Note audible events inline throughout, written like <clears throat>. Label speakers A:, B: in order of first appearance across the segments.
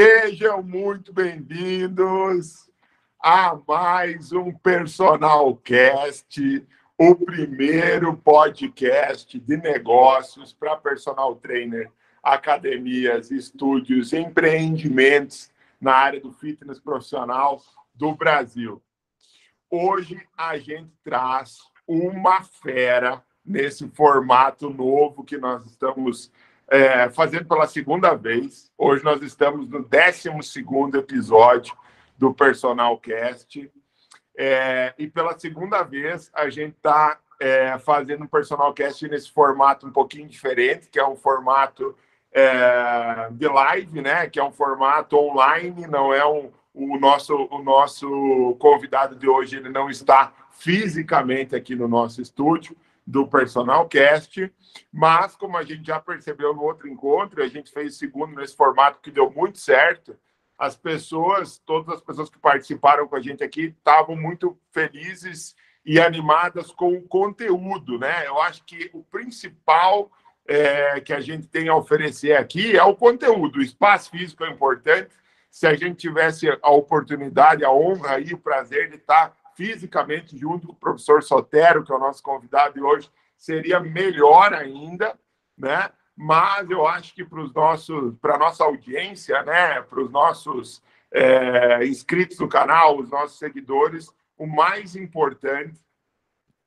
A: Sejam muito bem-vindos a mais um Personal Cast, o primeiro podcast de negócios para personal trainer, academias, estúdios, empreendimentos na área do fitness profissional do Brasil. Hoje a gente traz uma fera nesse formato novo que nós estamos é, fazendo pela segunda vez. Hoje nós estamos no 12 episódio do Personal Cast. É, e pela segunda vez a gente está é, fazendo um Personal Cast nesse formato um pouquinho diferente, que é um formato é, de live, né? Que é um formato online, não é um, o nosso o nosso convidado de hoje ele não está fisicamente aqui no nosso estúdio do Personal Cast, mas como a gente já percebeu no outro encontro, a gente fez segundo nesse formato que deu muito certo. As pessoas, todas as pessoas que participaram com a gente aqui, estavam muito felizes e animadas com o conteúdo, né? Eu acho que o principal é, que a gente tem a oferecer aqui é o conteúdo. O espaço físico é importante. Se a gente tivesse a oportunidade, a honra e o prazer de estar fisicamente junto com o professor Sotero, que é o nosso convidado de hoje, seria melhor ainda, né? Mas eu acho que para os nossos, para nossa audiência, né, para os nossos é, inscritos no canal, os nossos seguidores, o mais importante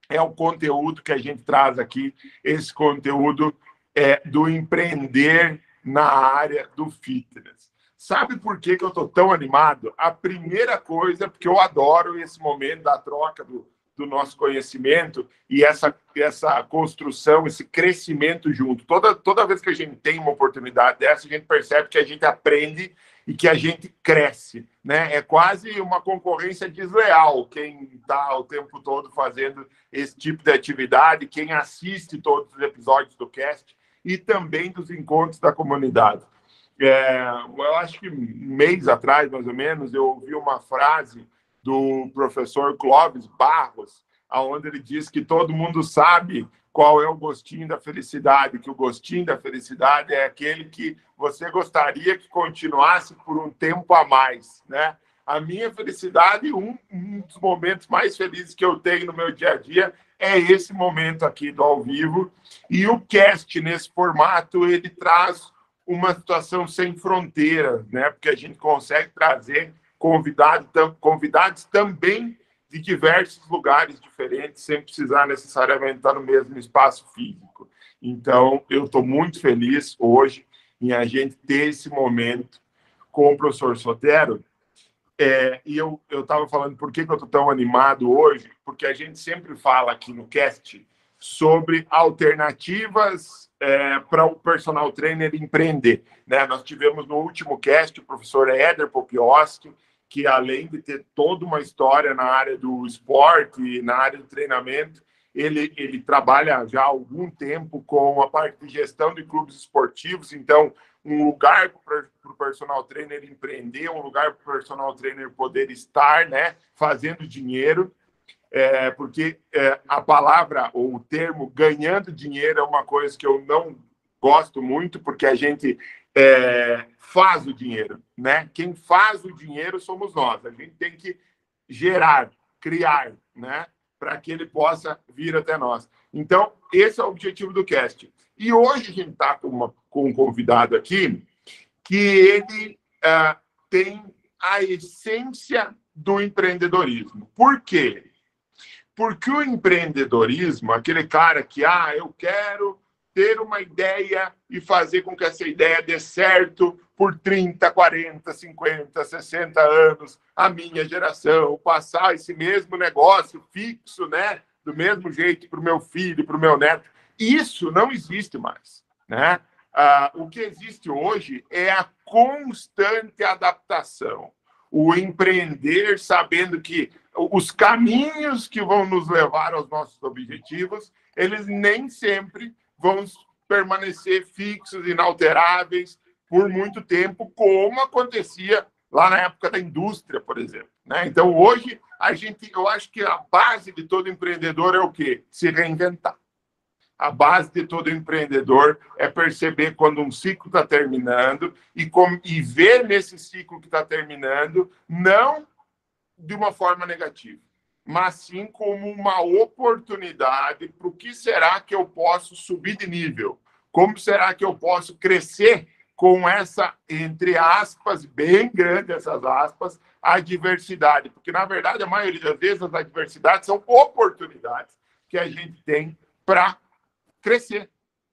A: é o conteúdo que a gente traz aqui, esse conteúdo é, do empreender na área do fitness. Sabe por que, que eu estou tão animado? A primeira coisa, porque eu adoro esse momento da troca do, do nosso conhecimento e essa, essa construção, esse crescimento junto. Toda, toda vez que a gente tem uma oportunidade dessa, a gente percebe que a gente aprende e que a gente cresce. Né? É quase uma concorrência desleal quem está o tempo todo fazendo esse tipo de atividade, quem assiste todos os episódios do cast e também dos encontros da comunidade. É, eu acho que um mês atrás, mais ou menos, eu ouvi uma frase do professor Clóvis Barros, aonde ele diz que todo mundo sabe qual é o gostinho da felicidade, que o gostinho da felicidade é aquele que você gostaria que continuasse por um tempo a mais, né? A minha felicidade, um, um dos momentos mais felizes que eu tenho no meu dia a dia é esse momento aqui do ao vivo. E o cast, nesse formato, ele traz uma situação sem fronteira, né? Porque a gente consegue trazer convidados, convidados também de diversos lugares diferentes, sem precisar necessariamente estar no mesmo espaço físico. Então, eu estou muito feliz hoje em a gente ter esse momento com o professor Sotero. É, e eu estava falando por que, que eu estou tão animado hoje, porque a gente sempre fala aqui no cast sobre alternativas é, para o personal trainer empreender. Né? Nós tivemos no último cast o professor Éder Popioski, que além de ter toda uma história na área do esporte, na área do treinamento, ele, ele trabalha já há algum tempo com a parte de gestão de clubes esportivos, então um lugar para o personal trainer empreender, um lugar para o personal trainer poder estar, né, fazendo dinheiro é, porque é, a palavra ou o termo ganhando dinheiro é uma coisa que eu não gosto muito, porque a gente é, faz o dinheiro, né? Quem faz o dinheiro somos nós. A gente tem que gerar, criar, né? Para que ele possa vir até nós. Então, esse é o objetivo do cast. E hoje a gente está com, com, um convidado aqui que ele uh, tem a essência do empreendedorismo. Por quê? Porque o empreendedorismo, aquele cara que, ah, eu quero ter uma ideia e fazer com que essa ideia dê certo por 30, 40, 50, 60 anos, a minha geração, passar esse mesmo negócio fixo, né? Do mesmo jeito para o meu filho, para o meu neto. Isso não existe mais, né? Ah, o que existe hoje é a constante adaptação. O empreender sabendo que os caminhos que vão nos levar aos nossos objetivos, eles nem sempre vão permanecer fixos, inalteráveis por muito tempo, como acontecia lá na época da indústria, por exemplo. Né? Então, hoje, a gente, eu acho que a base de todo empreendedor é o quê? Se reinventar. A base de todo empreendedor é perceber quando um ciclo está terminando e, com, e ver nesse ciclo que está terminando, não de uma forma negativa, mas sim como uma oportunidade para o que será que eu posso subir de nível, como será que eu posso crescer com essa, entre aspas, bem grande essas aspas, adversidade. Porque, na verdade, a maioria das vezes as adversidades são oportunidades que a gente tem para crescer,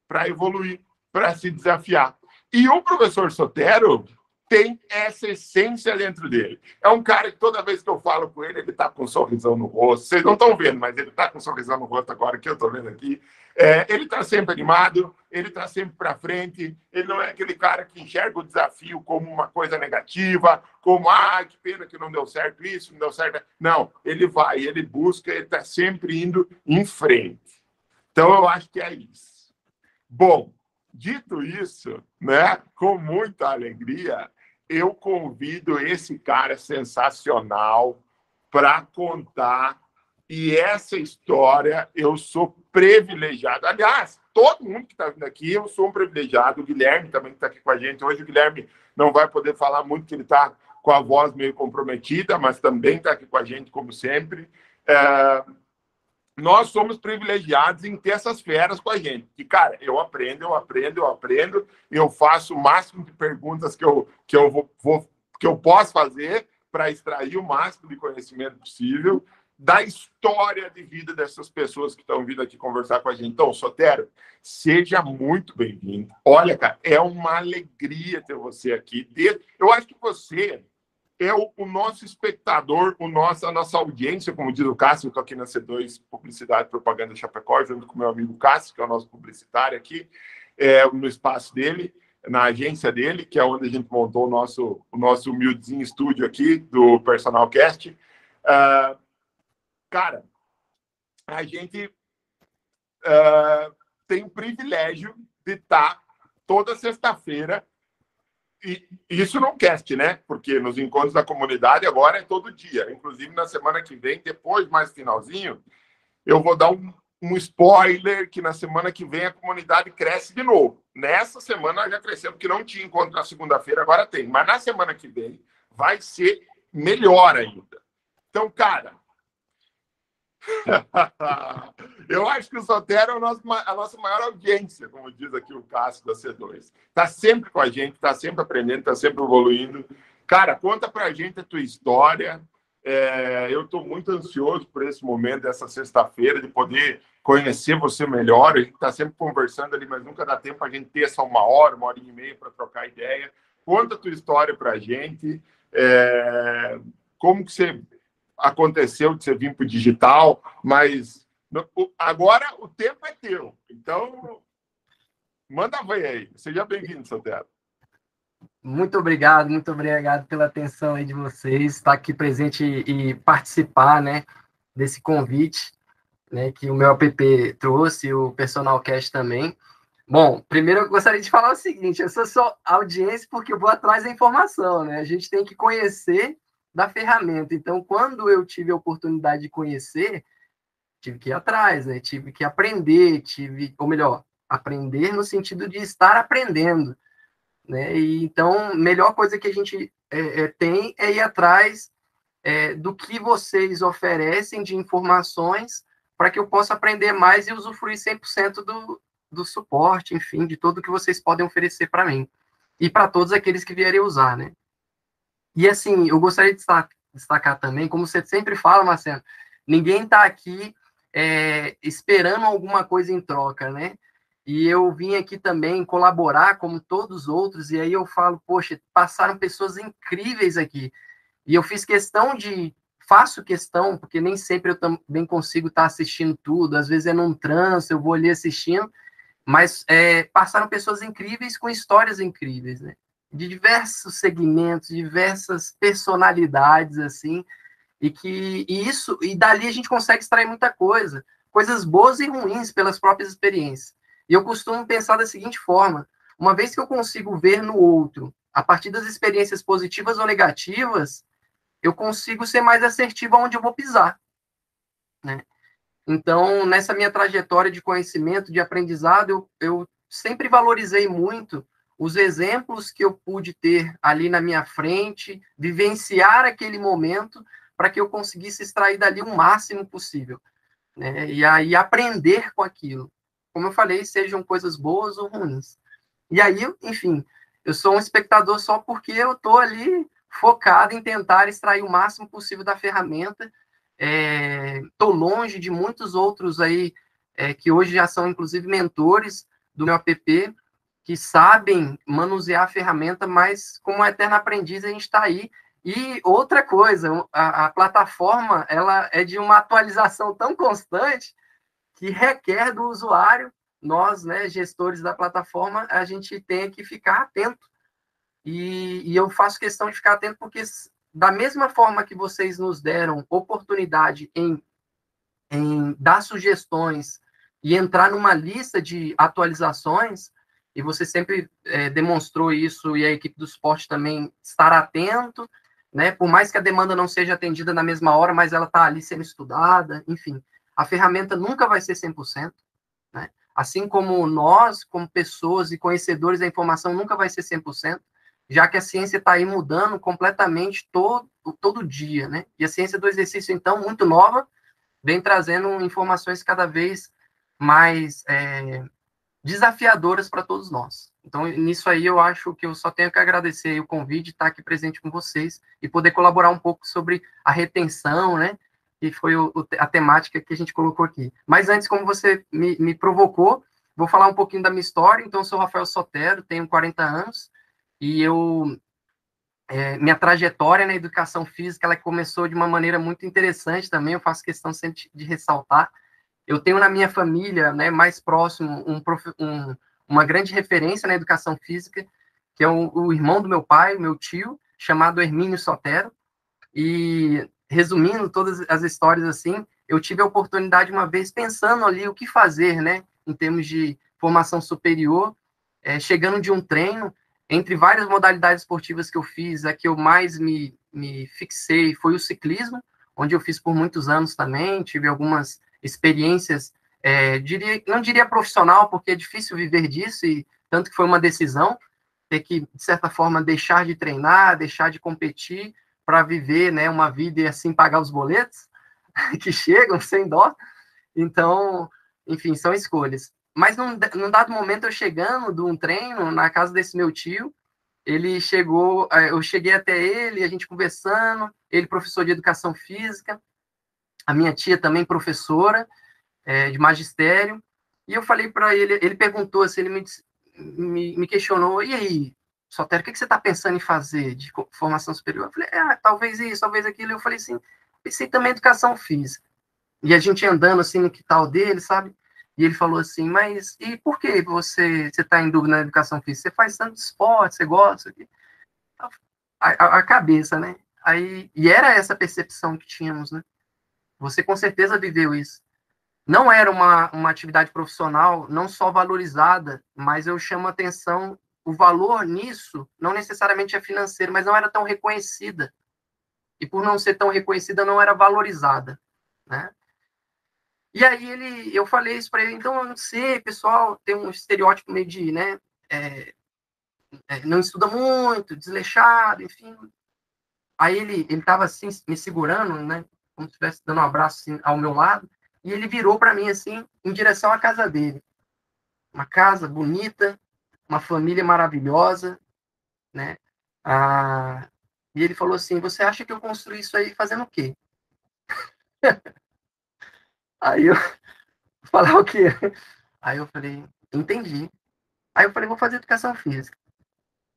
A: para evoluir, para se desafiar. E o professor Sotero tem essa essência dentro dele. É um cara que toda vez que eu falo com ele, ele está com um sorrisão no rosto. Vocês não estão vendo, mas ele está com um sorrisão no rosto agora, que eu estou vendo aqui. É, ele está sempre animado, ele está sempre para frente. Ele não é aquele cara que enxerga o desafio como uma coisa negativa, como, ah, que pena que não deu certo isso, não deu certo. Não, ele vai, ele busca, ele está sempre indo em frente. Então, eu acho que é isso. Bom, dito isso, né, com muita alegria, eu convido esse cara sensacional para contar. E essa história eu sou privilegiado. Aliás, todo mundo que está vindo aqui, eu sou um privilegiado. O Guilherme também está aqui com a gente. Hoje o Guilherme não vai poder falar muito, que ele está com a voz meio comprometida, mas também está aqui com a gente, como sempre. É nós somos privilegiados em ter essas feras com a gente. E, cara, eu aprendo, eu aprendo, eu aprendo, eu faço o máximo de perguntas que eu, que eu, vou, vou que eu posso fazer para extrair o máximo de conhecimento possível da história de vida dessas pessoas que estão vindo aqui conversar com a gente. Então, Sotero, seja muito bem-vindo. Olha, cara, é uma alegria ter você aqui. Eu acho que você é o, o, nosso espectador, o nosso, a nossa audiência, como diz o Cássio, estou aqui na C2 Publicidade e Propaganda Chapecó, junto com meu amigo Cássio, que é o nosso publicitário aqui, é, no espaço dele, na agência dele, que é onde a gente montou o nosso, o nosso humildezinho estúdio aqui, do Personal Cast. Uh, cara, a gente uh, tem o privilégio de estar toda sexta-feira e isso no cast, né? Porque nos encontros da comunidade agora é todo dia. Inclusive na semana que vem, depois, mais finalzinho, eu vou dar um, um spoiler que na semana que vem a comunidade cresce de novo. Nessa semana já cresceu, porque não tinha encontro na segunda-feira, agora tem. Mas na semana que vem vai ser melhor ainda. Então, cara, <laughs> Eu acho que o Sotero é a nossa, maior audiência, como diz aqui o Cássio da C2. Está sempre com a gente, está sempre aprendendo, está sempre evoluindo. Cara, conta para a gente a tua história. É, eu estou muito ansioso por esse momento, dessa sexta-feira, de poder conhecer você melhor. A gente está sempre conversando ali, mas nunca dá tempo a gente ter essa uma hora, uma hora e meia para trocar ideia. Conta a tua história para a gente. É, como que você aconteceu de você vir para o digital, mas agora o tempo é teu. Então, manda ver aí. Seja bem-vindo, Santero.
B: Muito obrigado, muito obrigado pela atenção aí de vocês, estar aqui presente e, participar, né, desse convite, né, que o meu app trouxe, o Personal Cast também. Bom, primeiro eu gostaria de falar o seguinte, eu sou só audiência porque eu vou atrás da informação, né? A gente tem que conhecer da ferramenta. Então, quando eu tive a oportunidade de conhecer, tive que ir atrás, né? Tive que aprender, tive, ou melhor, aprender no sentido de estar aprendendo, né? E então, melhor coisa que a gente é, é, tem é ir atrás é, do que vocês oferecem de informações para que eu possa aprender mais e usufruir 100% do, do suporte, enfim, de tudo que vocês podem oferecer para mim e para todos aqueles que vierem usar, né? E assim, eu gostaria de destacar, também, como você sempre fala, Marcelo, ninguém está aqui é, esperando alguma coisa em troca, né? E eu vim aqui também colaborar, como todos os outros, e aí eu falo, poxa, passaram pessoas incríveis aqui. E eu fiz questão de, faço questão, porque nem sempre eu também consigo estar tá assistindo tudo, às vezes é num trânsito, eu vou ali assistindo, mas é, passaram pessoas incríveis com histórias incríveis, né? De diversos segmentos, diversas personalidades, assim, e que e isso, e dali a gente consegue extrair muita coisa, coisas boas e ruins pelas próprias experiências. E eu costumo pensar da seguinte forma: uma vez que eu consigo ver no outro, a partir das experiências positivas ou negativas, eu consigo ser mais assertivo aonde eu vou pisar, né? Então, nessa minha trajetória de conhecimento, de aprendizado, eu, eu sempre valorizei muito os exemplos que eu pude ter ali na minha frente, vivenciar aquele momento para que eu conseguisse extrair dali o máximo possível. Né? E aí aprender com aquilo. Como eu falei, sejam coisas boas ou ruins. E aí, enfim, eu sou um espectador só porque eu estou ali focado em tentar extrair o máximo possível da ferramenta. Estou é, longe de muitos outros aí é, que hoje já são, inclusive, mentores do meu app, que sabem manusear a ferramenta, mas como eterno aprendiz a gente está aí. E outra coisa, a, a, plataforma ela é de uma atualização tão constante que requer do usuário, nós, né, gestores da plataforma, a gente tem que ficar atento. E, e eu faço questão de ficar atento porque da mesma forma que vocês nos deram oportunidade em, em dar sugestões e entrar numa lista de atualizações, e você sempre é, demonstrou isso, e a equipe do esporte também estar atento, né? Por mais que a demanda não seja atendida na mesma hora, mas ela está ali sendo estudada, enfim. A ferramenta nunca vai ser 100%, né? Assim como nós, como pessoas e conhecedores da informação, nunca vai ser 100%, já que a ciência está aí mudando completamente todo, todo dia, né? E a ciência do exercício, então, muito nova, vem trazendo informações cada vez mais é, desafiadoras para todos nós. Então, nisso aí, eu acho que eu só tenho que agradecer o convite, estar aqui presente com vocês e poder colaborar um pouco sobre a retenção, né? Que foi o, a temática que a gente colocou aqui. Mas antes, como você me, me provocou, vou falar um pouquinho da minha história. Então, eu sou Rafael Sotero, tenho 40 anos e eu é, minha trajetória na educação física ela começou de uma maneira muito interessante também. Eu faço questão sempre de ressaltar eu tenho na minha família, né, mais próximo, um, um, uma grande referência na educação física, que é o, o irmão do meu pai, meu tio, chamado Hermínio Sotero. E, resumindo todas as histórias assim, eu tive a oportunidade uma vez pensando ali o que fazer, né, em termos de formação superior, é, chegando de um treino, entre várias modalidades esportivas que eu fiz, a que eu mais me, me fixei foi o ciclismo, onde eu fiz por muitos anos também, tive algumas experiências, é, diria, não diria profissional, porque é difícil viver disso, e tanto que foi uma decisão, ter que, de certa forma, deixar de treinar, deixar de competir, para viver né, uma vida e assim pagar os boletos <laughs> que chegam sem dó. Então, enfim, são escolhas. Mas num, num dado momento, eu chegando de um treino na casa desse meu tio, ele chegou, é, eu cheguei até ele, a gente conversando, ele professor de educação física, a minha tia também professora é, de magistério, e eu falei para ele, ele perguntou assim, ele me, me, me questionou, e aí, Sotero, o que, você está pensando em fazer de formação superior? Eu falei, ah, talvez isso, talvez aquilo. Eu falei assim, pensei também em educação física. E a gente andando assim no quintal dele, sabe? E ele falou assim, mas e por que você está em dúvida na educação física? Você faz tanto esporte, você gosta? A, a, a, cabeça, né? Aí, e era essa percepção que tínhamos, né? Você com certeza viveu isso. Não era uma, uma atividade profissional, não só valorizada, mas eu chamo a atenção, o valor nisso não necessariamente é financeiro, mas não era tão reconhecida. E por não ser tão reconhecida, não era valorizada, né? E aí ele, eu falei isso para ele, então eu não sei, pessoal tem um estereótipo meio de, né, é, é, não estuda muito, desleixado, enfim. Aí ele, ele tava assim, me segurando, né, como se estivesse dando um abraço assim, ao meu lado, e ele virou para mim assim, em direção à casa dele. Uma casa bonita, uma família maravilhosa, né? Ah, e ele falou assim: Você acha que eu construí isso aí fazendo o quê? <laughs> aí eu <laughs> falar o quê? Aí eu falei: Entendi. Aí eu falei: Vou fazer educação física.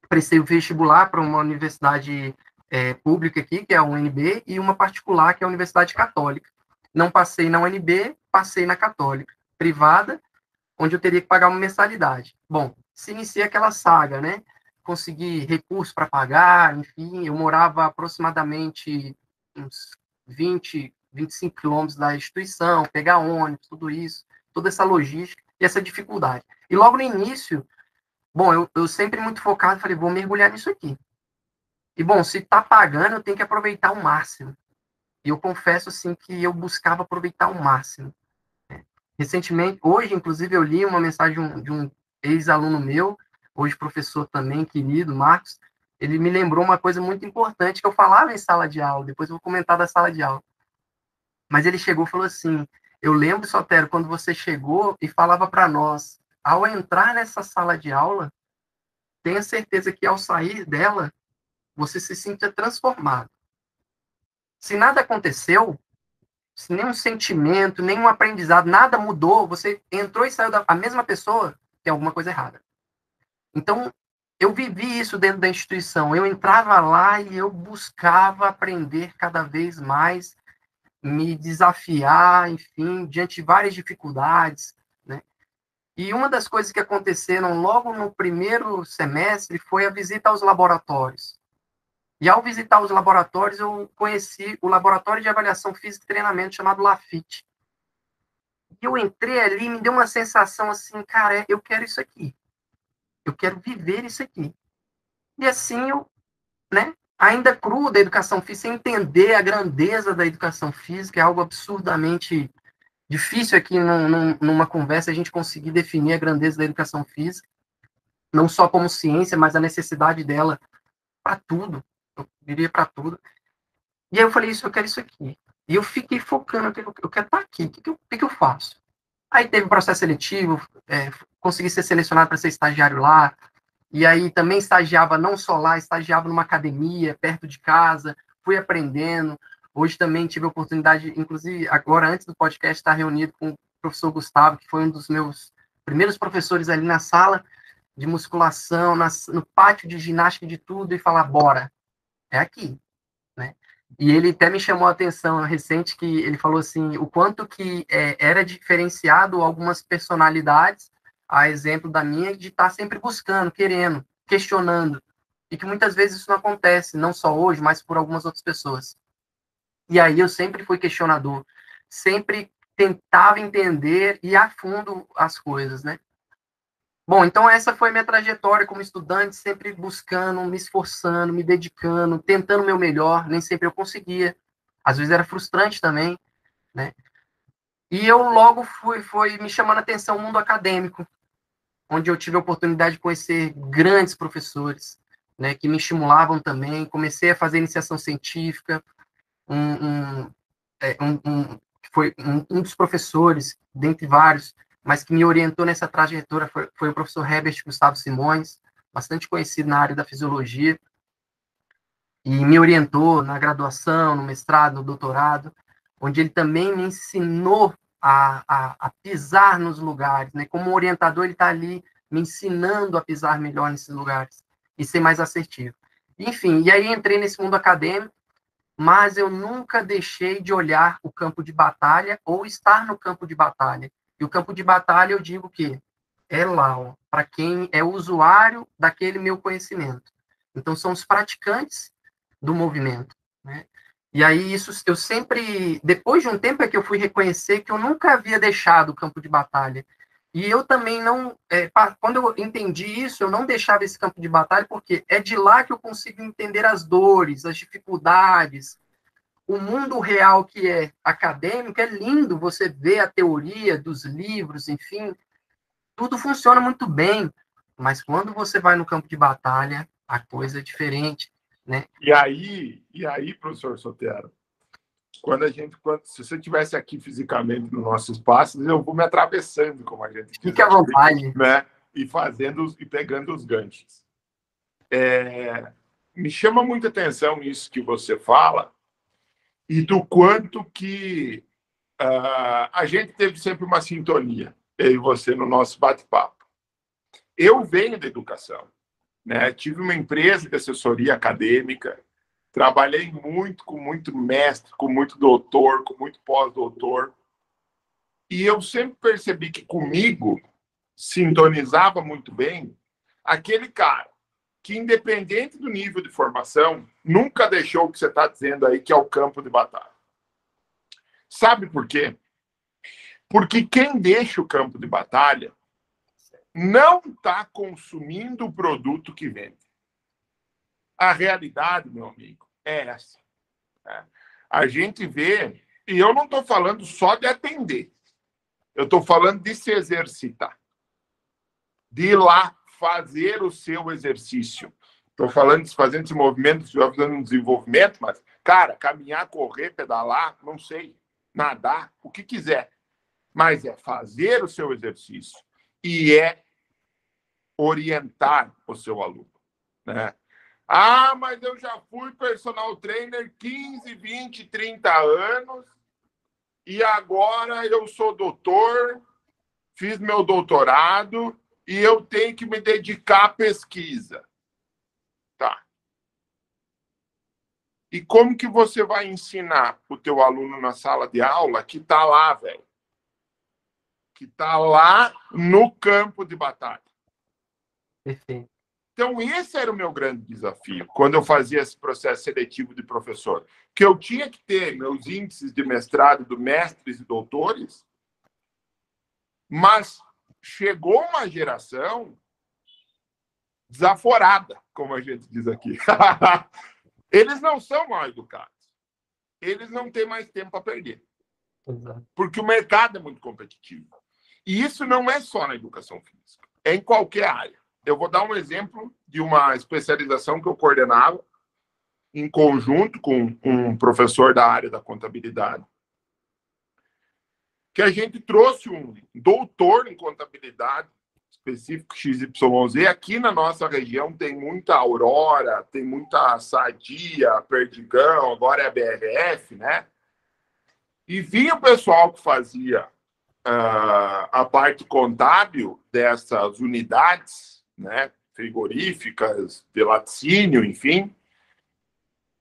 B: Prestei o vestibular para uma universidade é, pública aqui, que é a UNB, e uma particular, que é a Universidade Católica. Não passei na UNB, passei na Católica, privada, onde eu teria que pagar uma mensalidade. Bom, se inicia aquela saga, né? Consegui recursos para pagar, enfim, eu morava aproximadamente uns 20, 25 quilômetros da instituição, pegar ônibus, tudo isso, toda essa logística e essa dificuldade. E logo no início, bom, eu, eu sempre muito focado, falei, vou mergulhar nisso aqui. E, bom, se está pagando, eu tenho que aproveitar o máximo. E eu confesso, assim, que eu buscava aproveitar o máximo. recentemente, hoje, inclusive, eu li uma mensagem de um, um ex-aluno meu, hoje professor também, querido, Marcos, ele me lembrou uma coisa muito importante que eu falava em sala de aula, depois eu vou comentar da sala de aula. Mas ele chegou e falou assim: Eu lembro, Sotero, quando você chegou e falava para nós, ao entrar nessa sala de aula, tenha certeza que ao sair dela, você se sinta transformado. Se nada aconteceu, se nenhum sentimento, nenhum aprendizado, nada mudou, você entrou e saiu da a mesma pessoa, tem alguma coisa errada. Então, eu vivi isso dentro da instituição. Eu entrava lá e eu buscava aprender cada vez mais, me desafiar, enfim, diante de várias dificuldades, né? E uma das coisas que aconteceram logo no primeiro semestre foi a visita aos laboratórios. E ao visitar os laboratórios, eu conheci o laboratório de avaliação física e treinamento chamado Lafite. E eu entrei ali e me deu uma sensação assim, cara, eu quero isso aqui. Eu quero viver isso aqui. E assim eu, né, ainda cru da educação física, entender a grandeza da educação física, é algo absurdamente difícil aqui num, numa conversa a gente conseguir definir a grandeza da educação física, não só como ciência, mas a necessidade dela para tudo, eu diria para tudo. E aí eu falei, isso, eu quero isso aqui. E eu fiquei focando, eu quero estar aqui, o que, que, eu, que, que eu faço? Aí teve processo seletivo, é, consegui ser selecionado para ser estagiário lá, e aí também estagiava não só lá, estagiava numa academia perto de casa, fui aprendendo. Hoje também tive a oportunidade, inclusive agora antes do podcast, estar reunido com o professor Gustavo, que foi um dos meus primeiros professores ali na sala de musculação, no pátio de ginástica de tudo, e falar, bora, é aqui, né? E ele até me chamou a atenção recente que ele falou assim, o quanto que é, era diferenciado algumas personalidades a exemplo da minha, de estar sempre buscando, querendo, questionando. E que muitas vezes isso não acontece, não só hoje, mas por algumas outras pessoas. E aí eu sempre fui questionador, sempre tentava entender e a fundo as coisas, né? Bom, então essa foi minha trajetória como estudante, sempre buscando, me esforçando, me dedicando, tentando o meu melhor, nem sempre eu conseguia. Às vezes era frustrante também, né? E eu logo fui foi me chamando a atenção o mundo acadêmico, onde eu tive a oportunidade de conhecer grandes professores, né, que me estimulavam também. Comecei a fazer iniciação científica. Um, um, é, um, um foi um, dos professores, dentre vários, mas que me orientou nessa trajetória foi, foi o professor Herbert Gustavo Simões, bastante conhecido na área da fisiologia, e me orientou na graduação, no mestrado, no doutorado, onde ele também me ensinou a, a, a pisar nos lugares, né? Como orientador, ele está ali me ensinando a pisar melhor nesses lugares e ser mais assertivo. Enfim, e aí entrei nesse mundo acadêmico, mas eu nunca deixei de olhar o campo de batalha ou estar no campo de batalha. E o campo de batalha, eu digo que é lá, para quem é usuário daquele meu conhecimento. Então, são os praticantes do movimento. Né? E aí isso eu sempre, depois de um tempo é que eu fui reconhecer que eu nunca havia deixado o campo de batalha. E eu também não, é, quando eu entendi isso, eu não deixava esse campo de batalha porque é de lá que eu consigo entender as dores, as dificuldades, o mundo real que é acadêmico é lindo, você vê a teoria dos livros, enfim, tudo funciona muito bem, mas quando você vai no campo de batalha, a coisa é diferente. Né?
A: E aí, e aí, professor Sotero, quando a gente, quando, se você estivesse aqui fisicamente no nosso espaço, eu vou me atravessando como a gente.
B: Fique à vontade.
A: Né? E fazendo e pegando os ganchos. É, me chama muita atenção isso que você fala e do quanto que uh, a gente teve sempre uma sintonia, eu e você, no nosso bate-papo. Eu venho da educação. Né? Tive uma empresa de assessoria acadêmica, trabalhei muito com muito mestre, com muito doutor, com muito pós-doutor. E eu sempre percebi que comigo sintonizava muito bem aquele cara que, independente do nível de formação, nunca deixou o que você está dizendo aí, que é o campo de batalha. Sabe por quê? Porque quem deixa o campo de batalha não está consumindo o produto que vende. A realidade, meu amigo, é essa. Né? A gente vê, e eu não estou falando só de atender. Eu estou falando de se exercitar. De ir lá fazer o seu exercício. Estou falando de fazer esse movimento, fazendo um desenvolvimento, mas, cara, caminhar, correr, pedalar, não sei, nadar, o que quiser. Mas é fazer o seu exercício e é orientar o seu aluno. Né? Ah, mas eu já fui personal trainer 15, 20, 30 anos e agora eu sou doutor, fiz meu doutorado e eu tenho que me dedicar à pesquisa. Tá. E como que você vai ensinar o teu aluno na sala de aula que está lá, velho? Que está lá no campo de batalha.
B: Perfeito.
A: Então, esse era o meu grande desafio quando eu fazia esse processo seletivo de professor. Que eu tinha que ter meus índices de mestrado do mestres e doutores, mas chegou uma geração desaforada, como a gente diz aqui. <laughs> Eles não são mal educados. Eles não têm mais tempo para perder. Porque o mercado é muito competitivo. E isso não é só na educação física, é em qualquer área. Eu vou dar um exemplo de uma especialização que eu coordenava em conjunto com um professor da área da contabilidade que a gente trouxe um doutor em contabilidade específico XYZ. Aqui na nossa região tem muita Aurora, tem muita Sadia, Perdigão, agora é a BRF, né? E vinha o pessoal que fazia uh, a parte contábil dessas unidades, né? Frigoríficas, de laticínio, enfim.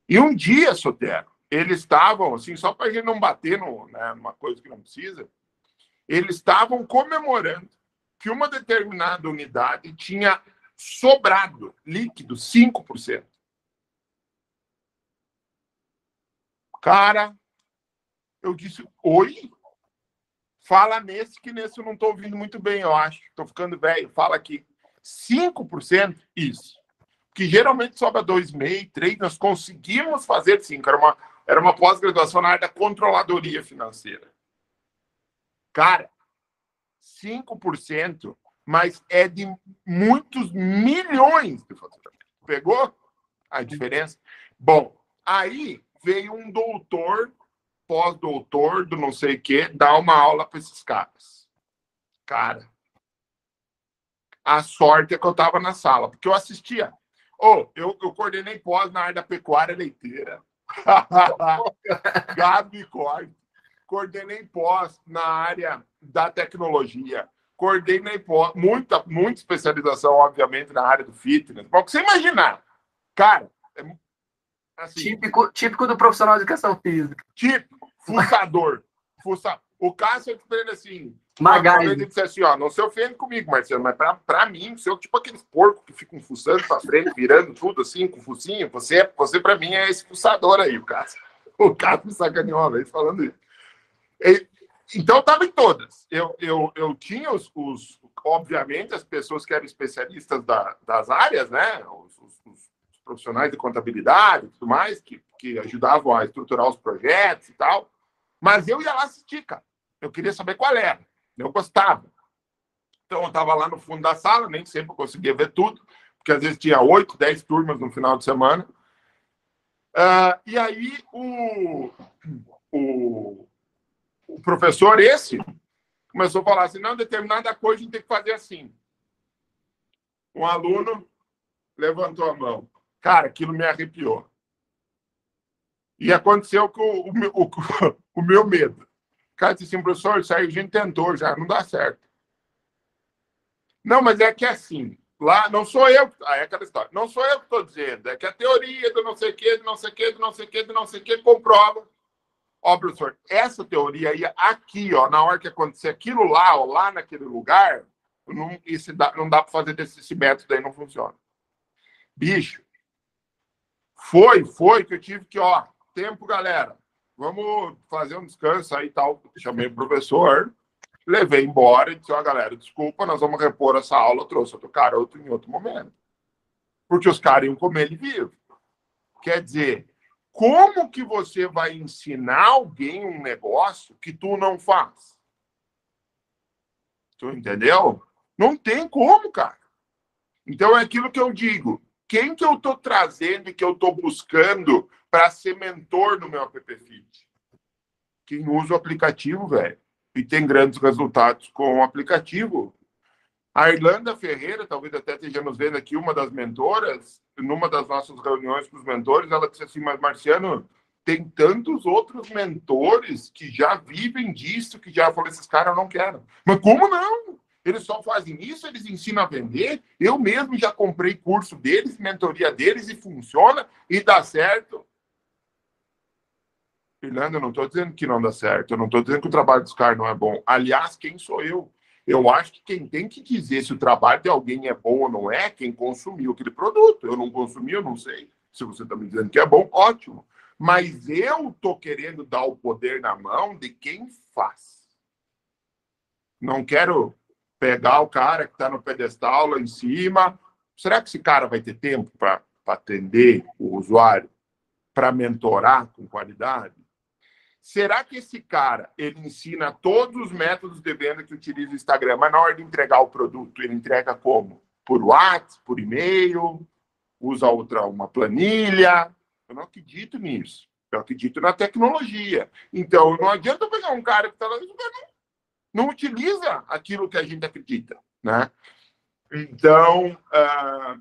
A: E um dia, Sotero, eles estavam, assim, só para a gente não bater no, né, numa coisa que não precisa, eles estavam comemorando que uma determinada unidade tinha sobrado líquido 5%. Cara, eu disse, oi? Fala nesse, que nesse eu não estou ouvindo muito bem, eu acho. Estou ficando velho. Fala aqui. 5%? Isso. Que geralmente sobra 2,5%, 3%. Nós conseguimos fazer 5%. Era uma era uma pós-graduação na área da controladoria financeira. Cara, 5%, mas é de muitos milhões de faturamento. Pegou a diferença? Bom, aí veio um doutor, pós-doutor, do não sei o quê, dar uma aula para esses caras. Cara, a sorte é que eu estava na sala, porque eu assistia. Oh, eu, eu coordenei pós na área da pecuária leiteira. <laughs> E corte. Coordenei pós na área da tecnologia. Coordenei pós, muita, muita especialização, obviamente, na área do fitness. Bom, que você imaginar. Cara, é,
B: assim, típico, típico do profissional de educação física.
A: Típico, fuçador. Fuça... O Cássio ele assim,
B: Magali.
A: Ele disse assim, ó, não se ofende comigo, Marcelo, mas pra, pra mim, você é tipo aqueles porcos que ficam fuçando pra frente, virando tudo assim, com focinho. Você, você pra mim, é esse fuçador aí, o Cássio. <laughs> O Cássio me sacaneou uma vez falando isso. E, então, eu tava em todas. Eu, eu, eu tinha os, os, obviamente, as pessoas que eram especialistas da, das áreas, né? Os, os, os, profissionais de contabilidade e tudo mais, que, que ajudavam a estruturar os projetos e tal. Mas eu ia lá assistir, cara. Eu queria saber qual era. Eu gostava. Então, eu estava lá no fundo da sala, nem sempre conseguia ver tudo, porque às vezes tinha oito, dez turmas no final de semana. Uh, e aí, o, o, o professor, esse, começou a falar assim: não, determinada coisa a gente tem que fazer assim. Um aluno levantou a mão. Cara, aquilo me arrepiou. E aconteceu com o, o, o, o meu <laughs> medo cara disse assim, professor, isso aí a gente tentou já, não dá certo. Não, mas é que é assim, lá não sou eu, aí é aquela história, não sou eu que estou dizendo, é que a teoria do não sei o que, do não sei o que, do não sei o que, do não sei o que, comprova. Ó, professor, essa teoria aí, aqui, ó, na hora que acontecer aquilo lá, ó, lá naquele lugar, não, dá, não dá para fazer desse esse método aí, não funciona. Bicho, foi, foi que eu tive que, ó, tempo, galera vamos fazer um descanso aí tal. Chamei o professor, levei embora e disse, ó, oh, galera, desculpa, nós vamos repor essa aula, trouxe outro caroto em outro momento. Porque os caras iam comer ele vivo. Quer dizer, como que você vai ensinar alguém um negócio que tu não faz? Tu entendeu? Não tem como, cara. Então é aquilo que eu digo. Quem que eu estou trazendo e que eu estou buscando para ser mentor no meu app Fit? Quem usa o aplicativo, velho. E tem grandes resultados com o aplicativo. A Irlanda Ferreira, talvez até esteja nos vendo aqui, uma das mentoras, numa das nossas reuniões com os mentores, ela disse assim, mas Marciano, tem tantos outros mentores que já vivem disso, que já falaram, esses caras não quero. Mas como não? Eles só fazem isso, eles ensinam a vender. Eu mesmo já comprei curso deles, mentoria deles, e funciona, e dá certo. Fernando, eu não estou dizendo que não dá certo, eu não estou dizendo que o trabalho dos caras não é bom. Aliás, quem sou eu? Eu acho que quem tem que dizer se o trabalho de alguém é bom ou não é quem consumiu aquele produto. Eu não consumi, eu não sei. Se você está me dizendo que é bom, ótimo. Mas eu estou querendo dar o poder na mão de quem faz. Não quero pegar o cara que está no pedestal lá em cima. Será que esse cara vai ter tempo para atender o usuário? Para mentorar com qualidade? Será que esse cara ele ensina todos os métodos de venda que utiliza o Instagram, mas na hora de entregar o produto, ele entrega como? Por WhatsApp, por e-mail, usa outra uma planilha? Eu não acredito nisso. Eu acredito na tecnologia. Então, não adianta pegar um cara que está lá não, não utiliza aquilo que a gente acredita, né? Então, uh,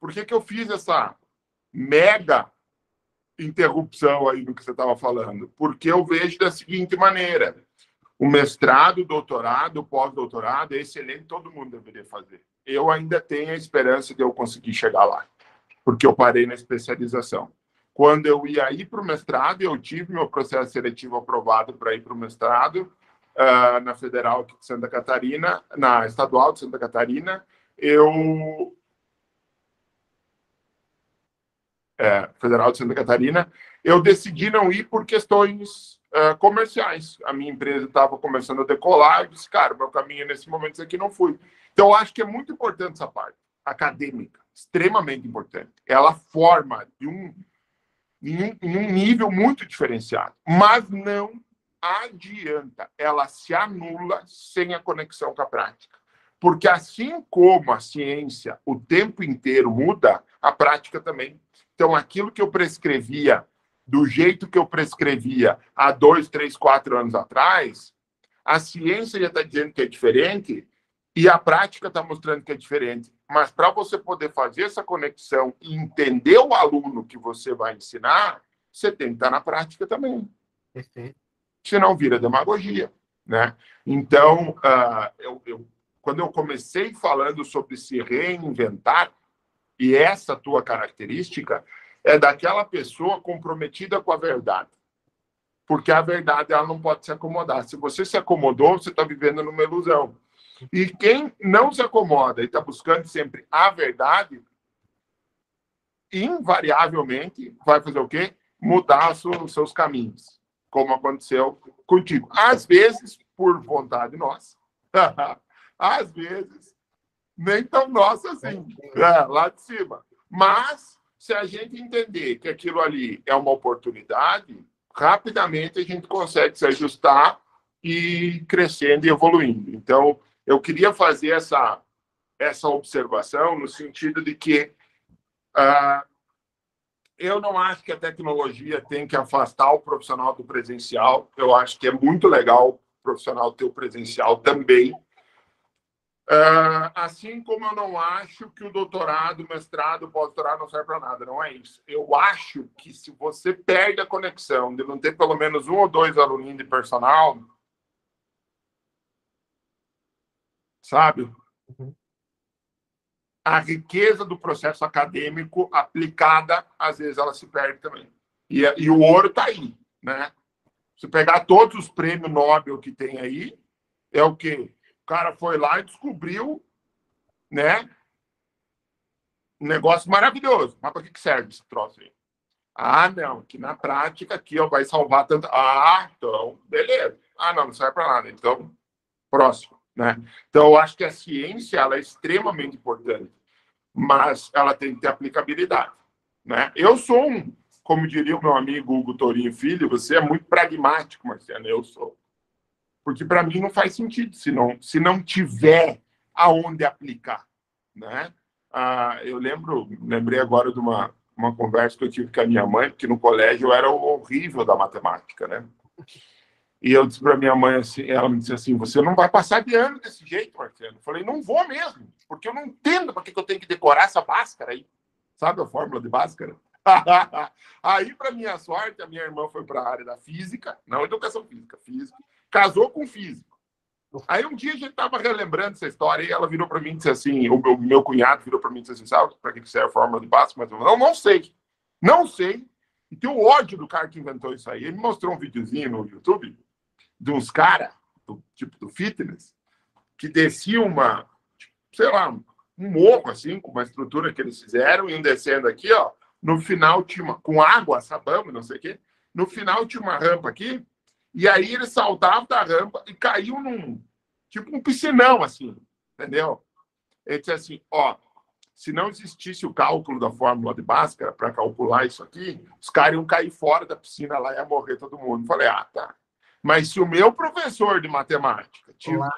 A: por que, que eu fiz essa mega interrupção aí do que você estava falando, porque eu vejo da seguinte maneira: o mestrado, doutorado, pós-doutorado é excelente, todo mundo deveria fazer. Eu ainda tenho a esperança de eu conseguir chegar lá, porque eu parei na especialização. Quando eu ia ir para o mestrado, eu tive meu processo seletivo aprovado para ir para o mestrado uh, na Federal de Santa Catarina, na Estadual de Santa Catarina. Eu é, Federal de Santa Catarina, eu decidi não ir por questões uh, comerciais. A minha empresa estava começando a decolar, eu disse, cara, meu caminho nesse momento aqui não fui. Então, eu acho que é muito importante essa parte acadêmica, extremamente importante. Ela forma de um, em em um nível muito diferenciado, mas não adianta, ela se anula sem a conexão com a prática. Porque assim como a ciência o tempo inteiro muda, a prática também. Então, aquilo que eu prescrevia, do jeito que eu prescrevia há dois, três, quatro anos atrás, a ciência já está dizendo que é diferente e a prática está mostrando que é diferente. Mas para você poder fazer essa conexão e entender o aluno que você vai ensinar, você tem que estar tá na prática também. Perfeito. Senão vira demagogia. Né? Então, uh, eu, eu, quando eu comecei falando sobre se reinventar, e essa tua característica é daquela pessoa comprometida com a verdade. Porque a verdade ela não pode se acomodar. Se você se acomodou, você está vivendo numa ilusão. E quem não se acomoda e está buscando sempre a verdade, invariavelmente vai fazer o quê? Mudar os seus caminhos, como aconteceu contigo. Às vezes, por vontade nossa. <laughs> Às vezes, nem tão nossa assim, é, lá de cima. Mas, se a gente entender que aquilo ali é uma oportunidade, rapidamente a gente consegue se ajustar e crescendo e evoluindo. Então, eu queria fazer essa, essa observação no sentido de que uh, eu não acho que a tecnologia tem que afastar o profissional do presencial. Eu acho que é muito legal o profissional ter o presencial também, Uh, assim como eu não acho que o doutorado, mestrado, pós-doutorado não serve para nada, não é isso. Eu acho que se você perde a conexão de não ter pelo menos um ou dois alunos de personal, sabe? Uhum. A riqueza do processo acadêmico aplicada, às vezes ela se perde também. E, e o ouro está aí, né? Se pegar todos os prêmios Nobel que tem aí, é o quê? O cara foi lá e descobriu, né? Um negócio maravilhoso. Mas para que serve esse troço aí? Ah, não, que na prática aqui ó, vai salvar tanto. Ah, então, beleza. Ah, não, não serve para nada. Então, próximo, né? Então, eu acho que a ciência ela é extremamente importante, mas ela tem que ter aplicabilidade, né? Eu sou um, como diria o meu amigo Hugo Torinho Filho, você é muito pragmático, Marciano, eu sou. Porque para mim não faz sentido se não, se não tiver aonde aplicar, né? Ah, eu lembro, lembrei agora de uma, uma conversa que eu tive com a minha mãe, porque no colégio eu era horrível da matemática, né? E eu disse para minha mãe assim, ela me disse assim, você não vai passar de ano desse jeito, Marcelo. Eu falei, não vou mesmo, porque eu não entendo para que, que eu tenho que decorar essa báscara aí. Sabe a fórmula de báscara? <laughs> aí, para minha sorte, a minha irmã foi para a área da física, não educação física, física, casou com físico. Aí um dia a gente estava relembrando essa história e ela virou para mim e disse assim: o meu, meu cunhado virou para mim e disse assim: sabe para que serve a fórmula de Bhaskara? Mas eu não, não sei. Não sei. E tem o ódio do cara que inventou isso aí. Ele me mostrou um videozinho no YouTube de uns caras, do tipo do fitness, que desciam uma, sei lá, um morro assim, com uma estrutura que eles fizeram, iam descendo aqui, ó. No final tinha uma, com água, sabão, não sei o quê. No final tinha uma rampa aqui e aí ele saltava da rampa e caiu num tipo um piscinão, assim, entendeu? Ele disse assim: ó, se não existisse o cálculo da fórmula de Bhaskara para calcular isso aqui, os caras iam cair fora da piscina lá e ia morrer todo mundo. Falei, ah, tá. Mas se o meu professor de matemática tinha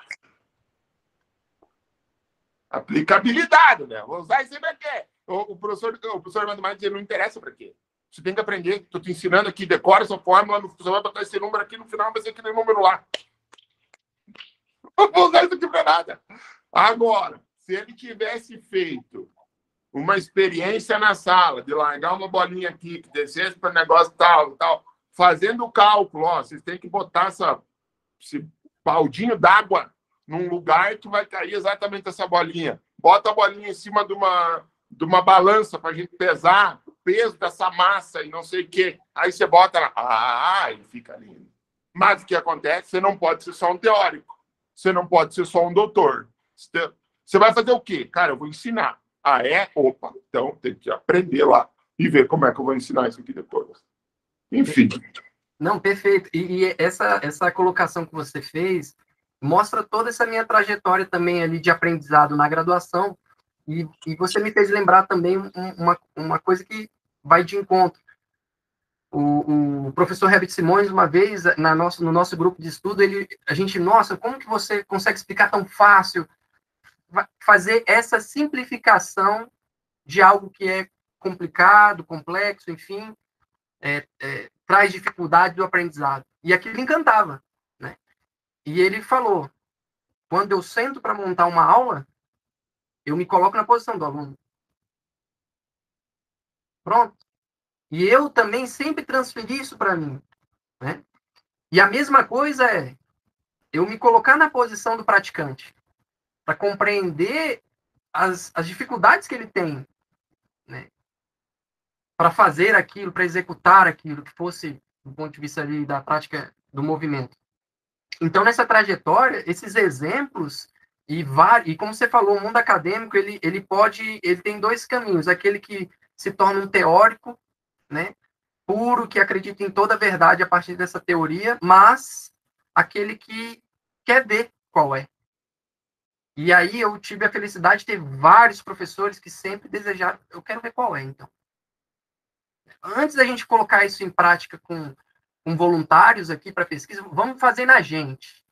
A: aplicabilidade, né? Vou usar isso quê? O, o, professor, o professor de matemática não interessa para quê? Você tem que aprender. Estou te ensinando aqui, decora essa fórmula, você vai botar esse número aqui no final, vai ser aquele número lá. <laughs> Não vou usar isso aqui para nada. Agora, se ele tivesse feito uma experiência na sala, de largar uma bolinha aqui, que descesse para negócio tal, tal, fazendo o cálculo, ó, vocês têm que botar essa, esse baldinho d'água num lugar que vai cair exatamente essa bolinha. Bota a bolinha em cima de uma, de uma balança para a gente pesar peso dessa massa e não sei o quê. Aí você bota lá, ah, ele fica lindo. Mas o que acontece? Você não pode ser só um teórico. Você não pode ser só um doutor. Você vai fazer o quê? Cara, eu vou ensinar. Ah, é? Opa, então tem que aprender lá e ver como é que eu vou ensinar isso aqui depois. Enfim.
B: Não, perfeito. E, e essa, essa colocação que você fez mostra toda essa minha trajetória também ali de aprendizado na graduação, e, e você me fez lembrar também uma, uma coisa que vai de encontro. O, o professor Herbert Simões, uma vez, na nosso, no nosso grupo de estudo, ele, a gente, nossa, como que você consegue explicar tão fácil, fazer essa simplificação de algo que é complicado, complexo, enfim, é, é, traz dificuldade do aprendizado. E aquilo encantava, né? E ele falou, quando eu sento para montar uma aula, eu me coloco na posição do aluno. Pronto. E eu também sempre transferi isso para mim. Né? E a mesma coisa é eu me colocar na posição do praticante para compreender as, as dificuldades que ele tem né? para fazer aquilo, para executar aquilo que fosse do ponto de vista ali da prática do movimento. Então, nessa trajetória, esses exemplos e, e como você falou, o mundo acadêmico ele, ele pode, ele tem dois caminhos: aquele que se torna um teórico, né, puro, que acredita em toda a verdade a partir dessa teoria, mas aquele que quer ver qual é. E aí eu tive a felicidade de ter vários professores que sempre desejaram, eu quero ver qual é, então. Antes da gente colocar isso em prática com, com voluntários aqui para pesquisa, vamos fazer na gente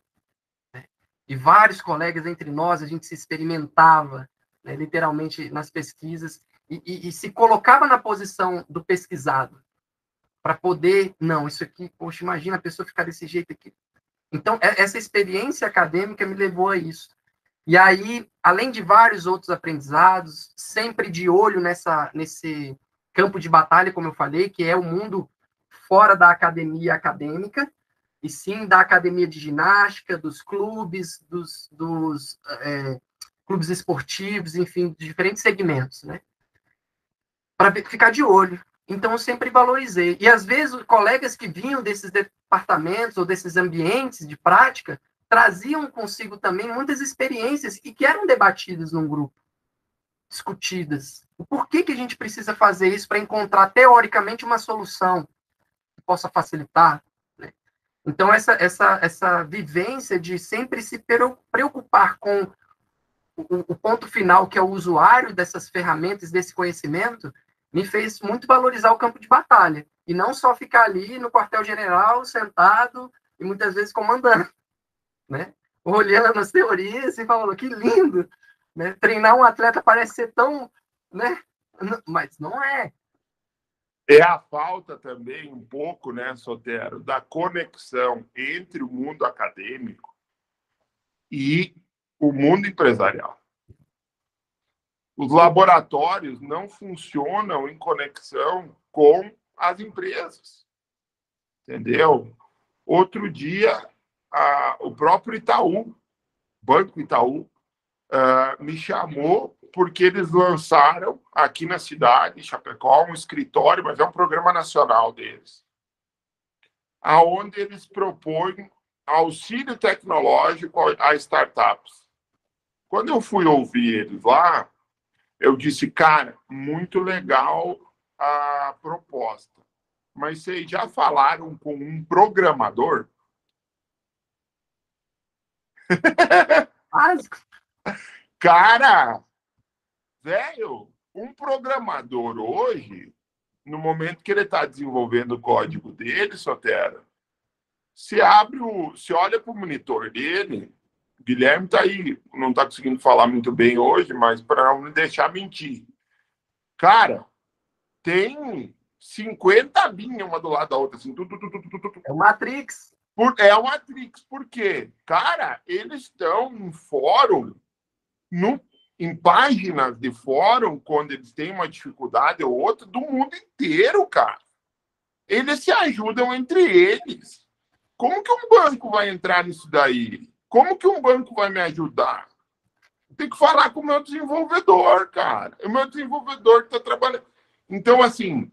B: e vários colegas entre nós, a gente se experimentava, né, literalmente, nas pesquisas, e, e, e, se colocava na posição do pesquisado, para poder, não, isso aqui, poxa, imagina a pessoa ficar desse jeito aqui. Então, essa experiência acadêmica me levou a isso. E aí, além de vários outros aprendizados, sempre de olho nessa, nesse campo de batalha, como eu falei, que é o mundo fora da academia acadêmica, e sim da academia de ginástica, dos clubes, dos, dos é, clubes esportivos, enfim, de diferentes segmentos, né? Para ficar de olho. Então, eu sempre valorizei. E, às vezes, os colegas que vinham desses departamentos ou desses ambientes de prática traziam consigo também muitas experiências e que eram debatidas num grupo, discutidas. O porquê que a gente precisa fazer isso para encontrar, teoricamente, uma solução que possa facilitar, então, essa, essa, essa vivência de sempre se preocupar com o, o, ponto final, que é o usuário dessas ferramentas, desse conhecimento, me fez muito valorizar o campo de batalha. E não só ficar ali no quartel-general, sentado e muitas vezes comandando. <laughs> né? Olhando as teorias e falando que lindo, né? Treinar um atleta parece ser tão, né? Mas não é.
A: É a falta também um pouco, né, Sotero, da conexão entre o mundo acadêmico e o mundo empresarial. Os laboratórios não funcionam em conexão com as empresas. Entendeu? Outro dia, a, o próprio Itaú, Banco Itaú, uh, me chamou porque eles lançaram aqui na cidade, Chapecó, um escritório, mas é um programa nacional deles, aonde eles propõem auxílio tecnológico a startups. Quando eu fui ouvir eles lá, eu disse, cara, muito legal a proposta, mas vocês já falaram com um programador? <laughs> Cara, velho, um programador hoje, no momento que ele está desenvolvendo o código dele, Sotera, se abre o. Se olha para o monitor dele, Guilherme está aí, não está conseguindo falar muito bem hoje, mas para não me deixar mentir. Cara, tem 50 linhas uma do lado da outra, assim. Tu, tu,
B: tu, é o Matrix.
A: Por, é o Matrix, por quê? Cara, eles estão em fórum, no, em páginas de fórum, quando eles têm uma dificuldade ou outra, do mundo inteiro, cara. Eles se ajudam entre eles. Como que um banco vai entrar nisso daí? Como que um banco vai me ajudar? Tem que falar com o meu desenvolvedor, cara. O meu desenvolvedor está trabalhando. Então, assim,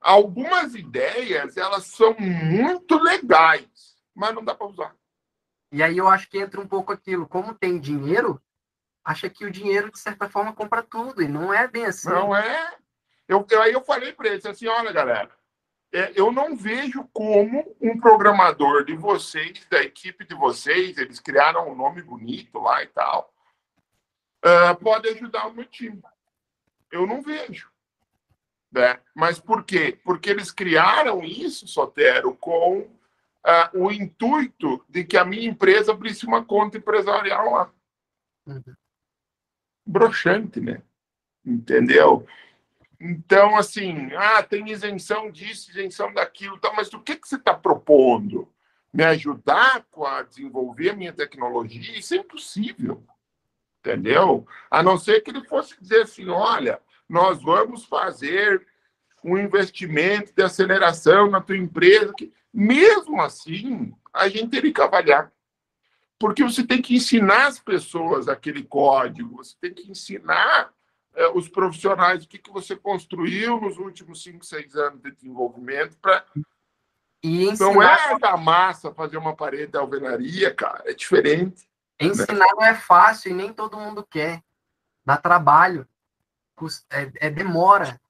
A: algumas ideias, elas são muito legais, mas não dá para usar.
B: E aí eu acho que entra um pouco aquilo, como tem dinheiro, acha que o dinheiro, de certa forma, compra tudo, e não é bem assim.
A: Não é. Eu, eu aí eu falei para eles assim, olha, galera, é, eu não vejo como um programador de vocês, da equipe de vocês, eles criaram um nome bonito lá e tal, uh, pode ajudar o meu time. Eu não vejo. Né? Mas por quê? Porque eles criaram isso, Sotero, com uh, o intuito de que a minha empresa abrisse uma conta empresarial lá. Uhum. Broxante, né? Entendeu? Então, assim, ah, tem isenção disso, isenção daquilo, tá, mas o que, que você está propondo? Me ajudar a desenvolver a minha tecnologia? Isso é impossível, entendeu? A não ser que ele fosse dizer assim: olha, nós vamos fazer um investimento de aceleração na tua empresa. Que, mesmo assim, a gente teria que avaliar. Porque você tem que ensinar as pessoas aquele código, você tem que ensinar os profissionais o que, que você construiu nos últimos 5, 6 anos de desenvolvimento para. Ensinar... Não é da massa fazer uma parede de alvenaria, cara, é diferente.
B: Ensinar né? não é fácil e nem todo mundo quer. Dá trabalho é, é demora.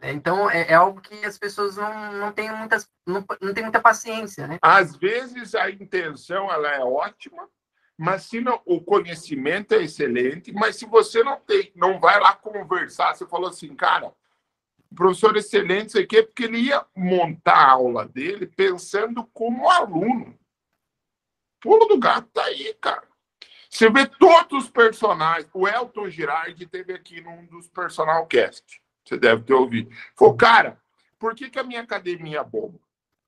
B: É, então, é, é, algo que as pessoas não, não têm muitas, não, não têm muita paciência, né?
A: Às vezes a intenção ela é ótima, mas se não, o conhecimento é excelente, mas se você não tem, não vai lá conversar, você falou assim, cara, professor é excelente, isso aqui, porque ele ia montar a aula dele pensando como aluno. Pulo do gato tá aí, cara. Você vê todos os personagens. O Elton Girardi teve aqui num dos Personalcast. Você deve ter ouvido. Falou, cara, por que, que a minha academia é bomba?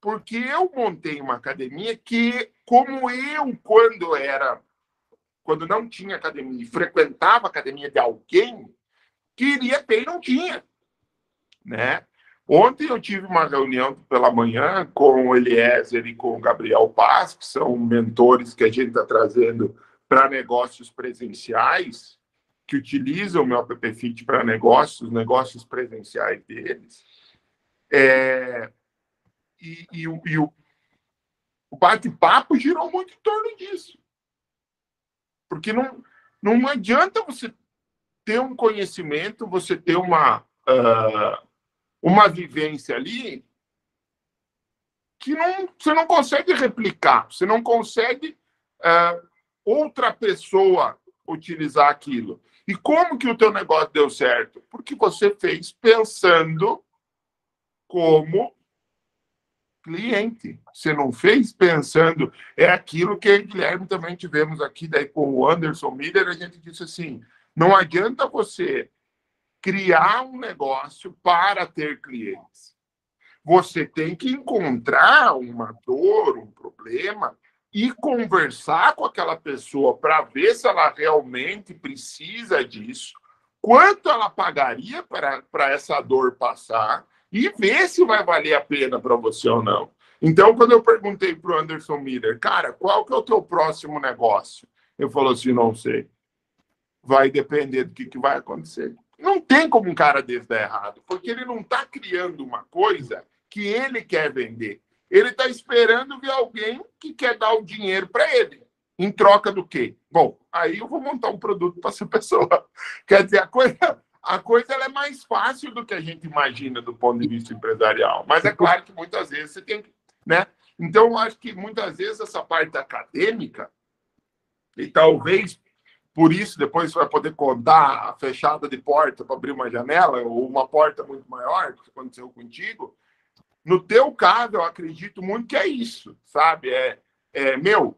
A: Porque eu montei uma academia que, como eu, quando era, quando não tinha academia, frequentava a academia de alguém, queria ter e não tinha. Né? Ontem eu tive uma reunião pela manhã com o Eliezer e com o Gabriel Paz, que são mentores que a gente está trazendo para negócios presenciais, que utilizam o meu app Fit para negócios, negócios presenciais deles. É, e, e, e o, o bate-papo girou muito em torno disso. Porque não, não adianta você ter um conhecimento, você ter uma, uh, uma vivência ali que não, você não consegue replicar, você não consegue uh, outra pessoa utilizar aquilo. E como que o teu negócio deu certo? Porque você fez pensando como cliente. Você não fez pensando. É aquilo que Guilherme também tivemos aqui, daí com o Anderson Miller, a gente disse assim: não adianta você criar um negócio para ter clientes. Você tem que encontrar uma dor, um problema e conversar com aquela pessoa para ver se ela realmente precisa disso, quanto ela pagaria para, para essa dor passar e ver se vai valer a pena para você ou não. Então, quando eu perguntei para o Anderson Miller, cara, qual que é o teu próximo negócio? Ele falou assim, não sei. Vai depender do que, que vai acontecer. Não tem como um cara desse dar errado, porque ele não está criando uma coisa que ele quer vender. Ele está esperando ver alguém que quer dar o dinheiro para ele. Em troca do quê? Bom, aí eu vou montar um produto para essa <laughs> pessoa. Quer dizer, a coisa, a coisa é mais fácil do que a gente imagina do ponto de vista empresarial. Mas é claro que muitas vezes você tem que. Né? Então, eu acho que muitas vezes essa parte acadêmica, e talvez por isso depois você vai poder contar a fechada de porta para abrir uma janela, ou uma porta muito maior, que aconteceu contigo. No teu caso, eu acredito muito que é isso, sabe? É, é meu,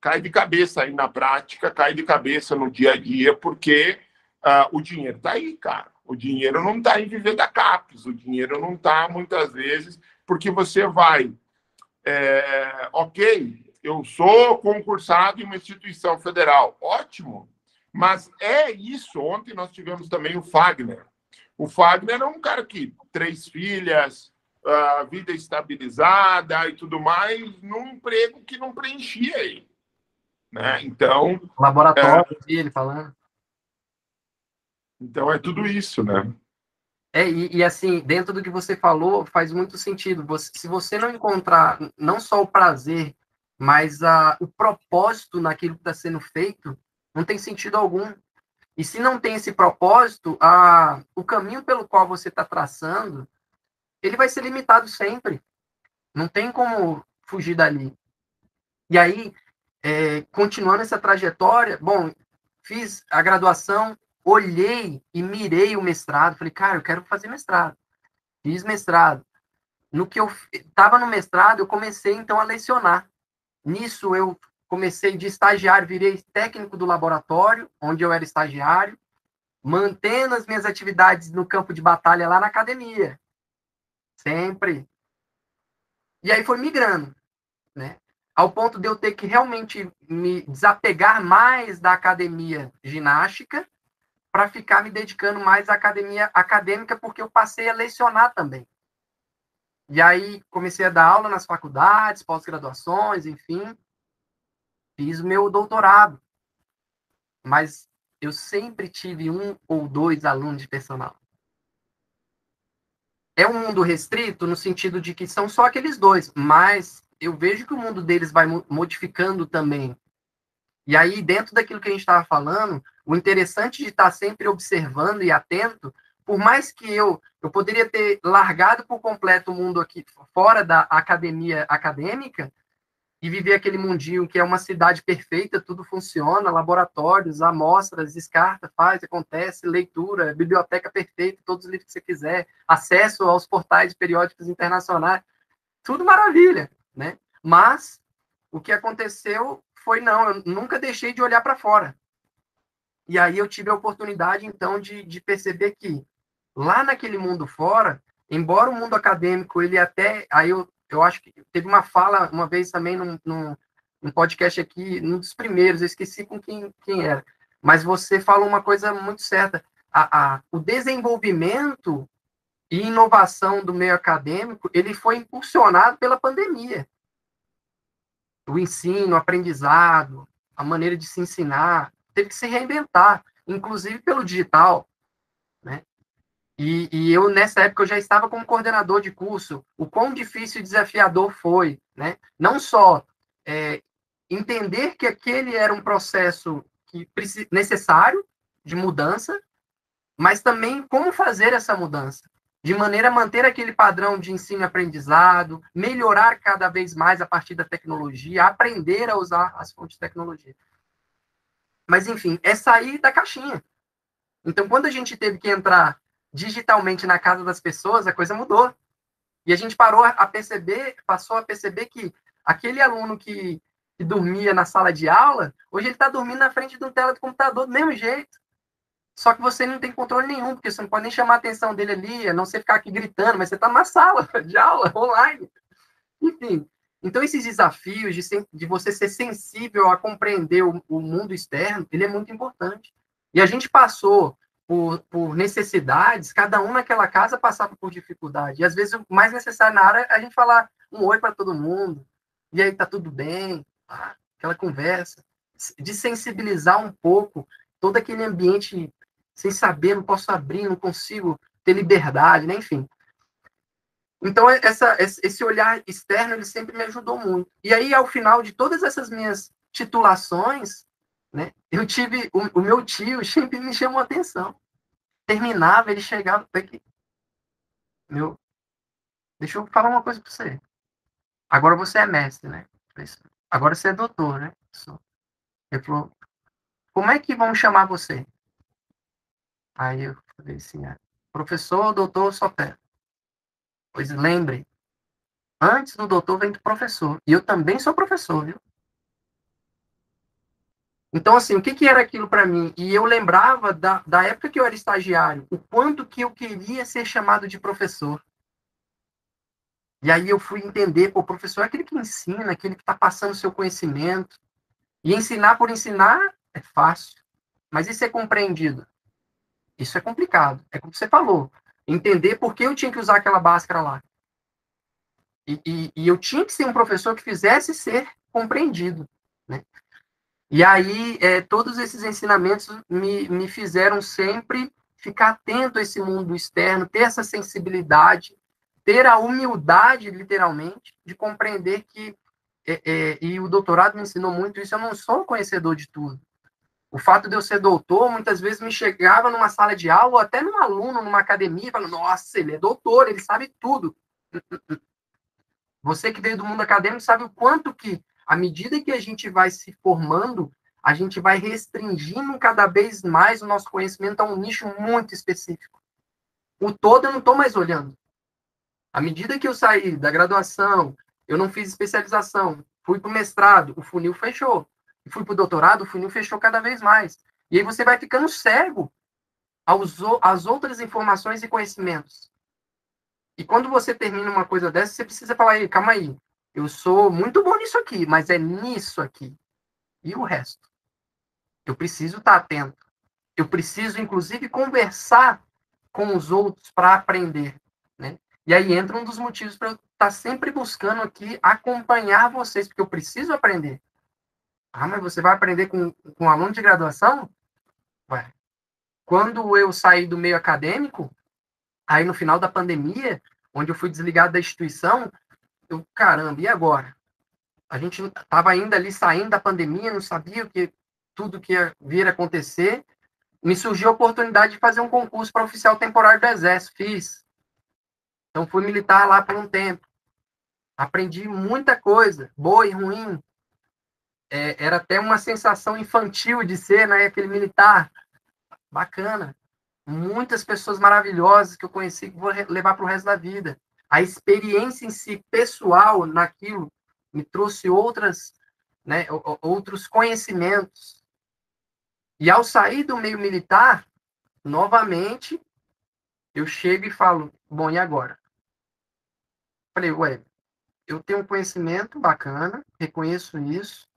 A: cai de cabeça aí na prática, cai de cabeça no dia a dia, porque uh, o dinheiro está aí, cara. O dinheiro não está em viver da CAPES, o dinheiro não está, muitas vezes, porque você vai. É, ok, eu sou concursado em uma instituição federal, ótimo, mas é isso. Ontem nós tivemos também o Fagner. O Fagner é um cara que três filhas, uh, vida estabilizada e tudo mais, num emprego que não preenchia ele. Né? Então.
B: Laboratório é, ele falando.
A: Então é tudo isso, né?
B: É, e, e, assim, dentro do que você falou, faz muito sentido. Você, se você não encontrar não só o prazer, mas a, o propósito naquilo que está sendo feito, não tem sentido algum. E se não tem esse propósito, a, o caminho pelo qual você está traçando, ele vai ser limitado sempre. Não tem como fugir dali. E aí, é, continuando essa trajetória, bom, fiz a graduação, olhei e mirei o mestrado, falei, cara, eu quero fazer mestrado. Fiz mestrado. No que eu estava no mestrado, eu comecei então a lecionar. Nisso eu comecei de estagiário, virei técnico do laboratório, onde eu era estagiário, mantendo as minhas atividades no campo de batalha lá na academia. Sempre. E aí foi migrando, né? Ao ponto de eu ter que realmente me desapegar mais da academia ginástica para ficar me dedicando mais à academia acadêmica, porque eu passei a lecionar também. E aí comecei a dar aula nas faculdades, pós-graduações, enfim. Fiz o meu doutorado. Mas eu sempre tive um ou dois alunos de personal é um mundo restrito no sentido de que são só aqueles dois, mas eu vejo que o mundo deles vai modificando também. E aí, dentro daquilo que a gente estava falando, o interessante de estar sempre observando e atento, por mais que eu eu poderia ter largado por completo o mundo aqui fora da academia acadêmica, e viver aquele mundinho que é uma cidade perfeita, tudo funciona, laboratórios, amostras, descarta, faz, acontece, leitura, biblioteca perfeita, todos os livros que você quiser, acesso aos portais periódicos internacionais, tudo maravilha, né? Mas o que aconteceu foi não, eu nunca deixei de olhar para fora. E aí eu tive a oportunidade então de, de perceber que lá naquele mundo fora, embora o mundo acadêmico ele até aí eu eu acho que teve uma fala uma vez também num, num, num podcast aqui, num dos primeiros, eu esqueci com quem, quem era, mas você falou uma coisa muito certa. A, a, o desenvolvimento e inovação do meio acadêmico, ele foi impulsionado pela pandemia. O ensino, o aprendizado, a maneira de se ensinar, teve que se reinventar, inclusive pelo digital. Né? E, e, eu, nessa época, eu já estava como coordenador de curso. O quão difícil e desafiador foi, né? Não só é, entender que aquele era um processo que necessário de mudança, mas também como fazer essa mudança, de maneira a manter aquele padrão de ensino e aprendizado, melhorar cada vez mais a partir da tecnologia, aprender a usar as fontes de tecnologia. Mas, enfim, é sair da caixinha. Então, quando a gente teve que entrar digitalmente na casa das pessoas, a coisa mudou. E a gente parou a perceber, passou a perceber que aquele aluno que, que dormia na sala de aula, hoje ele está dormindo na frente de um tela de computador do mesmo jeito. Só que você não tem controle nenhum, porque você não pode nem chamar a atenção dele ali, a não ser ficar aqui gritando, mas você está na sala <laughs> de aula, online. Enfim, então esses desafios de, de você ser sensível a compreender o, o, mundo externo, ele é muito importante. E a gente passou por, por necessidades, cada um naquela casa passava por dificuldade. E às vezes o mais necessário na área é a gente falar um oi para todo mundo, e aí tá tudo bem, ah, aquela conversa, de sensibilizar um pouco todo aquele ambiente sem saber, não posso abrir, não consigo ter liberdade, né? Enfim. Então, essa, esse olhar externo, ele sempre me ajudou muito. E aí, ao final de todas essas minhas titulações, né, eu tive, o, o meu tio sempre me chamou a atenção. Terminava, ele chegava aqui. Meu, deixa eu falar uma coisa para você. Agora você é mestre, né? Agora você é doutor, né? Ele falou, como é que vão chamar você? Aí eu falei assim, é, professor, doutor, Sotero. Pois lembre, antes do doutor vem do professor. E eu também sou professor, viu? Então, assim, o que, que era aquilo para mim? E eu lembrava da, da época que eu era estagiário, o quanto que eu queria ser chamado de professor. E aí eu fui entender, pô, o professor é aquele que ensina, aquele que está passando seu conhecimento. E ensinar por ensinar é fácil. Mas isso é compreendido. Isso é complicado. É como você falou. Entender por que eu tinha que usar aquela máscara lá. E, e, e eu tinha que ser um professor que fizesse ser compreendido. Né? E aí, é, todos esses ensinamentos me, me fizeram sempre ficar atento a esse mundo externo, ter essa sensibilidade, ter a humildade, literalmente, de compreender que, é, é, e o doutorado me ensinou muito isso, eu não sou um conhecedor de tudo. O fato de eu ser doutor, muitas vezes me chegava numa sala de aula, ou até num aluno, numa academia, e falava, nossa, ele é doutor, ele sabe tudo. Você que veio do mundo acadêmico sabe o quanto que, à medida que a gente vai se formando, a gente vai restringindo cada vez mais o nosso conhecimento a um nicho muito específico. O todo eu não estou mais olhando. À medida que eu saí da graduação, eu não fiz especialização, fui para o mestrado, o funil fechou fui para o doutorado, o funil fechou cada vez mais. E aí você vai ficando cego aos, às outras informações e conhecimentos. E quando você termina uma coisa dessa, você precisa falar, aí, calma aí, eu sou muito bom nisso aqui, mas é nisso aqui. E o resto? Eu preciso estar atento. Eu preciso, inclusive, conversar com os outros para aprender. Né? E aí entra um dos motivos para eu estar sempre buscando aqui acompanhar vocês, porque eu preciso aprender. Ah, mas você vai aprender com, com um aluno de graduação? Vai. Quando eu saí do meio acadêmico, aí no final da pandemia, onde eu fui desligado da instituição, eu, caramba, e agora? A gente estava ainda ali saindo da pandemia, não sabia o que tudo que ia vir acontecer. Me surgiu a oportunidade de fazer um concurso para oficial temporário do Exército. Fiz. Então, fui militar lá por um tempo. Aprendi muita coisa, boa e ruim é, era até uma sensação infantil de ser, né, aquele militar. Bacana. Muitas pessoas maravilhosas que eu conheci que vou levar para o resto da vida. A experiência em si, pessoal, naquilo, me trouxe outras, né, outros conhecimentos. E ao sair do meio militar, novamente, eu chego e falo, bom, e agora? Falei, ué, eu tenho um conhecimento bacana, reconheço isso,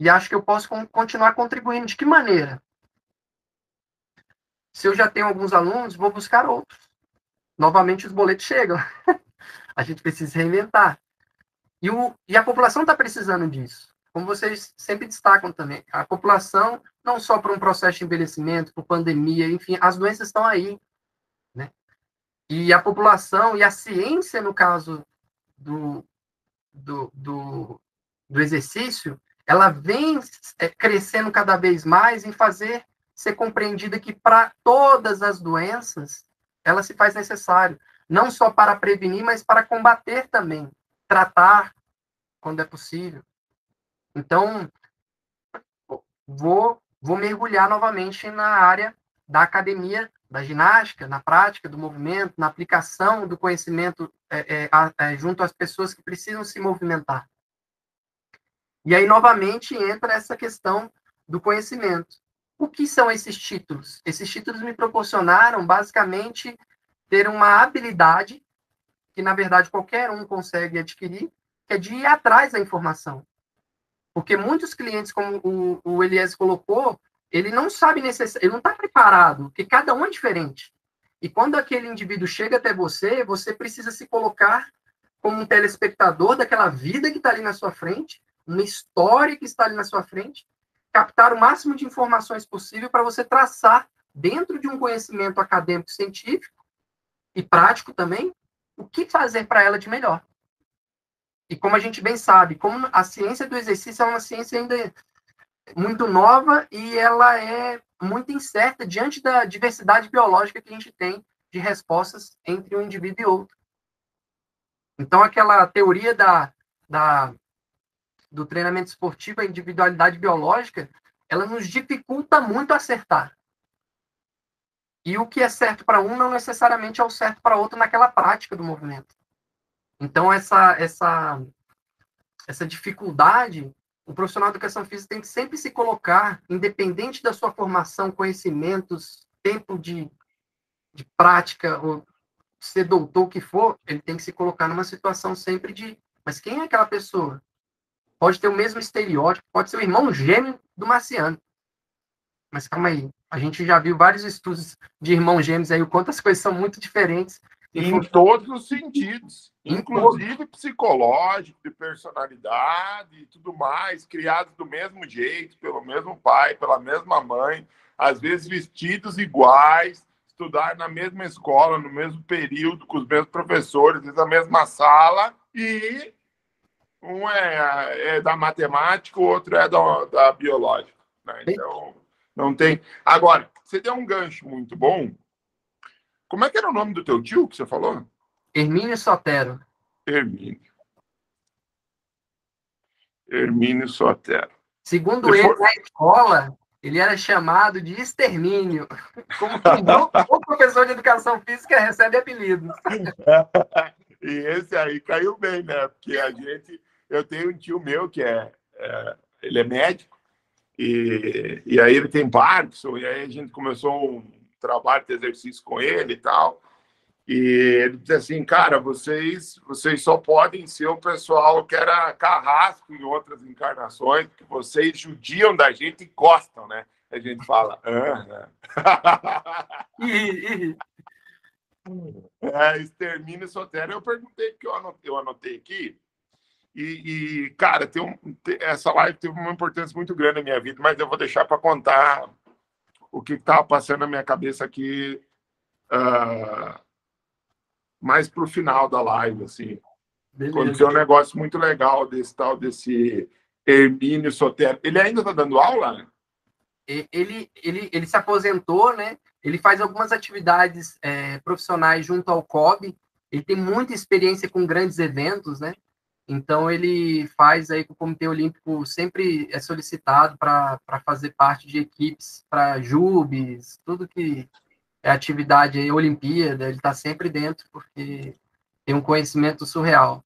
B: e acho que eu posso continuar contribuindo. De que maneira? Se eu já tenho alguns alunos, vou buscar outros. Novamente, os boletos chegam. <laughs> a gente precisa reinventar. E, o, e a população está precisando disso. Como vocês sempre destacam também, a população, não só para um processo de envelhecimento, por pandemia, enfim, as doenças estão aí. Né? E a população e a ciência, no caso do, do, do, do exercício, ela vem é, crescendo cada vez mais em fazer ser compreendida que para todas as doenças ela se faz necessário, não só para prevenir, mas para combater também, tratar quando é possível. Então, vou vou mergulhar novamente na área da academia da ginástica, na prática do movimento, na aplicação do conhecimento é, é, é, junto às pessoas que precisam se movimentar. E aí, novamente, entra essa questão do conhecimento. O que são esses títulos? Esses títulos me proporcionaram, basicamente, ter uma habilidade, que na verdade qualquer um consegue adquirir, que é de ir atrás da informação. Porque muitos clientes, como o, o Elias colocou, ele não sabe necessariamente, ele não está preparado, porque cada um é diferente. E quando aquele indivíduo chega até você, você precisa se colocar como um telespectador daquela vida que está ali na sua frente, uma história que está ali na sua frente, captar o máximo de informações possível para você traçar, dentro de um conhecimento acadêmico científico e prático também, o que fazer para ela de melhor. E como a gente bem sabe, como a ciência do exercício é uma ciência ainda muito nova e ela é muito incerta diante da diversidade biológica que a gente tem de respostas entre um indivíduo e outro. Então, aquela teoria da, da, do treinamento esportivo, a individualidade biológica, ela nos dificulta muito acertar. E o que é certo para um não necessariamente é o certo para outro naquela prática do movimento. Então, essa, essa, essa dificuldade o profissional de educação física tem que sempre se colocar, independente da sua formação, conhecimentos, tempo de, de prática, ou ser doutor, o que for, ele tem que se colocar numa situação sempre de, mas quem é aquela pessoa? Pode ter o mesmo estereótipo, pode ser o irmão gêmeo do marciano. Mas calma aí, a gente já viu vários estudos de irmãos gêmeos aí, o quanto as coisas são muito diferentes.
A: Em todos os sentidos, inclusive psicológico, de personalidade e tudo mais, criados do mesmo jeito, pelo mesmo pai, pela mesma mãe, às vezes vestidos iguais, estudar na mesma escola, no mesmo período, com os mesmos professores, na mesma sala, e um é, é da matemática, o outro é da, da biológica. Né? Então, não tem. Agora, você deu um gancho muito bom como é que era o nome do teu tio que você falou?
B: Hermínio Sotero.
A: Hermínio. Hermínio Sotero.
B: Segundo ele, for... na escola, ele era chamado de extermínio. Como o <laughs> professor de educação física recebe apelidos. <laughs>
A: e esse aí caiu bem, né? Porque a gente. Eu tenho um tio meu que é. é ele é médico, e, e aí ele tem Parkinson, e aí a gente começou um trabalho de exercício com ele e tal. E ele disse assim, cara, vocês, vocês só podem ser o pessoal que era carrasco em outras encarnações, que vocês judiam da gente e gostam, né? A gente fala, ah, né? <laughs> é, extermínio sotério. Eu perguntei, que eu anotei, eu anotei aqui, e, e, cara, tem um, essa live teve uma importância muito grande na minha vida, mas eu vou deixar para contar o que estava passando na minha cabeça aqui uh, mais para o final da live, assim. Beleza. Aconteceu um negócio muito legal desse tal, desse Hermínio Sotero. Ele ainda está dando aula?
B: Ele, ele, ele se aposentou, né? Ele faz algumas atividades é, profissionais junto ao COB. Ele tem muita experiência com grandes eventos, né? Então, ele faz aí que o Comitê Olímpico sempre é solicitado para fazer parte de equipes, para JUBs, tudo que é atividade aí, Olimpíada, ele está sempre dentro, porque tem um conhecimento surreal.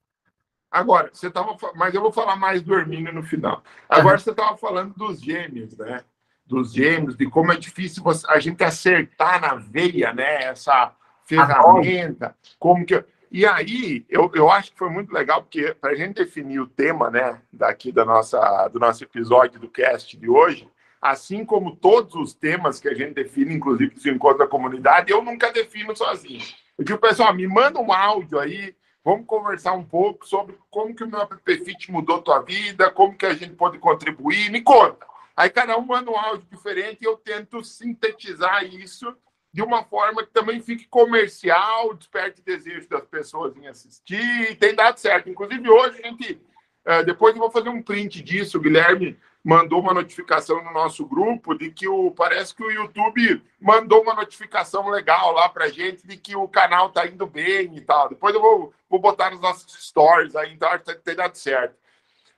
A: Agora, você estava. Mas eu vou falar mais do Hermínio no final. Agora, você estava falando dos gêmeos, né? Dos gêmeos, de como é difícil a gente acertar na veia, né? Essa ferramenta, como que. E aí, eu, eu acho que foi muito legal, porque para a gente definir o tema, né, daqui da nossa, do nosso episódio do cast de hoje, assim como todos os temas que a gente define, inclusive do encontro da comunidade, eu nunca defino sozinho. Eu digo, pessoal, me manda um áudio aí, vamos conversar um pouco sobre como que o meu app Fit mudou tua vida, como que a gente pode contribuir, me conta. Aí cada um manda um áudio diferente e eu tento sintetizar isso de uma forma que também fique comercial, desperte desejo das pessoas em assistir, e tem dado certo. Inclusive, hoje a gente, é, depois eu vou fazer um print disso, o Guilherme mandou uma notificação no nosso grupo de que o parece que o YouTube mandou uma notificação legal lá para gente de que o canal tá indo bem e tal. Depois eu vou, vou botar nos nossos stories aí, então que tem dado certo.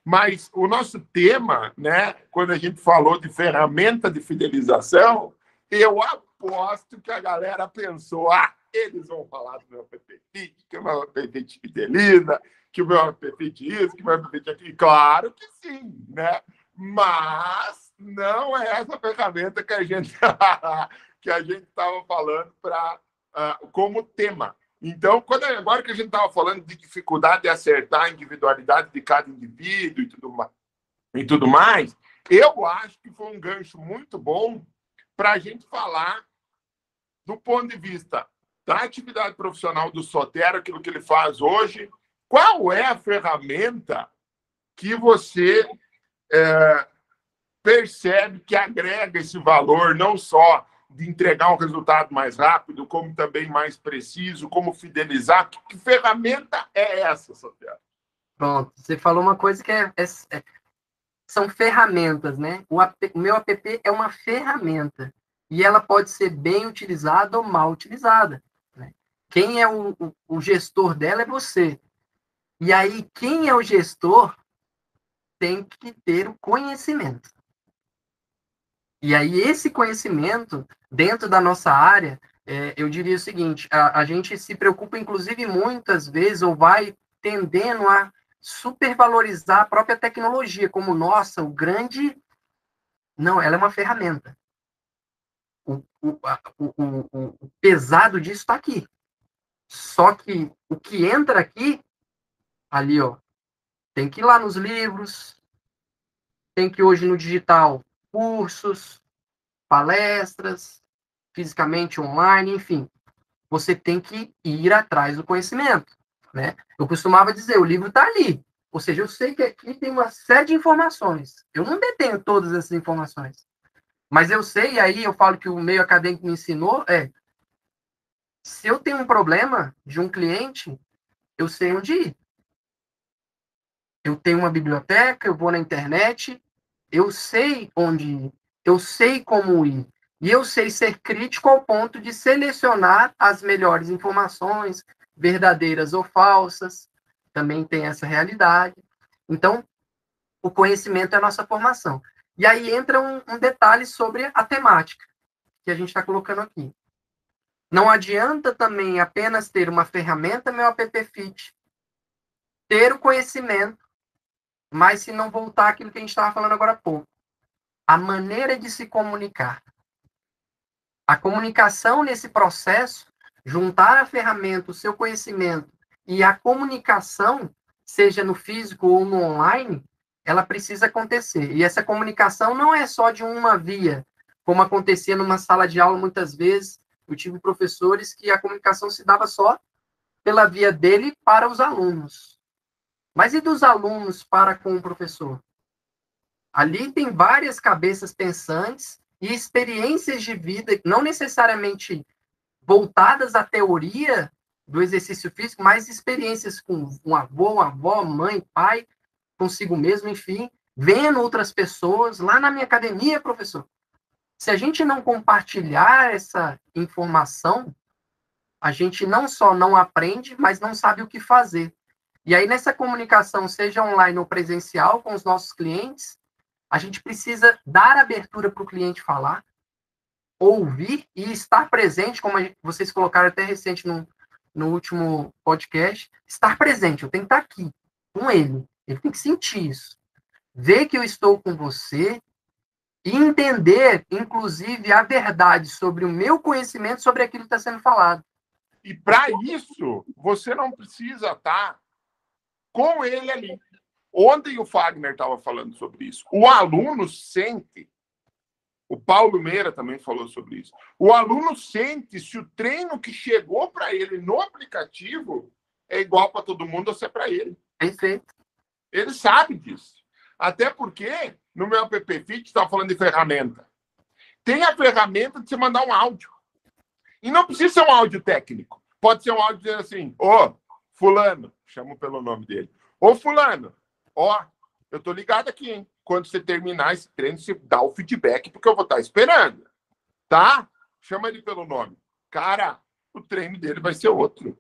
A: Mas o nosso tema, né, quando a gente falou de ferramenta de fidelização, eu aposto que a galera pensou: ah, eles vão falar do meu PPT, que o meu PPT fideliza, que o meu app isso, que o meu app aquilo. Claro que sim, né? Mas não é essa ferramenta que a gente <laughs> que a gente estava falando para uh, ah, como tema. Então, quando agora que a gente estava falando de dificuldade de acertar a individualidade de cada indivíduo e tudo mais, e tudo mais eu acho que foi um gancho muito bom para a gente falar do ponto de vista da atividade profissional do Sotero, aquilo que ele faz hoje, qual é a ferramenta que você é, percebe que agrega esse valor, não só de entregar um resultado mais rápido, como também mais preciso, como fidelizar? Que, que ferramenta é essa, Sotero?
B: Pronto, você falou uma coisa que é, é, é são ferramentas, né? O, app, o, meu app é uma ferramenta e ela pode ser bem utilizada ou mal utilizada. Né? Quem é o, o, o gestor dela é você. E aí, quem é o gestor tem que ter o conhecimento. E aí, esse conhecimento, dentro da nossa área, é, eu diria o seguinte: a, a gente se preocupa, inclusive, muitas vezes, ou vai tendendo a supervalorizar a própria tecnologia, como, nossa, o grande. Não, ela é uma ferramenta. O, o, o, o pesado disso está aqui. Só que o que entra aqui, ali, ó, tem que ir lá nos livros, tem que hoje no digital, cursos, palestras, fisicamente online, enfim. Você tem que ir atrás do conhecimento. Né? Eu costumava dizer, o livro está ali. Ou seja, eu sei que aqui tem uma série de informações. Eu não detenho todas essas informações. Mas eu sei, e aí eu falo que o meio acadêmico me ensinou, é se eu tenho um problema de um cliente, eu sei onde ir. Eu tenho uma biblioteca, eu vou na internet, eu sei onde ir, eu sei como ir. E eu sei ser crítico ao ponto de selecionar as melhores informações, verdadeiras ou falsas, também tem essa realidade. Então, o conhecimento é a nossa formação. E aí entra um, um detalhe sobre a temática que a gente está colocando aqui. Não adianta também apenas ter uma ferramenta meu app fit, ter o conhecimento, mas se não voltar aquilo que a gente estava falando agora há pouco, a maneira de se comunicar. A comunicação nesse processo juntar a ferramenta, o seu conhecimento e a comunicação, seja no físico ou no online, ela precisa acontecer. E essa comunicação não é só de uma via, como acontecia numa sala de aula muitas vezes. Eu tive professores que a comunicação se dava só pela via dele para os alunos. Mas e dos alunos para com o professor? Ali tem várias cabeças pensantes e experiências de vida, não necessariamente voltadas à teoria do exercício físico, mais experiências com um avô, uma avó, mãe, pai, consigo mesmo, enfim, vendo outras pessoas lá na minha academia, professor. Se a gente não compartilhar essa informação, a gente não só não aprende, mas não sabe o que fazer. E aí, nessa comunicação, seja online ou presencial com os nossos clientes, a gente precisa dar abertura para o cliente falar, ouvir e estar presente, como vocês colocaram até recente no, no último podcast, estar presente, eu tenho que estar aqui com ele, ele tem que sentir isso, ver que eu estou com você e entender, inclusive, a verdade sobre o meu conhecimento sobre aquilo que está sendo falado.
A: E para isso, você não precisa estar com ele ali. Ontem o Fagner estava falando sobre isso. O aluno sente o Paulo Meira também falou sobre isso. O aluno sente se o treino que chegou para ele no aplicativo é igual para todo mundo ou se é para ele.
B: Perfeito.
A: Ele sabe disso. Até porque no meu app Fit está falando de ferramenta. Tem a ferramenta de você mandar um áudio. E não precisa ser um áudio técnico. Pode ser um áudio dizendo assim: Ô, oh, Fulano, chamo pelo nome dele. Ô, Fulano, ó, eu tô ligado aqui, hein? Quando você terminar esse treino, você dá o feedback, porque eu vou estar esperando. Tá? Chama ele pelo nome. Cara, o treino dele vai ser outro.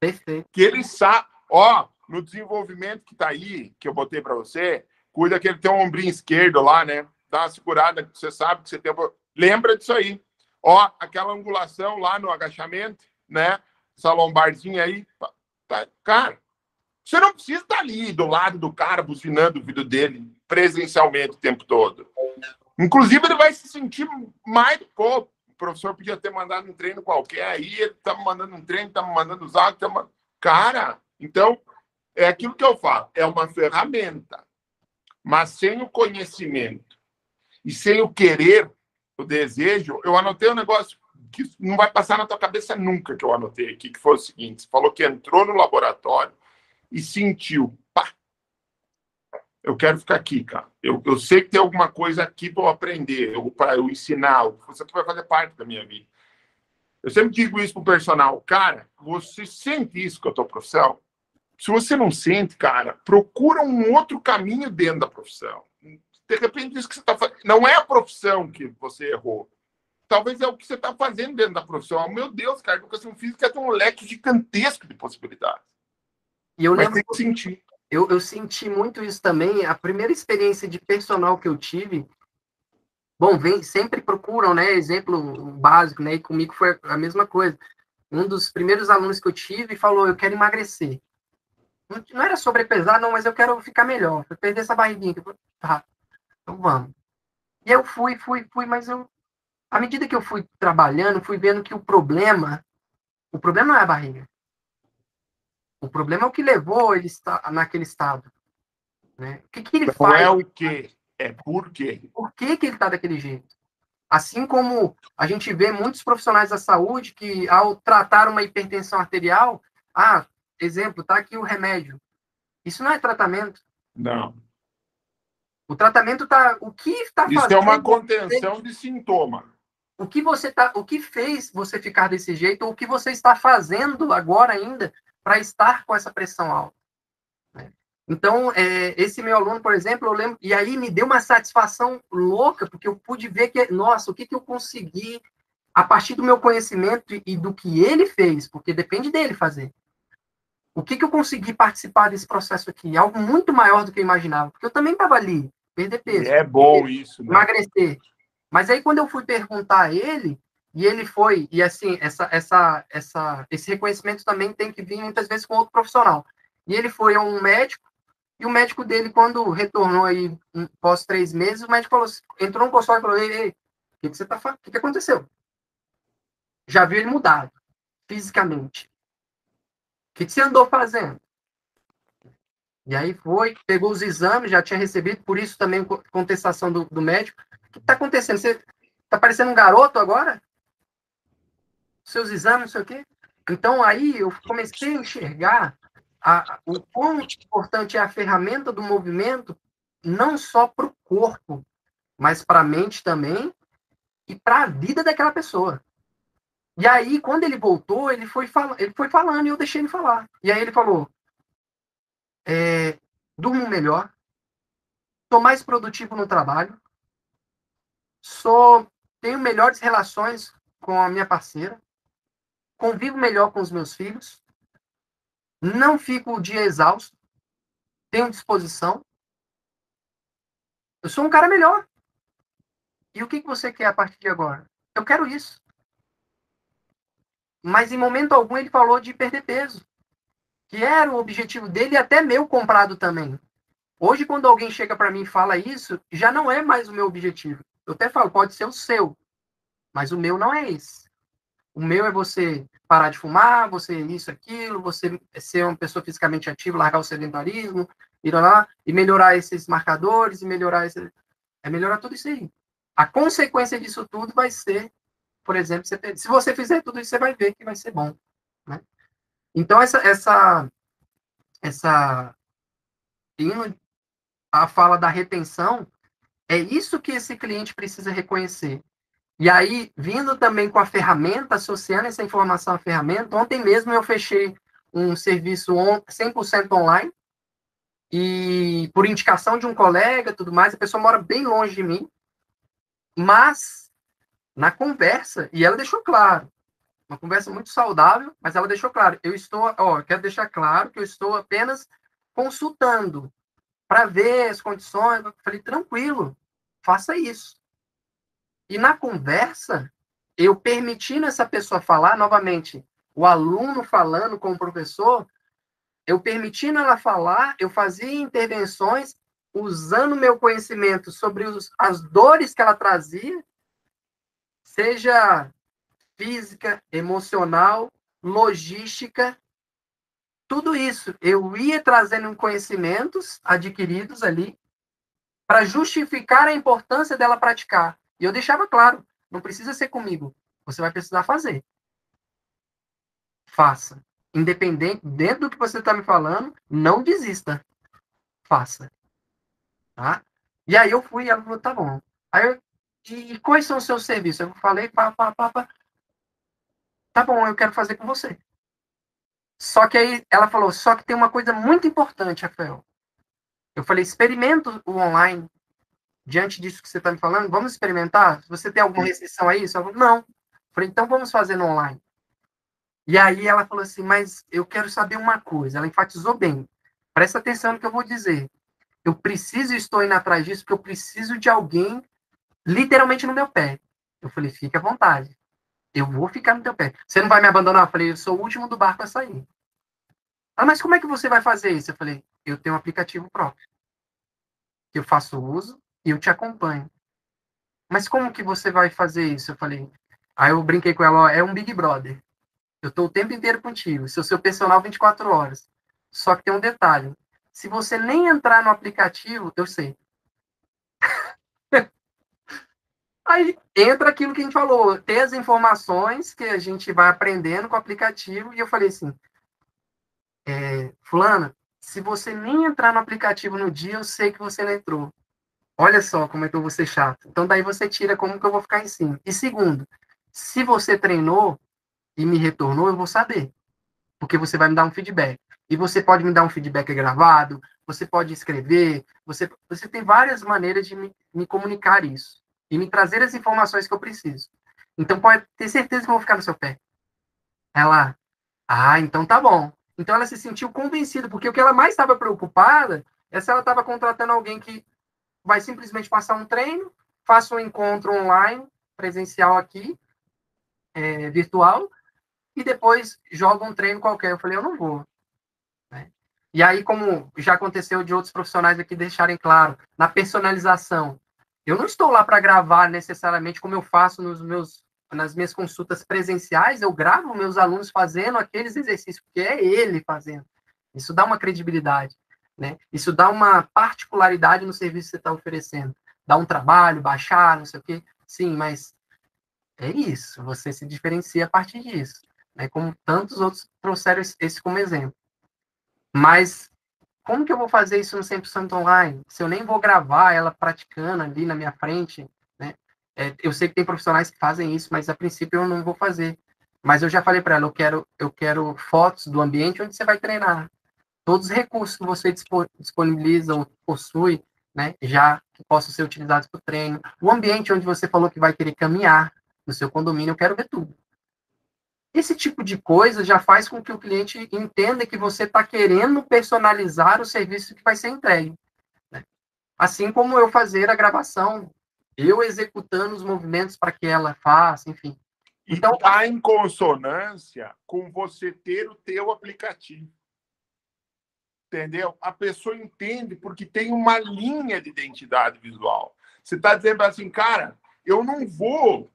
B: Perfeito.
A: Que ele sabe. Ó, no desenvolvimento que tá aí, que eu botei para você, cuida que ele tem um ombrinho esquerdo lá, né? Dá uma segurada, você sabe que você tem. Lembra disso aí. Ó, aquela angulação lá no agachamento, né? Essa lombarzinha aí, tá, cara, você não precisa estar ali do lado do cara, buzinando o vídeo dele presencialmente o tempo todo. Inclusive, ele vai se sentir mais. Pô, o professor podia ter mandado um treino qualquer, aí ele tá mandando um treino, tá mandando usar. Tá... Cara, então, é aquilo que eu falo: é uma ferramenta. Mas sem o conhecimento e sem o querer, o desejo, eu anotei um negócio que não vai passar na tua cabeça nunca que eu anotei aqui, que foi o seguinte: você falou que entrou no laboratório e sentiu, pá, eu quero ficar aqui, cara. Eu, eu sei que tem alguma coisa aqui para eu aprender, para eu ensinar, você vai fazer parte da minha vida. Eu sempre digo isso pro personal, cara, você sente isso com a tua profissão? Se você não sente, cara, procura um outro caminho dentro da profissão. De repente, isso que você está fazendo não é a profissão que você errou. Talvez é o que você está fazendo dentro da profissão. Meu Deus, cara, a educação física tem um leque gigantesco de possibilidades.
B: E eu lembro. que sentir. Eu, eu senti muito isso também. A primeira experiência de personal que eu tive, bom, vem, sempre procuram, né? Exemplo básico, né? E comigo foi a mesma coisa. Um dos primeiros alunos que eu tive falou: Eu quero emagrecer. Não, não era sobrepesar, não, mas eu quero ficar melhor. Eu perder essa barriguinha. Tá, então vamos. E eu fui, fui, fui, mas eu. À medida que eu fui trabalhando, fui vendo que o problema. O problema não é a barriga. O problema é o que levou ele está naquele estado. Né? O que, que ele
A: Não
B: faz?
A: é o que, é por quê.
B: Por que, que ele está daquele jeito? Assim como a gente vê muitos profissionais da saúde que, ao tratar uma hipertensão arterial, ah, exemplo, tá aqui o remédio. Isso não é tratamento.
A: Não.
B: O tratamento tá. O que está
A: fazendo? Isso é uma contenção de sintoma.
B: O que você tá, o que fez você ficar desse jeito, ou o que você está fazendo agora ainda para estar com essa pressão alta. Né? Então, é, esse meu aluno, por exemplo, eu lembro, e aí me deu uma satisfação louca, porque eu pude ver que, nossa, o que, que eu consegui a partir do meu conhecimento e do que ele fez, porque depende dele fazer. O que, que eu consegui participar desse processo aqui? Algo muito maior do que eu imaginava, porque eu também estava ali, perder peso.
A: É bom isso.
B: Né? Emagrecer. Mas aí, quando eu fui perguntar a ele, e ele foi, e assim, essa, essa, essa, esse reconhecimento também tem que vir muitas vezes com outro profissional. E ele foi a um médico, e o médico dele, quando retornou aí, pós três meses, o médico falou, entrou no consultório e falou, ei, ei, o que, que você tá O que, que aconteceu? Já viu ele mudado, fisicamente. O que, que você andou fazendo? E aí foi, pegou os exames, já tinha recebido, por isso também contestação do, do médico. O que está acontecendo? Você está parecendo um garoto agora? Seus exames, não sei o quê. Então, aí eu comecei a enxergar a, o quão importante é a ferramenta do movimento, não só para o corpo, mas para a mente também e para a vida daquela pessoa. E aí, quando ele voltou, ele foi, fal ele foi falando e eu deixei ele falar. E aí ele falou: é, durmo melhor, sou mais produtivo no trabalho, sou tenho melhores relações com a minha parceira, convivo melhor com os meus filhos, não fico o dia exausto, tenho disposição. Eu sou um cara melhor. E o que você quer a partir de agora? Eu quero isso. Mas em momento algum ele falou de perder peso, que era o objetivo dele e até meu comprado também. Hoje, quando alguém chega para mim e fala isso, já não é mais o meu objetivo. Eu até falo, pode ser o seu, mas o meu não é esse. O meu é você parar de fumar, você isso, aquilo, você ser uma pessoa fisicamente ativa, largar o sedentarismo, ir lá e melhorar esses marcadores e melhorar esse... é melhorar tudo isso aí. A consequência disso tudo vai ser, por exemplo, você se você fizer tudo isso, você vai ver que vai ser bom, né? Então essa essa essa a fala da retenção, é isso que esse cliente precisa reconhecer. E aí, vindo também com a ferramenta, associando essa informação à ferramenta, ontem mesmo eu fechei um serviço 100% online, e por indicação de um colega, tudo mais, a pessoa mora bem longe de mim, mas na conversa, e ela deixou claro, uma conversa muito saudável, mas ela deixou claro, eu estou, ó, quero deixar claro que eu estou apenas consultando para ver as condições. Eu falei, tranquilo, faça isso. E na conversa, eu permitindo essa pessoa falar, novamente, o aluno falando com o professor, eu permitindo ela falar, eu fazia intervenções usando meu conhecimento sobre os, as dores que ela trazia, seja física, emocional, logística, tudo isso. Eu ia trazendo conhecimentos adquiridos ali para justificar a importância dela praticar. E eu deixava claro, não precisa ser comigo, você vai precisar fazer. Faça. Independente, dentro do que você está me falando, não desista. Faça. Tá? E aí eu fui e ela falou, tá bom. Aí eu, e, quais são os seus serviços? Eu falei, pá, pá, pá, pá. Tá bom, eu quero fazer com você. Só que aí ela falou, só que tem uma coisa muito importante, Rafael. Eu falei, experimenta o online. Diante disso que você está me falando, vamos experimentar? Você tem alguma restrição a isso? Eu falei, não. Eu falei, então vamos fazer no online. E aí ela falou assim, mas eu quero saber uma coisa. Ela enfatizou bem. Presta atenção no que eu vou dizer. Eu preciso, estou indo atrás disso, porque eu preciso de alguém literalmente no meu pé. Eu falei, fique à vontade. Eu vou ficar no teu pé. Você não vai me abandonar? Eu falei, eu sou o último do barco a sair. Ah, mas como é que você vai fazer isso? Eu falei, eu tenho um aplicativo próprio. Eu faço uso eu te acompanho. Mas como que você vai fazer isso? Eu falei. Aí eu brinquei com ela, ó, é um Big Brother. Eu estou o tempo inteiro contigo. Sou seu personal 24 horas. Só que tem um detalhe. Se você nem entrar no aplicativo, eu sei. <laughs> Aí entra aquilo que a gente falou, ter as informações que a gente vai aprendendo com o aplicativo. E eu falei assim, é, fulana, se você nem entrar no aplicativo no dia, eu sei que você não entrou. Olha só como é que eu vou ser chato. Então daí você tira como que eu vou ficar em cima. E segundo, se você treinou, e me retornou, eu vou saber. Porque você vai me dar um feedback. E você pode me dar um feedback gravado, você pode escrever, você, você tem várias maneiras de me, me comunicar isso. E me trazer as informações que eu preciso. Então pode ter certeza que eu vou ficar no seu pé. Ela, ah, então tá bom. Então ela se sentiu convencida, porque o que ela mais estava preocupada é se ela estava contratando alguém que vai simplesmente passar um treino, faça um encontro online, presencial aqui, é, virtual, e depois joga um treino qualquer. Eu falei, eu não vou. Né? E aí, como já aconteceu de outros profissionais aqui deixarem claro, na personalização, eu não estou lá para gravar necessariamente como eu faço nos meus nas minhas consultas presenciais, eu gravo meus alunos fazendo aqueles exercícios, porque é ele fazendo. Isso dá uma credibilidade, né? Isso dá uma particularidade no serviço que você está oferecendo. Dá um trabalho, baixar, não sei o quê. Sim, mas é isso. Você se diferencia a partir disso né, como tantos outros trouxeram esse como exemplo. Mas como que eu vou fazer isso no 100% online? Se eu nem vou gravar ela praticando ali na minha frente, né? É, eu sei que tem profissionais que fazem isso, mas a princípio eu não vou fazer. Mas eu já falei para ela, eu quero, eu quero fotos do ambiente onde você vai treinar. Todos os recursos que você disponibiliza ou possui, né, já que possam ser utilizados para o treino. O ambiente onde você falou que vai querer caminhar no seu condomínio, eu quero ver tudo. Esse tipo de coisa já faz com que o cliente entenda que você está querendo personalizar o serviço que vai ser entregue. Né? Assim como eu fazer a gravação, eu executando os movimentos para que ela faça, enfim.
A: Então está em consonância com você ter o teu aplicativo. Entendeu? A pessoa entende porque tem uma linha de identidade visual. Você está dizendo assim, cara, eu não vou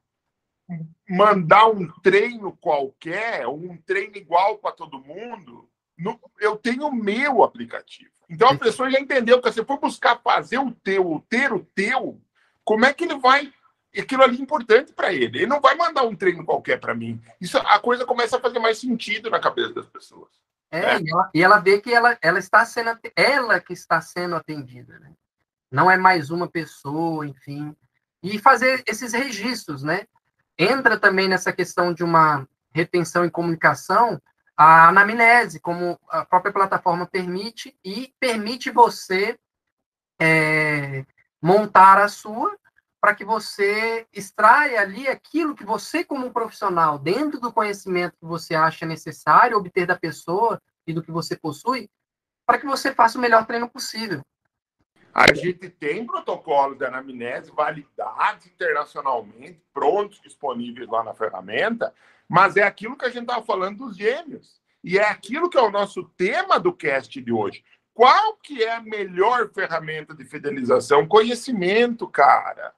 A: mandar um treino qualquer, um treino igual para todo mundo, no, eu tenho o meu aplicativo. Então a pessoa já entendeu que se for buscar fazer o teu, ter o teu, como é que ele vai. Aquilo ali é importante para ele. Ele não vai mandar um treino qualquer para mim. Isso a coisa começa a fazer mais sentido na cabeça das pessoas.
B: É. E, ela, e, ela, vê que ela, ela está sendo ela que está sendo atendida, né? Não é mais uma pessoa, enfim. E fazer esses registros, né? entra também nessa questão de uma retenção e comunicação a anamnese, como a própria plataforma permite, e permite você é, montar a sua para que você extraia ali aquilo que você, como profissional, dentro do conhecimento que você acha necessário obter da pessoa e do que você possui, para que você faça o melhor treino possível.
A: A gente tem protocolos de anamnese validados internacionalmente, prontos, disponíveis lá na ferramenta, mas é aquilo que a gente estava falando dos gêmeos. E é aquilo que é o nosso tema do cast de hoje. Qual que é a melhor ferramenta de fidelização? Conhecimento, cara.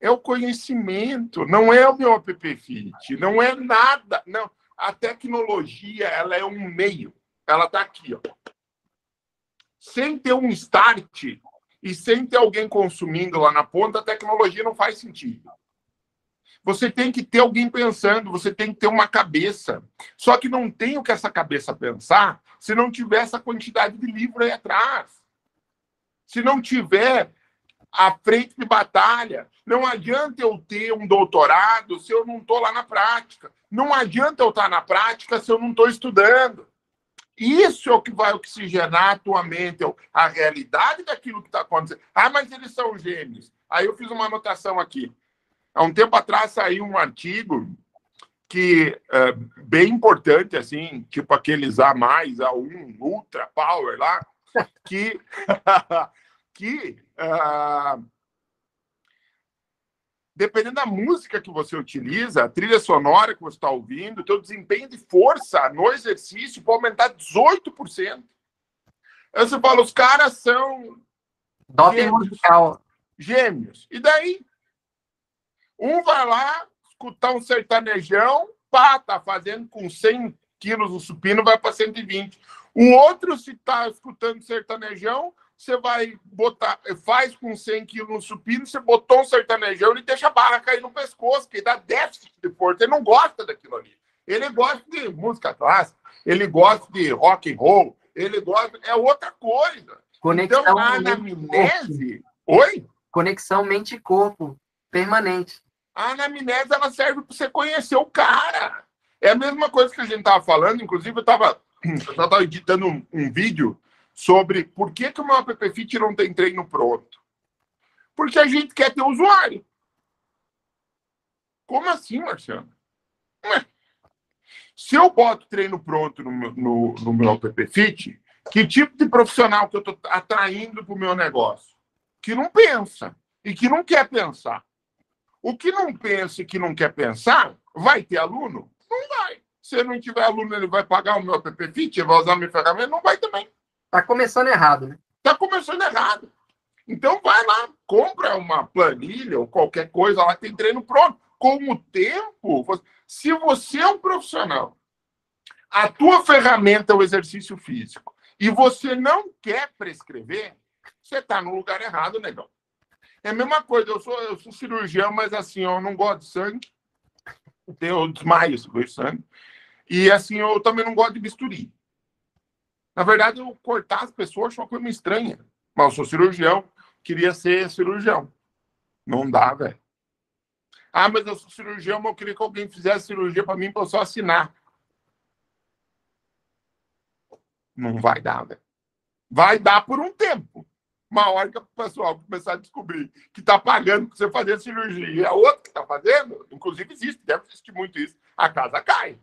A: É o conhecimento, não é o meu app fit, não é nada. Não, a tecnologia, ela é um meio. Ela está aqui, ó sem ter um start e sem ter alguém consumindo lá na ponta, a tecnologia não faz sentido. Você tem que ter alguém pensando, você tem que ter uma cabeça. Só que não tem o que essa cabeça pensar se não tiver essa quantidade de livro aí atrás. Se não tiver a frente de batalha. Não adianta eu ter um doutorado se eu não estou lá na prática. Não adianta eu estar na prática se eu não estou estudando. Isso é o que vai oxigenar a tua mente, a realidade daquilo que está acontecendo. Ah, mas eles são gêmeos. Aí eu fiz uma anotação aqui. Há um tempo atrás saiu um artigo que é bem importante, assim, tipo aqueles A mais, A1, Ultra Power lá, que, <laughs> que uh, dependendo da música que você utiliza, a trilha sonora que você está ouvindo, o teu desempenho de força no exercício pode aumentar 18%. Aí você fala, os caras são
B: Doping musical.
A: Gêmeos. E daí? Um vai lá escutar um sertanejão, pá, tá fazendo com 100 quilos o supino, vai para 120. O outro, se tá escutando sertanejão, você vai botar, faz com 100 quilos no supino, você botou um sertanejão, ele deixa a barra cair no pescoço, que dá déficit de força. Ele não gosta daquilo ali. Ele gosta de música clássica, ele gosta de rock and roll, ele gosta. É outra coisa.
B: Conexão
A: então, a anamnese. Oi?
B: Conexão mente e corpo permanente.
A: A anamnese ela serve para você conhecer o cara. É a mesma coisa que a gente estava falando, inclusive eu estava <clears throat> eu editando um, um vídeo sobre por que, que o meu app Fit não tem treino pronto. Porque a gente quer ter usuário. Como assim, Marciano? Se eu boto treino pronto no no, no meu app Fit, que tipo de profissional que eu estou atraindo para o meu negócio? Que não pensa e que não quer pensar. O que não pensa e que não quer pensar, vai ter aluno? Não vai. Se não tiver aluno, ele vai pagar o meu app Fit, ele vai usar a minha ferramenta? Não vai também.
B: Tá começando errado, né?
A: Tá começando errado. Então vai lá, compra uma planilha ou qualquer coisa lá, tem treino pronto. Com o tempo, se você é um profissional, a tua ferramenta é o exercício físico e você não quer prescrever, você está no lugar errado, negão. É a mesma coisa, eu sou, eu sou cirurgião, mas assim, eu não gosto de sangue. Tenho desmaio se sangue. E assim, eu também não gosto de bisturi. Na verdade, eu cortar as pessoas foi uma coisa estranha. Mas eu sou cirurgião, queria ser cirurgião. Não dá, velho. Ah, mas eu sou cirurgião, mas eu queria que alguém fizesse cirurgia para mim para eu só assinar. Não vai dar, velho. Vai dar por um tempo. Uma hora que o pessoal começar a descobrir que está pagando para você fazer cirurgia a outra que está fazendo, inclusive existe, deve existir muito isso, a casa cai.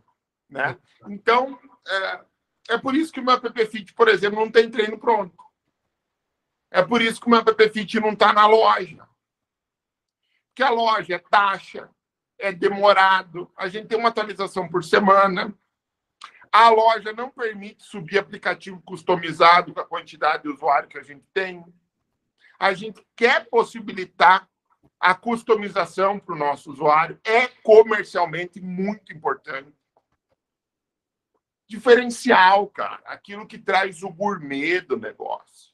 A: Né? Então, é, é por isso que o meu app Fit, por exemplo, não tem treino pronto. É por isso que o meu app Fit não está na loja. Porque a loja é taxa, é demorado, a gente tem uma atualização por semana. A loja não permite subir aplicativo customizado com a quantidade de usuário que a gente tem. A gente quer possibilitar a customização para o nosso usuário. É comercialmente muito importante diferencial, cara. Aquilo que traz o gourmet do negócio.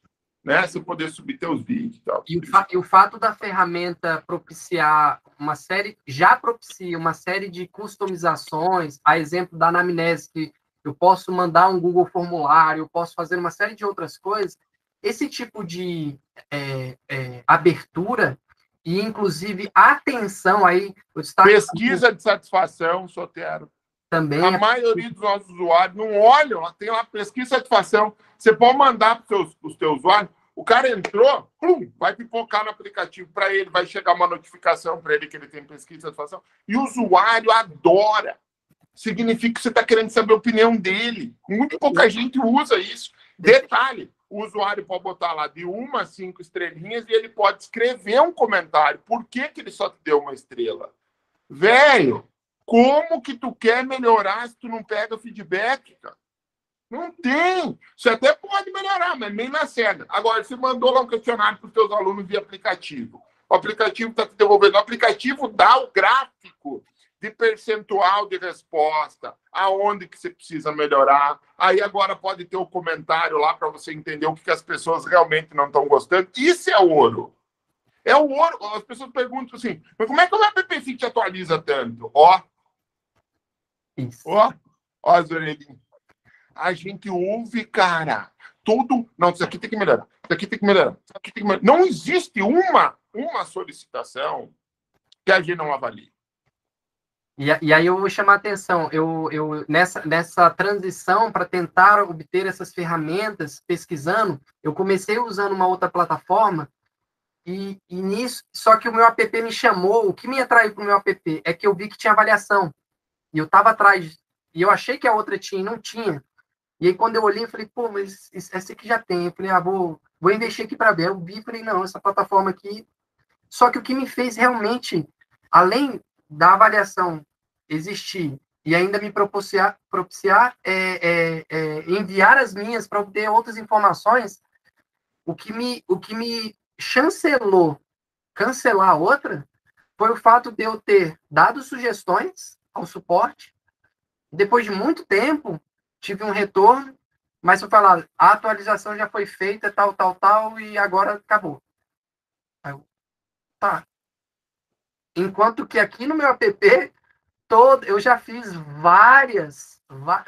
A: Né? Você poder subir teus vídeos e tal.
B: E o, e o fato da ferramenta propiciar uma série, já propicia uma série de customizações, a exemplo da anamnese, que eu posso mandar um Google formulário, eu posso fazer uma série de outras coisas. Esse tipo de é, é, abertura e, inclusive, atenção aí.
A: Pesquisa de satisfação, Sotero.
B: Também
A: a é... maioria dos nossos usuários não olham, tem lá pesquisa de satisfação. Você pode mandar para os teus usuários, o cara entrou, pum, vai pipocar no aplicativo para ele, vai chegar uma notificação para ele que ele tem pesquisa de satisfação. E o usuário adora. Significa que você está querendo saber a opinião dele. Muito pouca gente usa isso. Detalhe: o usuário pode botar lá de uma a cinco estrelinhas e ele pode escrever um comentário. Por que, que ele só te deu uma estrela? Velho, como que tu quer melhorar se tu não pega feedback, cara? Não tem. Você até pode melhorar, mas nem na cega. Agora, você mandou lá um questionário para os seus alunos via aplicativo. O aplicativo está te devolvendo. O aplicativo dá o gráfico de percentual de resposta, aonde que você precisa melhorar. Aí agora pode ter o um comentário lá para você entender o que, que as pessoas realmente não estão gostando. Isso é ouro. É o ouro. As pessoas perguntam assim, mas como é que o MPP te atualiza tanto? Ó. Ó, ó as orelhinhas. A gente ouve, cara. Todo. Não, isso aqui tem que melhorar. Isso aqui tem que melhorar. Isso aqui tem que melhorar. Não existe uma, uma solicitação que a gente não avalie.
B: E, e, aí eu vou chamar a atenção, eu, eu nessa, nessa transição para tentar obter essas ferramentas, pesquisando, eu comecei usando uma outra plataforma e, e nisso, só que o meu app me chamou, o que me atraiu para o meu app é que eu vi que tinha avaliação, e eu estava atrás, e eu achei que a outra tinha e não tinha, e aí quando eu olhei, eu falei, pô, mas essa aqui já tem, eu falei, ah, vou, vou investir aqui para ver, eu vi, falei, não, essa plataforma aqui, só que o que me fez realmente, além da avaliação existir e ainda me propiciar, propiciar é, é, é, enviar as minhas para obter outras informações, o que me, o que me chancelou cancelar a outra foi o fato de eu ter dado sugestões ao suporte. Depois de muito tempo, tive um retorno, mas eu falar, a atualização já foi feita, tal, tal, tal, e agora acabou. Aí eu, tá. Enquanto que aqui no meu app, todo, eu já fiz várias,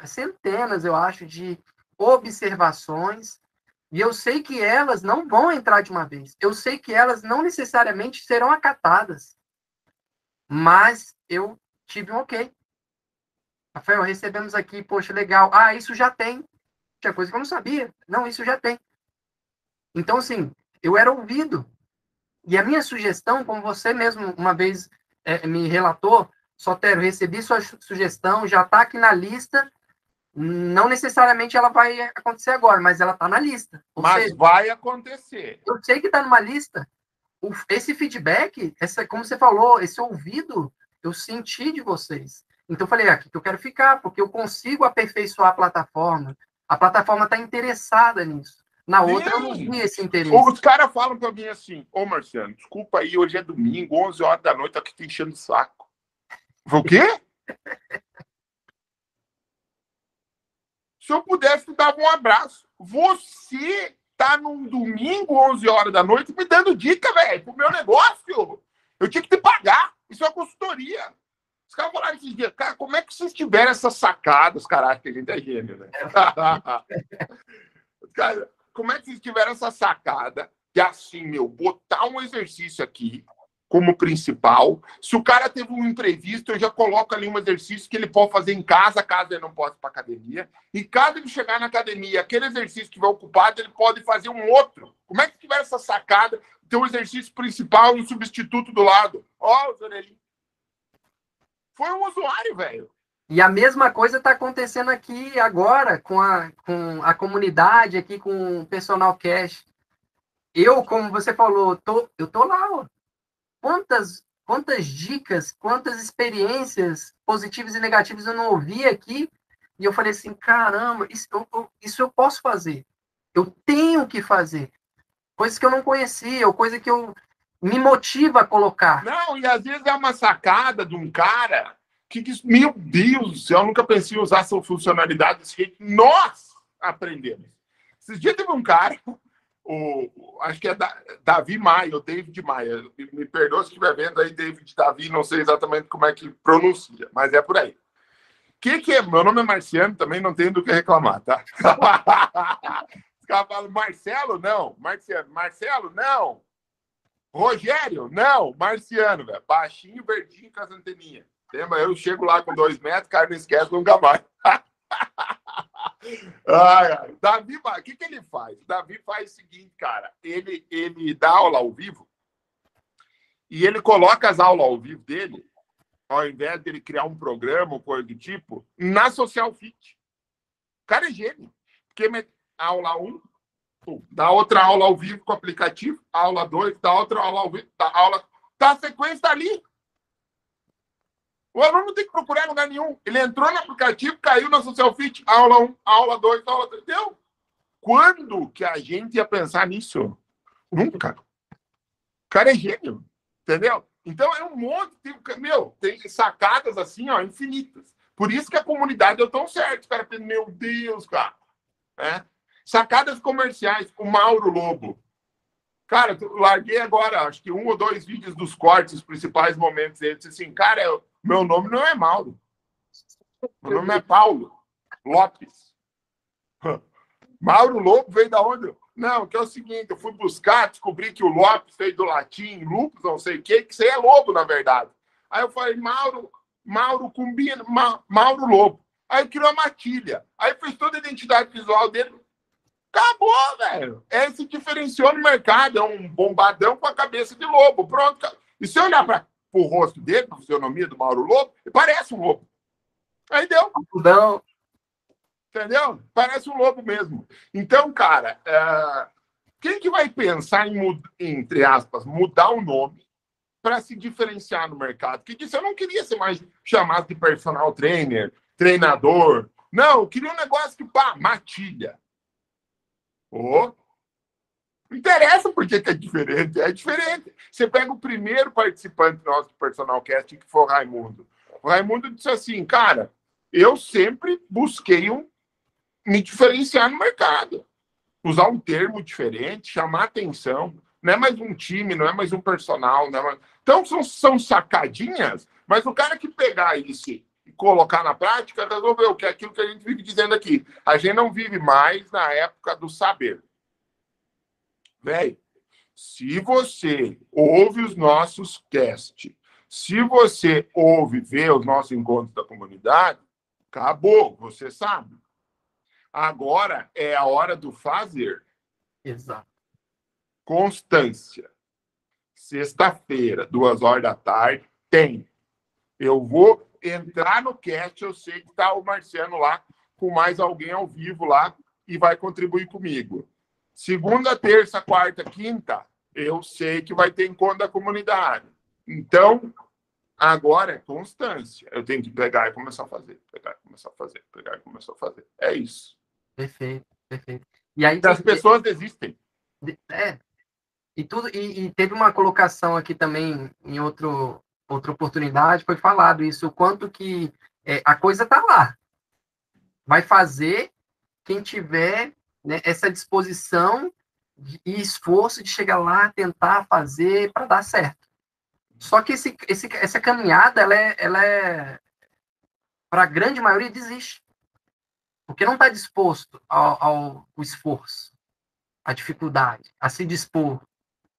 B: centenas, eu acho, de observações, e eu sei que elas não vão entrar de uma vez. Eu sei que elas não necessariamente serão acatadas. Mas eu tive um ok. Rafael, recebemos aqui, poxa, legal. Ah, isso já tem. Tinha coisa que eu não sabia. Não, isso já tem. Então, assim, eu era ouvido. E a minha sugestão, como você mesmo uma vez é, me relatou, Sotero, recebi sua sugestão, já está aqui na lista. Não necessariamente ela vai acontecer agora, mas ela está na lista.
A: Ou mas seja, vai acontecer.
B: Eu sei que está numa lista. esse feedback, essa, como você falou, esse ouvido, eu senti de vocês. Então eu falei, aqui que eu quero ficar, porque eu consigo aperfeiçoar a plataforma. A plataforma está interessada nisso. Na outra, Sim. eu não vi esse interesse.
A: Os caras falam para mim assim, ô Marciano, desculpa aí, hoje é domingo, 11 horas da noite, aqui te enchendo o saco. O quê? Se eu pudesse, eu dava um abraço. Você tá num domingo, 11 horas da noite, me dando dica, velho, pro meu negócio. Eu tinha que te pagar. Isso é uma consultoria. Os caras falaram esses dias, cara, como é que vocês tiveram essas sacadas? Caralho, que a gente é gênio, né? <laughs> cara, como é que vocês tiveram essa sacada de assim, meu, botar um exercício aqui, como principal. Se o cara teve um imprevisto, eu já coloco ali um exercício que ele pode fazer em casa, caso ele não possa para academia. E caso ele chegar na academia, aquele exercício que vai ocupado, ele pode fazer um outro. Como é que tiver essa sacada? Ter um exercício principal e um substituto do lado. Ó, oh. Foi um usuário, velho.
B: E a mesma coisa está acontecendo aqui agora com a, com a comunidade, aqui com o personal cash. Eu, como você falou, tô, eu tô lá, ó quantas, quantas dicas, quantas experiências positivas e negativas eu não ouvi aqui, e eu falei assim, caramba, isso eu, isso eu posso fazer. Eu tenho que fazer. Coisas que eu não conhecia, ou coisa que eu me motiva a colocar.
A: Não, e às vezes é uma sacada de um cara que diz, meu Deus do céu, eu nunca pensei em usar essa funcionalidade desse jeito. Nós aprendemos. Esses dias teve um cara o, acho que é da, Davi Maia, o David Maia. Me, me perdoa se estiver vendo aí, David Davi, não sei exatamente como é que pronuncia, mas é por aí. Que, que é? Meu nome é Marciano, também não tenho do que reclamar, tá? <laughs> Falam, Marcelo? Não. Marciano. Marcelo? Não. Rogério? Não. Marciano, velho. Baixinho, verdinho, com as anteninhas. Lembra? Eu chego lá com dois metros, cara, não esquece nunca mais. <laughs> Ai, ai. Davi, o que, que ele faz? Davi faz o seguinte, cara. Ele, ele dá aula ao vivo e ele coloca as aulas ao vivo dele, ao invés dele criar um programa ou coisa do tipo, na Social Fit. O cara é gênio. Porque aula 1, dá outra aula ao vivo com o aplicativo, aula 2, dá outra aula ao vivo, dá aula. Tá, a sequência ali. O aluno não tem que procurar em lugar nenhum. Ele entrou no aplicativo, caiu na Social Fit, aula 1, aula 2, aula 3. Deu. Quando que a gente ia pensar nisso? Nunca. O cara é gênio. Entendeu? Então é um monte. Meu, tem sacadas assim, ó, infinitas. Por isso que a comunidade deu tão certo. Os caras meu Deus, cara. É. Sacadas comerciais, o Mauro Lobo. Cara, larguei agora, acho que um ou dois vídeos dos cortes, os principais momentos. Ele disse assim, cara, eu, meu nome não é Mauro. Meu nome é Paulo Lopes. <laughs> Mauro Lobo veio da onde? Não, que é o seguinte, eu fui buscar, descobri que o Lopes veio do latim, lupus, não sei o quê, que aí é lobo, na verdade. Aí eu falei, Mauro, Mauro combina, Ma, Mauro Lobo. Aí criou a matilha. Aí fez toda a identidade visual dele. Acabou, velho. É se diferenciou no mercado. É um bombadão com a cabeça de lobo. Pronto. E se olhar para o rosto dele, a fisionomia do Mauro Lobo, parece um lobo. Aí deu. Não. Entendeu? Parece um lobo mesmo. Então, cara, é... quem que vai pensar em, entre aspas, mudar o nome para se diferenciar no mercado? Que disse, eu não queria ser mais chamado de personal trainer, treinador. Não, eu queria um negócio que, pá, matilha. Oh. Não interessa porque que é diferente, é diferente. Você pega o primeiro participante nosso do Personal Cast, que foi o Raimundo. O Raimundo disse assim, cara, eu sempre busquei um, me diferenciar no mercado. Usar um termo diferente, chamar atenção. Não é mais um time, não é mais um personal. Não é mais... Então, são, são sacadinhas, mas o cara que pegar isso e colocar na prática, resolveu, que é aquilo que a gente vive dizendo aqui. A gente não vive mais na época do saber. Velho, se você ouve os nossos cast, se você ouve ver os nossos encontros da comunidade, acabou, você sabe. Agora é a hora do fazer.
B: Exato.
A: Constância. Sexta-feira, duas horas da tarde, tem. Eu vou entrar no cast, eu sei que está o Marciano lá com mais alguém ao vivo lá e vai contribuir comigo. Segunda, terça, quarta, quinta, eu sei que vai ter encontro da comunidade. Então, agora é constância. Eu tenho que pegar e começar a fazer, pegar e começar a fazer, pegar e começar a fazer. É isso.
B: Perfeito, perfeito. E aí
A: as pessoas desistem.
B: É. E tudo e, e, teve uma colocação aqui também em outro outra oportunidade foi falado isso o quanto que é, a coisa está lá. Vai fazer quem tiver né, essa disposição e esforço de chegar lá, tentar fazer para dar certo. Só que esse, esse, essa caminhada, ela é, ela é para a grande maioria, desiste. Porque não está disposto ao, ao, esforço, à dificuldade, a se dispor.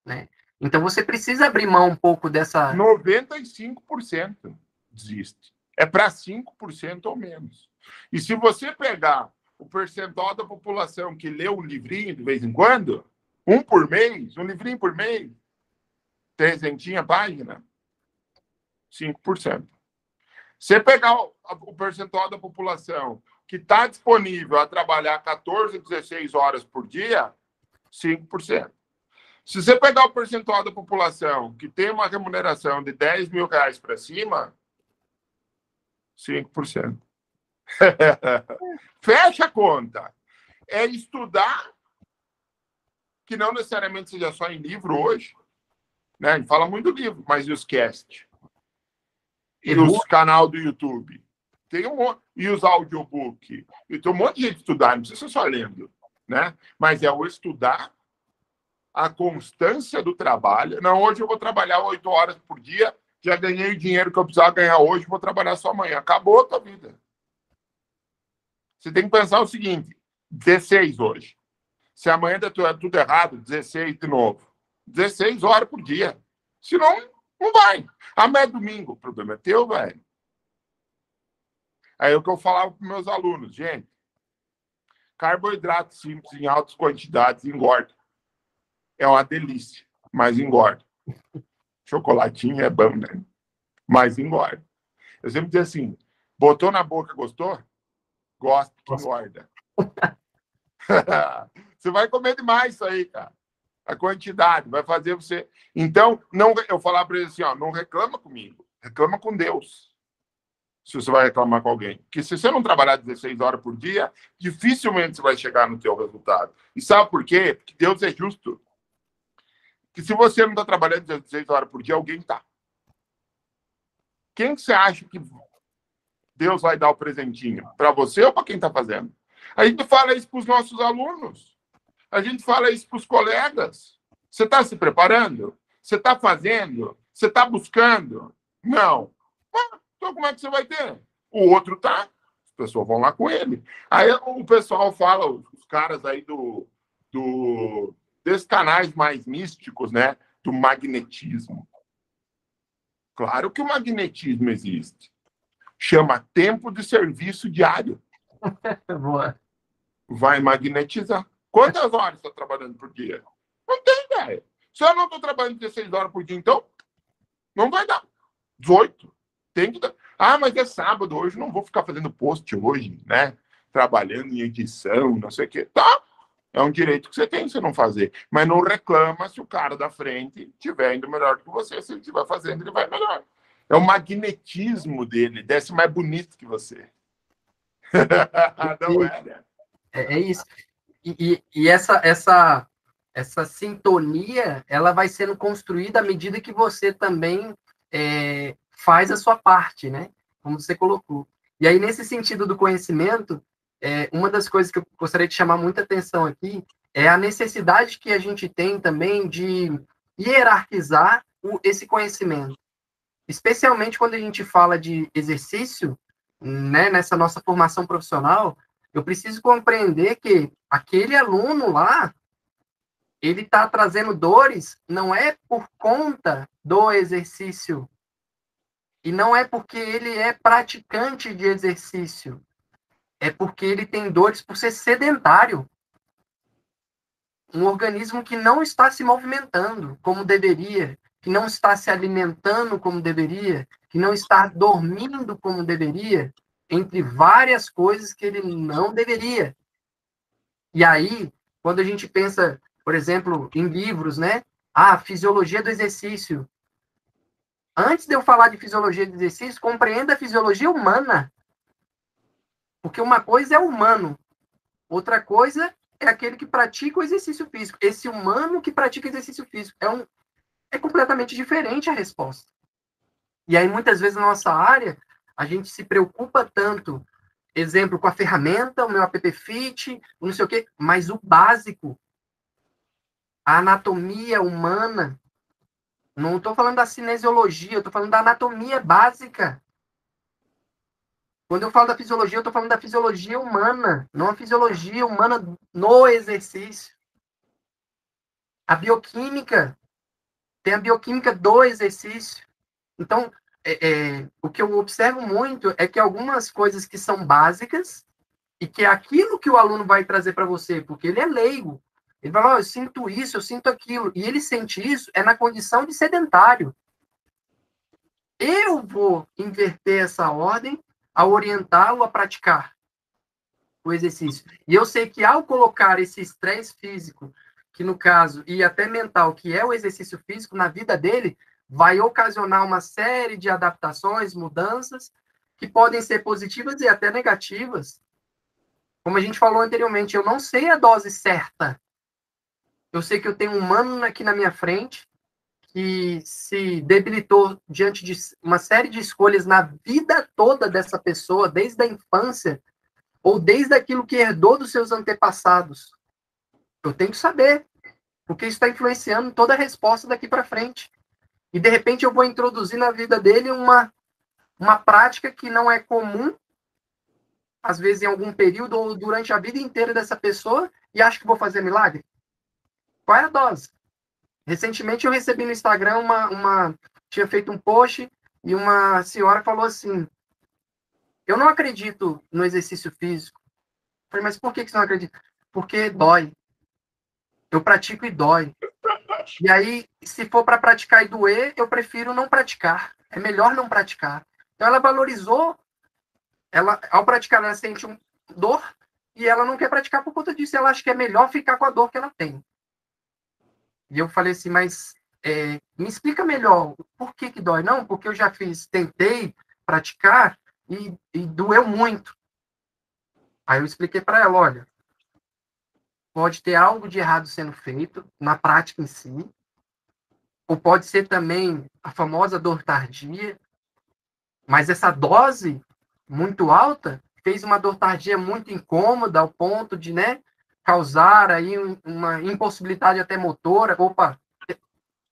B: Né? Então você precisa abrir mão um pouco dessa.
A: 95% desiste. É para 5% ou menos. E se você pegar o percentual da população que lê um livrinho de vez em quando, um por mês, um livrinho por mês, trezentinha página, 5%. Você pegar o, o percentual da população que está disponível a trabalhar 14, 16 horas por dia, 5%. Se você pegar o percentual da população que tem uma remuneração de 10 mil reais para cima, 5%. <laughs> Fecha a conta. É estudar, que não necessariamente seja só em livro hoje. Né? A gente fala muito livro, mas e os cast? E os canal do YouTube? Tem um. E os audiobook? E tem um monte de gente estudar, não precisa ser só lendo. Né? Mas é o estudar, a constância do trabalho. Não, hoje eu vou trabalhar oito horas por dia, já ganhei o dinheiro que eu precisava ganhar hoje, vou trabalhar só amanhã. Acabou a tua vida. Você tem que pensar o seguinte: 16 hoje. Se amanhã der tudo errado, 16 de novo. 16 horas por dia. Senão, não vai. Amanhã é domingo. O problema é teu, velho. Aí é o que eu falava para meus alunos, gente. Carboidrato simples em altas quantidades engorda. É uma delícia, mas engorda. Chocolatinho é bom, né? Mas engorda. Eu sempre digo assim: botou na boca, gostou? Gosta que engorda. <laughs> Você vai comer demais isso aí, cara. A quantidade vai fazer você. Então, não, eu falar para ele assim, ó, não reclama comigo, reclama com Deus. Se você vai reclamar com alguém. Porque se você não trabalhar 16 horas por dia, dificilmente você vai chegar no teu resultado. E sabe por quê? Porque Deus é justo. Que se você não está trabalhando 16 horas por dia, alguém está. Quem você acha que Deus vai dar o presentinho? Para você ou para quem está fazendo? A gente fala isso para os nossos alunos. A gente fala isso para os colegas. Você está se preparando? Você está fazendo? Você está buscando? Não. Ah, então como é que você vai ter? O outro tá. As pessoas vão lá com ele. Aí o pessoal fala, os caras aí do, do desses canais mais místicos, né? Do magnetismo. Claro que o magnetismo existe. Chama tempo de serviço diário. <laughs>
B: Boa.
A: Vai magnetizar. Quantas horas está trabalhando por dia? Não tem ideia. Se eu não estou trabalhando 16 horas por dia, então, não vai dar. 18. Tem que dar. Ah, mas é sábado, hoje não vou ficar fazendo post hoje, né? Trabalhando em edição, não sei o quê. Tá, é um direito que você tem se não fazer. Mas não reclama se o cara da frente estiver indo melhor que você. Se ele estiver fazendo, ele vai melhor. É o magnetismo dele, desce mais bonito que você. <laughs>
B: não é, né? É, é isso. E, e, e, essa, essa, essa sintonia, ela vai sendo construída à medida que você também é, faz a sua parte, né? Como você colocou. E aí, nesse sentido do conhecimento, é, uma das coisas que eu gostaria de chamar muita atenção aqui é a necessidade que a gente tem também de hierarquizar o, esse conhecimento. Especialmente quando a gente fala de exercício, né, nessa nossa formação profissional, eu preciso compreender que aquele aluno lá, ele está trazendo dores, não é por conta do exercício, e não é porque ele é praticante de exercício, é porque ele tem dores por ser sedentário. Um organismo que não está se movimentando como deveria, que não está se alimentando como deveria, que não está dormindo como deveria, entre várias coisas que ele não deveria. E aí, quando a gente pensa, por exemplo, em livros, né? Ah, fisiologia do exercício. Antes de eu falar de fisiologia do exercício, compreenda a fisiologia humana. Porque uma coisa é humano, outra coisa é aquele que pratica o exercício físico. Esse humano que pratica exercício físico é, um, é completamente diferente a resposta. E aí, muitas vezes, na nossa área, a gente se preocupa tanto, exemplo, com a ferramenta, o meu app fit, não sei o quê, mas o básico, a anatomia humana, não estou falando da cinesiologia, estou falando da anatomia básica. Quando eu falo da fisiologia, eu estou falando da fisiologia humana, não a fisiologia humana no exercício. A bioquímica tem a bioquímica do exercício. Então, é, é, o que eu observo muito é que algumas coisas que são básicas e que é aquilo que o aluno vai trazer para você, porque ele é leigo. Ele vai falar, oh, eu sinto isso, eu sinto aquilo. E ele sente isso é na condição de sedentário. Eu vou inverter essa ordem a orientá-lo a praticar o exercício. E eu sei que ao colocar esse estresse físico, que no caso, e até mental, que é o exercício físico na vida dele, vai ocasionar uma série de adaptações, mudanças, que podem ser positivas e até negativas. Como a gente falou anteriormente, eu não sei a dose certa. Eu sei que eu tenho um humano aqui na minha frente que se debilitou diante de uma série de escolhas na vida toda dessa pessoa, desde a infância, ou desde aquilo que herdou dos seus antepassados. Eu tenho que saber, porque isso está influenciando toda a resposta daqui para frente. E de repente eu vou introduzir na vida dele uma, uma prática que não é comum, às vezes em algum período ou durante a vida inteira dessa pessoa, e acho que vou fazer milagre. Qual é a dose? Recentemente eu recebi no Instagram uma, uma. Tinha feito um post e uma senhora falou assim: Eu não acredito no exercício físico. Eu falei, mas por que, que você não acredita? Porque dói. Eu pratico e dói. E aí, se for para praticar e doer, eu prefiro não praticar. É melhor não praticar. Então ela valorizou, ela ao praticar ela sente um dor e ela não quer praticar por conta disso. Ela acha que é melhor ficar com a dor que ela tem. E eu falei assim, mas é, me explica melhor por que, que dói? Não, porque eu já fiz, tentei praticar e, e doeu muito. Aí eu expliquei para ela, olha, pode ter algo de errado sendo feito na prática em si, ou pode ser também a famosa dor tardia, mas essa dose muito alta fez uma dor tardia muito incômoda ao ponto de, né, causar aí uma impossibilidade até motora. Opa,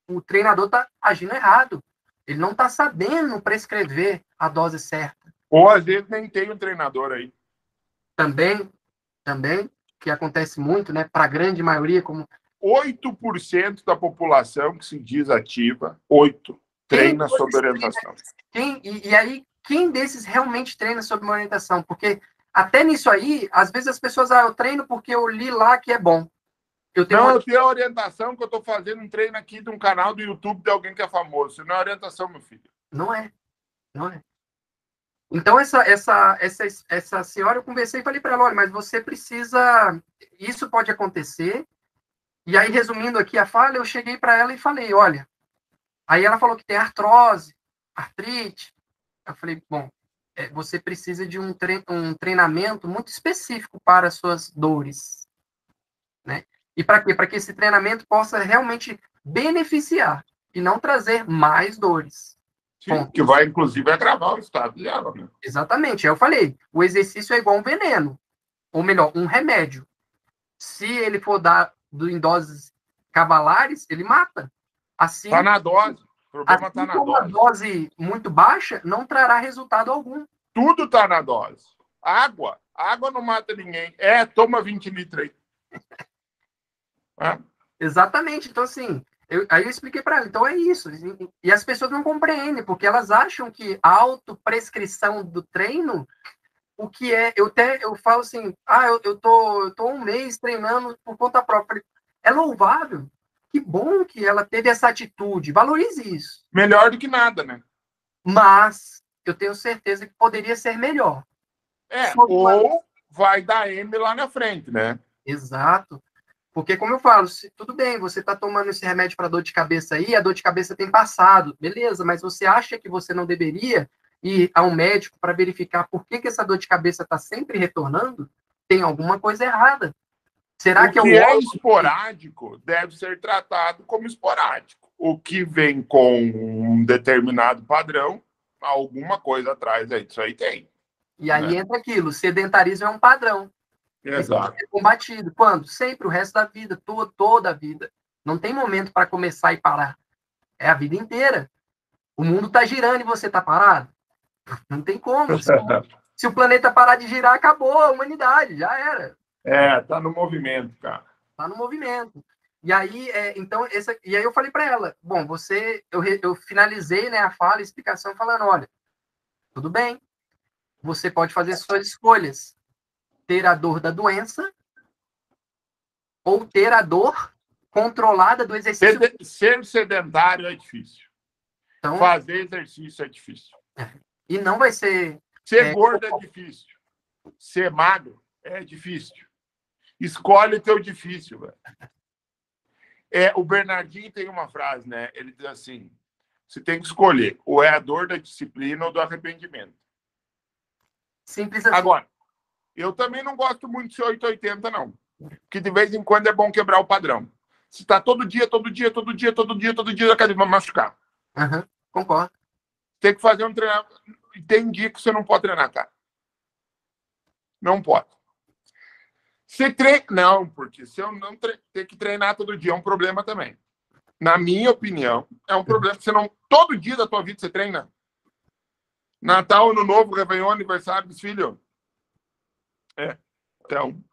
B: o treinador está agindo errado. Ele não está sabendo prescrever a dose certa.
A: Ou às vezes nem tem um treinador aí.
B: Também, também, que acontece muito, né? Para a grande maioria, como
A: 8% da população que se diz ativa, 8, treina sob orientação.
B: Quem, e, e, aí, quem desses realmente treina sob uma orientação? Porque até nisso aí, às vezes as pessoas, ah, eu treino porque eu li lá que é bom.
A: Eu tenho não, uma... eu tenho a orientação que eu estou fazendo um treino aqui de um canal do YouTube de alguém que é famoso. Isso não é orientação, meu filho.
B: Não é. Não é. Então, essa, essa, essa, essa senhora, eu conversei e falei para ela, olha, mas você precisa... Isso pode acontecer. E aí, resumindo aqui a fala, eu cheguei para ela e falei, olha... Aí ela falou que tem artrose, artrite. Eu falei, bom, é, você precisa de um, tre um treinamento muito específico para as suas dores. Né? E para quê? Para que esse treinamento possa realmente beneficiar e não trazer mais dores.
A: Sim, que vai, inclusive, agravar o estado de água. Né?
B: Exatamente. Eu falei, o exercício é igual um veneno. Ou melhor, um remédio. Se ele for dar em doses cavalares, ele mata. Assim,
A: tá na dose.
B: O problema assim tá na dose. Uma dose muito baixa não trará resultado algum.
A: Tudo tá na dose. Água. Água não mata ninguém. É, toma 20 litros aí. <laughs>
B: É. Exatamente. Então, assim, eu, aí eu expliquei para ela, então é isso. E as pessoas não compreendem, porque elas acham que a autoprescrição do treino, o que é, eu até eu falo assim, ah, eu, eu, tô, eu tô um mês treinando por conta própria. É louvável. Que bom que ela teve essa atitude. Valorize isso.
A: Melhor do que nada, né?
B: Mas eu tenho certeza que poderia ser melhor.
A: É, ou vai dar M lá na frente, né?
B: Exato. Porque, como eu falo, se, tudo bem, você está tomando esse remédio para dor de cabeça aí, a dor de cabeça tem passado, beleza, mas você acha que você não deveria ir a um médico para verificar por que, que essa dor de cabeça está sempre retornando? Tem alguma coisa errada.
A: Será o que, que é esporádico deve ser tratado como esporádico. O que vem com um determinado padrão, alguma coisa atrás aí, isso aí tem.
B: E aí né? entra aquilo, sedentarismo é um padrão.
A: Exato.
B: É combatido. Quando? Sempre, o resto da vida, toda, toda a vida. Não tem momento para começar e parar. É a vida inteira. O mundo está girando e você está parado? <laughs> Não tem como. Se, <laughs> se, o planeta parar de girar, acabou a humanidade, já era.
A: É, tá no movimento, cara.
B: Tá no movimento. E aí, é, então, essa, e aí eu falei para ela, bom, você, eu, eu finalizei né, a fala, a explicação, falando, olha, tudo bem, você pode fazer suas escolhas ter a dor da doença ou ter a dor controlada do exercício.
A: Ser sedentário é difícil. Então, Fazer exercício é difícil.
B: É. E não vai ser.
A: Ser é, gordo é difícil. Ser magro é difícil. Escolhe teu difícil, velho. É, o Bernardinho tem uma frase, né? Ele diz assim: você tem que escolher ou é a dor da disciplina ou do arrependimento.
B: Simples assim.
A: Agora, eu também não gosto muito de 880, não. Porque de vez em quando é bom quebrar o padrão. Se está todo dia, todo dia, todo dia, todo dia, todo dia, academia vai machucar.
B: Uhum, concordo.
A: Tem que fazer um treinamento. Tem dia que você não pode treinar, cara. Não pode. Você treina. Não, porque se eu não tre... ter que treinar todo dia é um problema também. Na minha opinião, é um problema. Você não. Todo dia da tua vida você treina. Natal, Ano Novo, Réveillon, aniversário dos filhos. É. Então.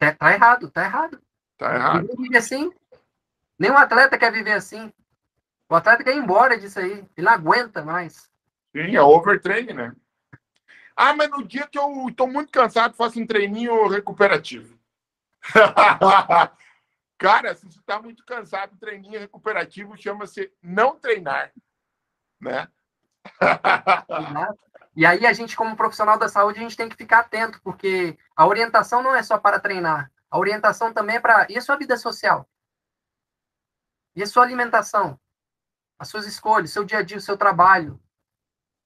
B: É, tá errado, tá errado.
A: Tá errado.
B: Ninguém vive assim. Nenhum atleta quer viver assim. O atleta quer ir embora disso aí. Ele não aguenta mais.
A: Sim, é overtraining, né? Ah, mas no dia que eu estou muito cansado, faço um treininho recuperativo. <laughs> Cara, se você está muito cansado, treininho recuperativo chama-se não treinar, né? <laughs>
B: e aí a gente, como profissional da saúde, a gente tem que ficar atento, porque a orientação não é só para treinar. A orientação também é para. E a sua vida social? E a sua alimentação? As suas escolhas, seu dia a dia, o seu trabalho,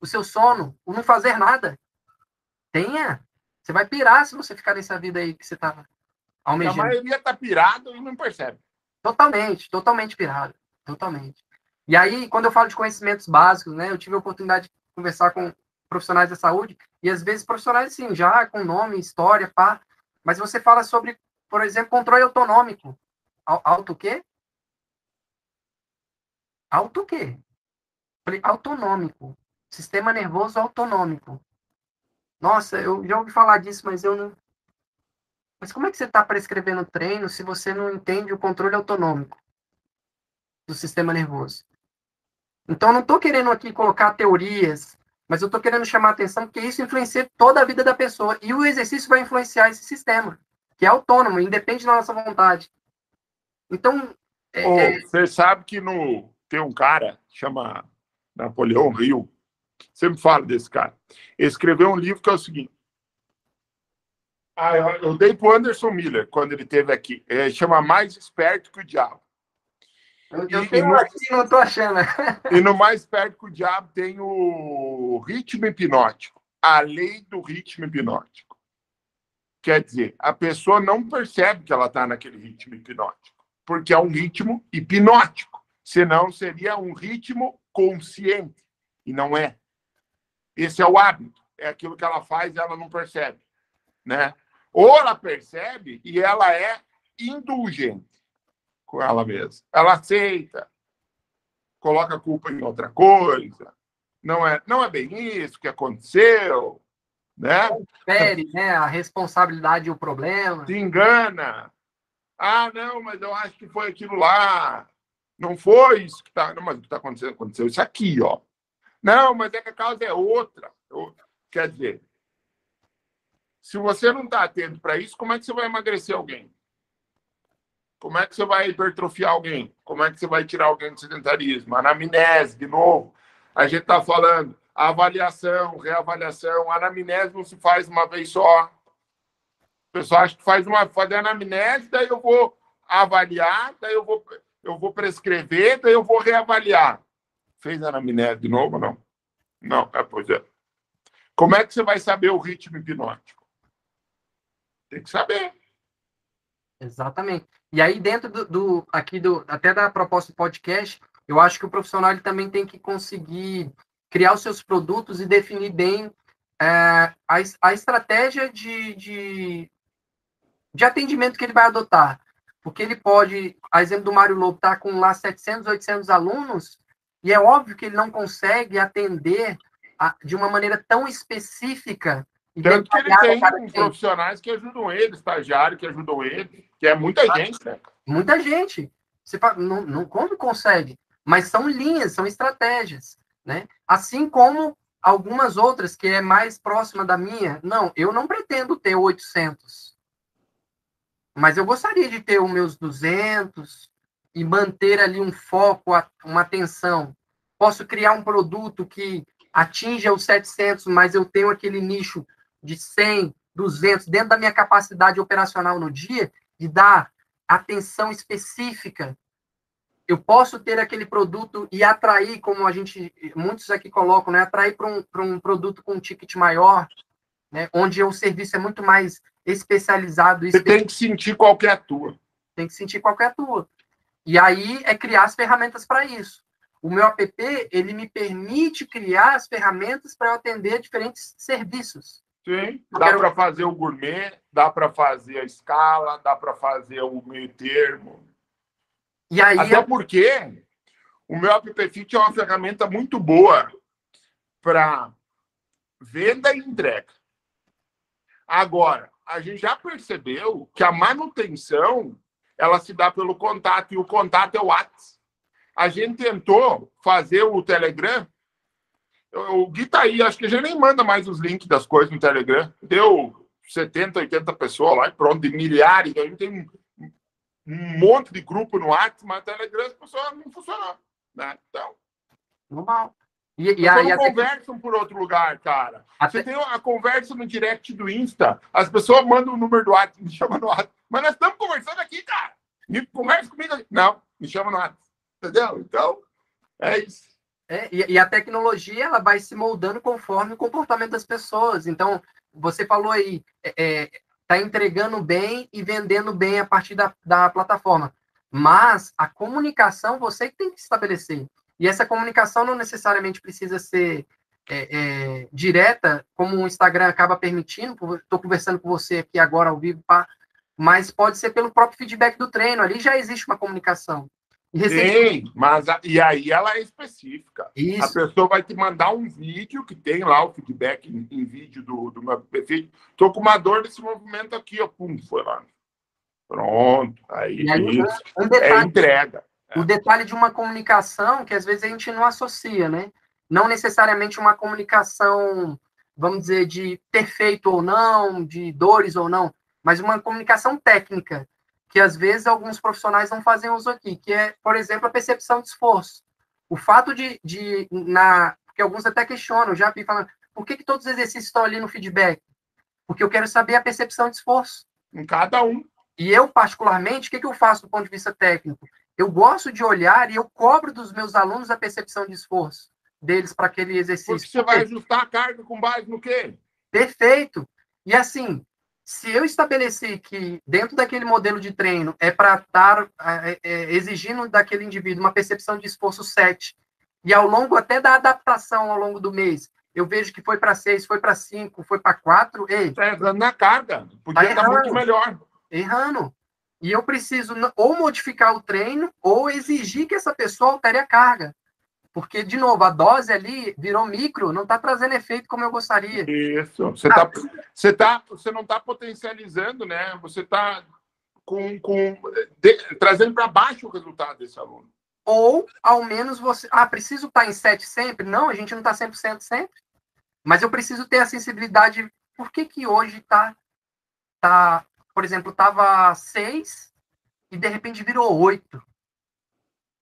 B: o seu sono, o não fazer nada. Tenha. Você vai pirar se você ficar nessa vida aí que você está almejando.
A: A maioria está pirado e não percebe.
B: Totalmente, totalmente pirado. Totalmente. E aí, quando eu falo de conhecimentos básicos, né, eu tive a oportunidade de conversar com profissionais da saúde, e às vezes profissionais, assim, já com nome, história, pá, mas você fala sobre, por exemplo, controle autonômico. Auto o quê? Auto o quê? Autonômico. Sistema nervoso autonômico. Nossa, eu já ouvi falar disso, mas eu não. Mas como é que você está prescrevendo treino se você não entende o controle autonômico do sistema nervoso? Então, não estou querendo aqui colocar teorias, mas eu estou querendo chamar a atenção porque isso influencia toda a vida da pessoa. E o exercício vai influenciar esse sistema, que é autônomo, independe da nossa vontade. Então.
A: É, oh, é... Você sabe que no, tem um cara que chama Napoleão Rio, sempre falo desse cara. Ele escreveu um livro que é o seguinte. Ah, eu, eu dei para o Anderson Miller quando ele esteve aqui. É, chama Mais Esperto que o Diabo.
B: Eu, eu e, no, aqui, não estou achando.
A: e no Mais Esperto que o Diabo tem o ritmo hipnótico, a lei do ritmo hipnótico. Quer dizer, a pessoa não percebe que ela está naquele ritmo hipnótico, porque é um ritmo hipnótico. Senão seria um ritmo consciente, e não é. Esse é o hábito, é aquilo que ela faz e ela não percebe, né? Ou ela percebe e ela é indulgente com ela mesma. Ela aceita, coloca a culpa em outra coisa. Não é, não é bem isso que aconteceu, né?
B: Confere, né? A responsabilidade e o problema.
A: Se engana. Ah, não, mas eu acho que foi aquilo lá. Não foi isso que está. Não, mas o que está acontecendo? Aconteceu isso aqui, ó. Não, mas é que a causa é outra. Quer dizer, se você não está atento para isso, como é que você vai emagrecer alguém? Como é que você vai hipertrofiar alguém? Como é que você vai tirar alguém do sedentarismo? Anamnese, de novo. A gente está falando avaliação, reavaliação. Anamnese não se faz uma vez só. O pessoal acha que faz uma fazer anamnese, daí eu vou avaliar, daí eu vou, eu vou prescrever, daí eu vou reavaliar. Fez anamnese de novo não? Não, é, pois é. Como é que você vai saber o ritmo hipnótico? Tem que saber.
B: Exatamente. E aí, dentro do, do, aqui do até da proposta do podcast, eu acho que o profissional ele também tem que conseguir criar os seus produtos e definir bem é, a, a estratégia de, de, de atendimento que ele vai adotar. Porque ele pode, a exemplo do Mário Lobo, estar tá com lá 700, 800 alunos, e é óbvio que ele não consegue atender a, de uma maneira tão específica.
A: Tanto que ele tem profissionais que ajudam ele, estagiário que ajudam ele, que é muita gente, né?
B: Muita gente. Você fala, não, não, como consegue? Mas são linhas, são estratégias, né? Assim como algumas outras que é mais próxima da minha. Não, eu não pretendo ter 800. Mas eu gostaria de ter os meus 200, e manter ali um foco, uma atenção. Posso criar um produto que atinja os 700, mas eu tenho aquele nicho de 100, 200 dentro da minha capacidade operacional no dia de dar atenção específica. Eu posso ter aquele produto e atrair, como a gente, muitos aqui colocam, né, atrair para um, um produto com um ticket maior, né, onde o serviço é muito mais especializado.
A: Você tem que sentir qualquer tua.
B: Tem que sentir qualquer tua. E aí é criar as ferramentas para isso. O meu app, ele me permite criar as ferramentas para eu atender diferentes serviços.
A: Sim, dá quero... para fazer o gourmet, dá para fazer a escala, dá para fazer o meio termo. E aí Até eu... porque o meu app Fit é uma ferramenta muito boa para venda e entrega. Agora, a gente já percebeu que a manutenção ela se dá pelo contato, e o contato é o WhatsApp. A gente tentou fazer o Telegram, o Gui tá aí, acho que a gente nem manda mais os links das coisas no Telegram. Deu 70, 80 pessoas lá e pronto, de milhares. A gente tem um, um monte de grupo no WhatsApp, mas o Telegram as pessoas não funcionam. Né? Então.
B: Normal.
A: E, e aí, não conversam por outro lugar, cara. Até... Você tem a conversa no direct do Insta, as pessoas mandam o número do WhatsApp, <laughs> me chama no WhatsApp. Mas nós estamos conversando aqui, cara. Me conversa comigo aqui. Não, me chama no WhatsApp. Entendeu? Então, é isso.
B: É, e, e, a tecnologia ela vai se moldando conforme o comportamento das pessoas. Então, você falou aí, está é, é tá entregando bem e vendendo bem a partir da, da plataforma. Mas a comunicação você tem que estabelecer. E essa comunicação não necessariamente precisa ser é, é, direta, como o Instagram acaba permitindo. Estou conversando com você aqui agora ao vivo, pá, mas pode ser pelo próprio feedback do treino. Ali já existe uma comunicação.
A: Sim, mas a, e aí ela é específica. Isso. A pessoa vai te mandar um vídeo que tem lá o feedback em, em vídeo do, do meu perfil. Estou com uma dor desse movimento aqui, ó. Pum, foi lá. Pronto. Aí, aí. Um detalhe, é entrega.
B: O detalhe de uma comunicação que às vezes a gente não associa, né? Não necessariamente uma comunicação, vamos dizer, de perfeito ou não, de dores ou não, mas uma comunicação técnica, que às vezes alguns profissionais não fazem uso aqui, que é, por exemplo, a percepção de esforço. O fato de, de na, porque alguns até questionam, já vi falando, por que, que todos os exercícios estão ali no feedback? Porque eu quero saber a percepção de esforço.
A: Em cada um.
B: E eu, particularmente, o que, que eu faço do ponto de vista técnico? Eu gosto de olhar e eu cobro dos meus alunos a percepção de esforço deles para aquele exercício. Porque
A: você vai ajustar a carga com base no quê?
B: Perfeito. E assim, se eu estabelecer que dentro daquele modelo de treino é para estar é, é, exigindo daquele indivíduo uma percepção de esforço 7, e ao longo até da adaptação ao longo do mês, eu vejo que foi para 6, foi para 5, foi para 4, ei.
A: Está errando na carga. Podia tá estar tá muito melhor.
B: Errando. E eu preciso ou modificar o treino ou exigir que essa pessoa altere a carga. Porque, de novo, a dose ali virou micro, não está trazendo efeito como eu gostaria.
A: Isso. Você, tá, você, tá, você não está potencializando, né? Você está com, com, de, trazendo para baixo o resultado desse aluno.
B: Ou, ao menos, você. Ah, preciso estar tá em 7 sempre? Não, a gente não está 100% sempre. Mas eu preciso ter a sensibilidade. Por que, que hoje está tá por exemplo, tava seis e de repente virou oito.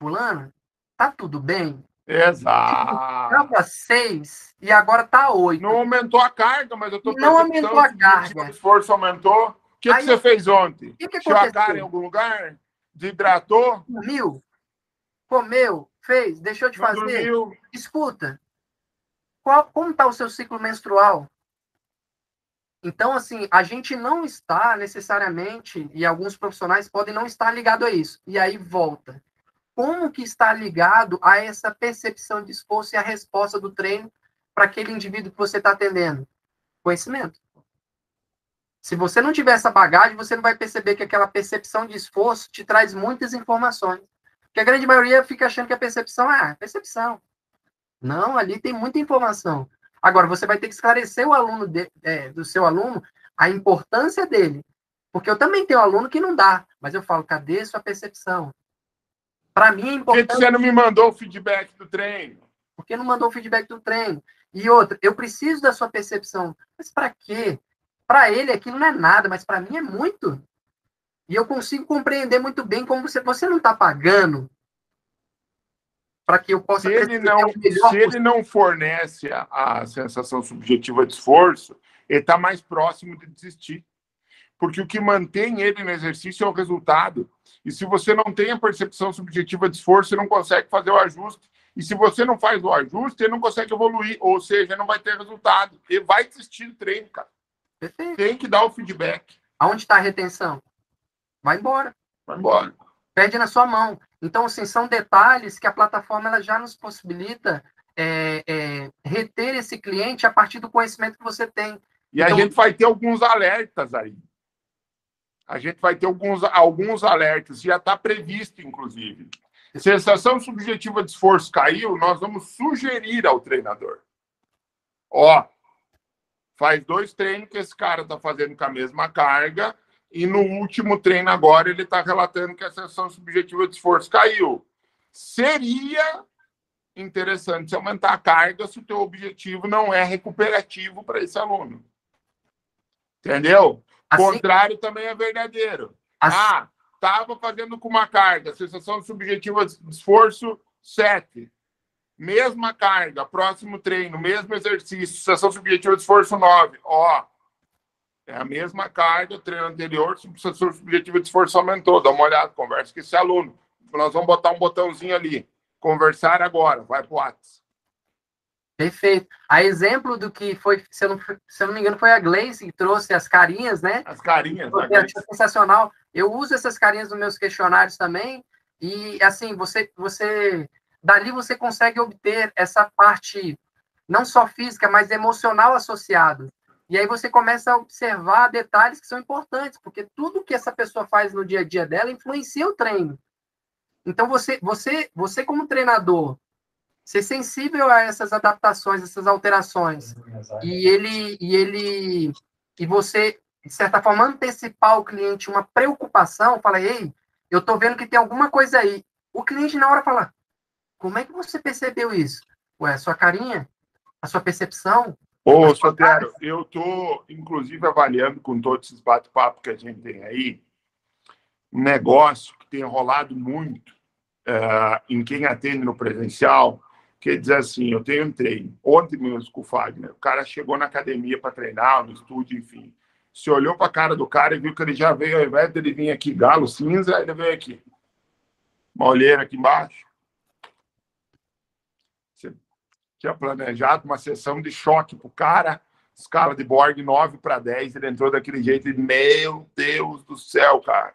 B: Fulano, tá tudo bem?
A: Exato.
B: Tava seis e agora tá oito.
A: Não aumentou a carga, mas eu tô
B: Não aumentou a carga.
A: O esforço aumentou. O que, Aí, que você fez ontem? Que que a cara em algum lugar? Desidratou?
B: Dormiu? Comeu? Fez? Deixou de Não fazer? Dormiu. Escuta. Qual, como está o seu ciclo menstrual? Então, assim, a gente não está necessariamente, e alguns profissionais podem não estar ligado a isso. E aí volta. Como que está ligado a essa percepção de esforço e a resposta do treino para aquele indivíduo que você está atendendo? Conhecimento. Se você não tiver essa bagagem, você não vai perceber que aquela percepção de esforço te traz muitas informações. Porque a grande maioria fica achando que a percepção é ah, percepção. Não, ali tem muita informação. Agora, você vai ter que esclarecer o aluno de, é, do seu aluno a importância dele. Porque eu também tenho aluno que não dá, mas eu falo, cadê sua percepção? Para mim é importante.
A: Por que você não me mandou o feedback do treino?
B: Por que não mandou o feedback do treino? E outra, eu preciso da sua percepção. Mas para quê? Para ele aquilo não é nada, mas para mim é muito. E eu consigo compreender muito bem como você, você não está pagando para que eu possa.
A: Se ele não, se ele não fornece a, a, sensação subjetiva de esforço, ele está mais próximo de desistir. Porque o que mantém ele no exercício é o resultado. E se você não tem a percepção subjetiva de esforço, você não consegue fazer o ajuste. E se você não faz o ajuste, ele não consegue evoluir. Ou seja, não vai ter resultado. Ele vai desistir do treino, cara. Perfeito. Tem que dar o feedback.
B: Aonde está a retenção? Vai embora.
A: Vai embora.
B: Perde na sua mão. Então, assim, são detalhes que a plataforma ela já nos possibilita é, é, reter esse cliente a partir do conhecimento que você tem.
A: E então, a gente vai ter alguns alertas aí. A gente vai ter alguns, alguns alertas, já está previsto, inclusive. Sensação subjetiva de esforço caiu, nós vamos sugerir ao treinador. Ó, faz dois treinos que esse cara está fazendo com a mesma carga, e no último treino agora ele está relatando que a sessão subjetiva de esforço caiu. Seria interessante aumentar a carga se o teu objetivo não é recuperativo para esse aluno. Entendeu? Assim, contrário também é verdadeiro. Assim, ah, estava fazendo com uma carga, sensação subjetiva de esforço 7. mesma carga, próximo treino, mesmo exercício, sessão subjetiva de esforço 9. Ó, é a mesma carga, treino anterior, sessão subjetiva de esforço aumentou. Dá uma olhada, conversa com esse aluno. Nós vamos botar um botãozinho ali. Conversar agora, vai pro WhatsApp.
B: Perfeito. A exemplo do que foi, se eu não, se eu não me engano, foi a Gleice que trouxe as carinhas, né?
A: As carinhas.
B: É sensacional. Eu uso essas carinhas nos meus questionários também. E, assim, você, você dali você consegue obter essa parte não só física, mas emocional associado. E aí você começa a observar detalhes que são importantes, porque tudo que essa pessoa faz no dia a dia dela influencia o treino. Então você, você, você como treinador, ser sensível a essas adaptações, essas alterações, e ele, e ele, e você de certa forma antecipar o cliente uma preocupação, fala, ei, eu tô vendo que tem alguma coisa aí. O cliente na hora fala, como é que você percebeu isso? Ué, a sua carinha, a sua percepção.
A: Ô, Sotero, eu tô, inclusive, avaliando com todos esses bate-papos que a gente tem aí, um negócio que tem rolado muito uh, em quem atende no presencial, que diz assim, eu tenho um treino. Ontem mesmo com o Fagner, o cara chegou na academia para treinar, no estúdio, enfim. Se olhou para a cara do cara e viu que ele já veio, ao invés dele vir aqui galo cinza, ele veio aqui. Uma olheira aqui embaixo. Você tinha planejado uma sessão de choque pro cara, escala de Borg 9 para 10, ele entrou daquele jeito e, meu Deus do céu, cara.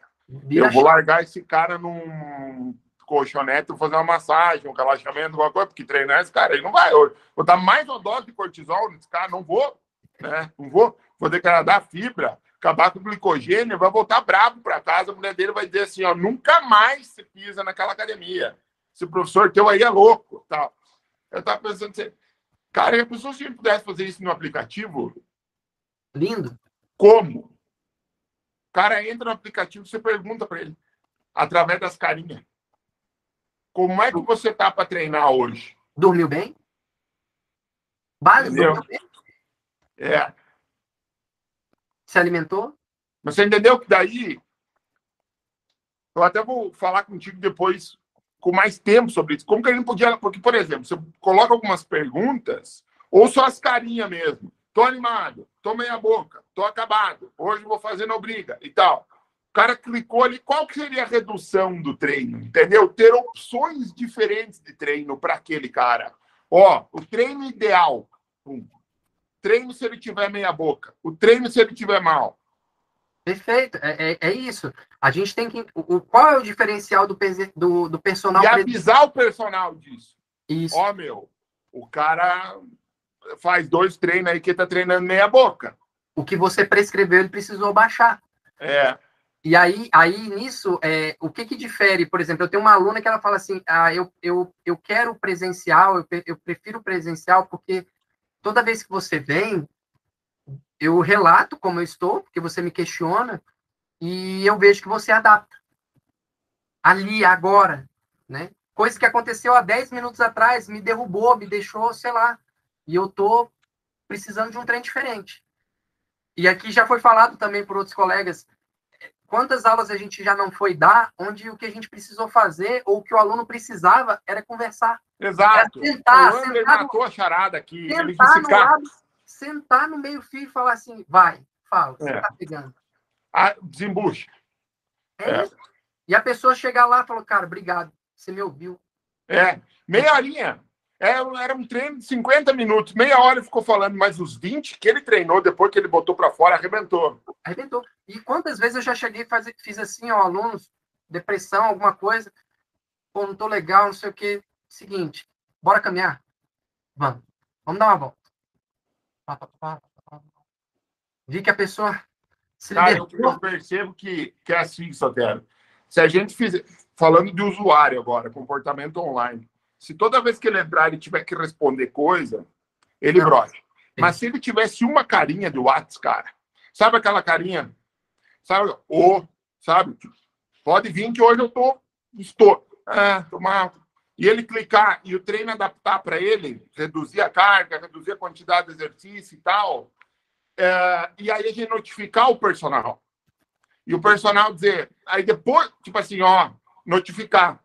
A: Eu vou largar esse cara num colchonete, fazer uma massagem, um relaxamento, alguma coisa, porque treinar esse cara, ele não vai hoje. Vou dar mais uma dose de cortisol nesse cara, não vou, né? Não vou. Vou degradar fibra, acabar com o glicogênio, vai voltar bravo para casa, a mulher dele vai dizer assim, ó, nunca mais se pisa naquela academia. Esse professor teu aí é louco, tal. Eu tava pensando assim, cara, a pessoa se pudesse fazer isso no aplicativo?
B: Lindo.
A: Como? O cara entra no aplicativo, você pergunta para ele, através das carinhas. Como é que você tá para treinar hoje?
B: Dormiu bem? Básico, dormiu bem?
A: É.
B: Se alimentou?
A: Mas você entendeu que daí. Eu até vou falar contigo depois com mais tempo sobre isso. Como que a gente podia. Porque, por exemplo, você coloca algumas perguntas, ou só as carinhas mesmo. Tô animado, tô meia boca, tô acabado, hoje vou fazer no briga e tal. O cara clicou ali, qual que seria a redução do treino? Entendeu? Ter opções diferentes de treino para aquele cara. Ó, o treino ideal. Um. Treino se ele tiver meia boca. O treino se ele tiver mal.
B: Perfeito, é, é, é isso. A gente tem que. O, qual é o diferencial do, do, do personal?
A: E avisar o personal disso.
B: Isso.
A: Ó, meu, o cara faz dois treinos aí que tá treinando meia boca.
B: O que você prescreveu, ele precisou baixar.
A: É.
B: E aí, aí nisso, é, o que que difere? Por exemplo, eu tenho uma aluna que ela fala assim, ah, eu, eu, eu quero presencial, eu, eu prefiro presencial porque toda vez que você vem, eu relato como eu estou, porque você me questiona, e eu vejo que você adapta. Ali, agora, né? Coisa que aconteceu há 10 minutos atrás, me derrubou, me deixou, sei lá. E eu tô precisando de um trem diferente. E aqui já foi falado também por outros colegas, Quantas aulas a gente já não foi dar, onde o que a gente precisou fazer, ou o que o aluno precisava, era conversar.
A: Exato. Era sentar, o André sentar matou no, a charada aqui.
B: Sentar, no lado, sentar no meio fio e falar assim, vai, fala, você é. tá pegando.
A: Ah, desembucha.
B: É, é, isso. E a pessoa chegar lá e falou, cara, obrigado, você me ouviu.
A: É, meia horinha. É, era um treino de 50 minutos, meia hora ele ficou falando, mas os 20 que ele treinou depois que ele botou para fora, arrebentou.
B: Arrebentou. E quantas vezes eu já cheguei fazer, fiz assim, ó, alunos, depressão, alguma coisa, pô, não tô legal, não sei o que. Seguinte, bora caminhar? Vamos. Vamos dar uma volta. Vi que a pessoa
A: se Cara, eu, eu, percebo que, que é assim, Sotero. Se a gente fizer, falando de usuário agora, comportamento online, se toda vez que ele entrar ele tiver que responder coisa, ele não. Mas se ele tivesse uma carinha de WhatsApp, cara, sabe aquela carinha? Sabe? Ou, sabe? Pode vir que hoje eu tô, estou. É, tomar. E ele clicar e o treino adaptar para ele, reduzir a carga, reduzir a quantidade de exercício e tal. É, e aí a gente notificar o personal. E o personal dizer, aí depois, tipo assim, ó, notificar.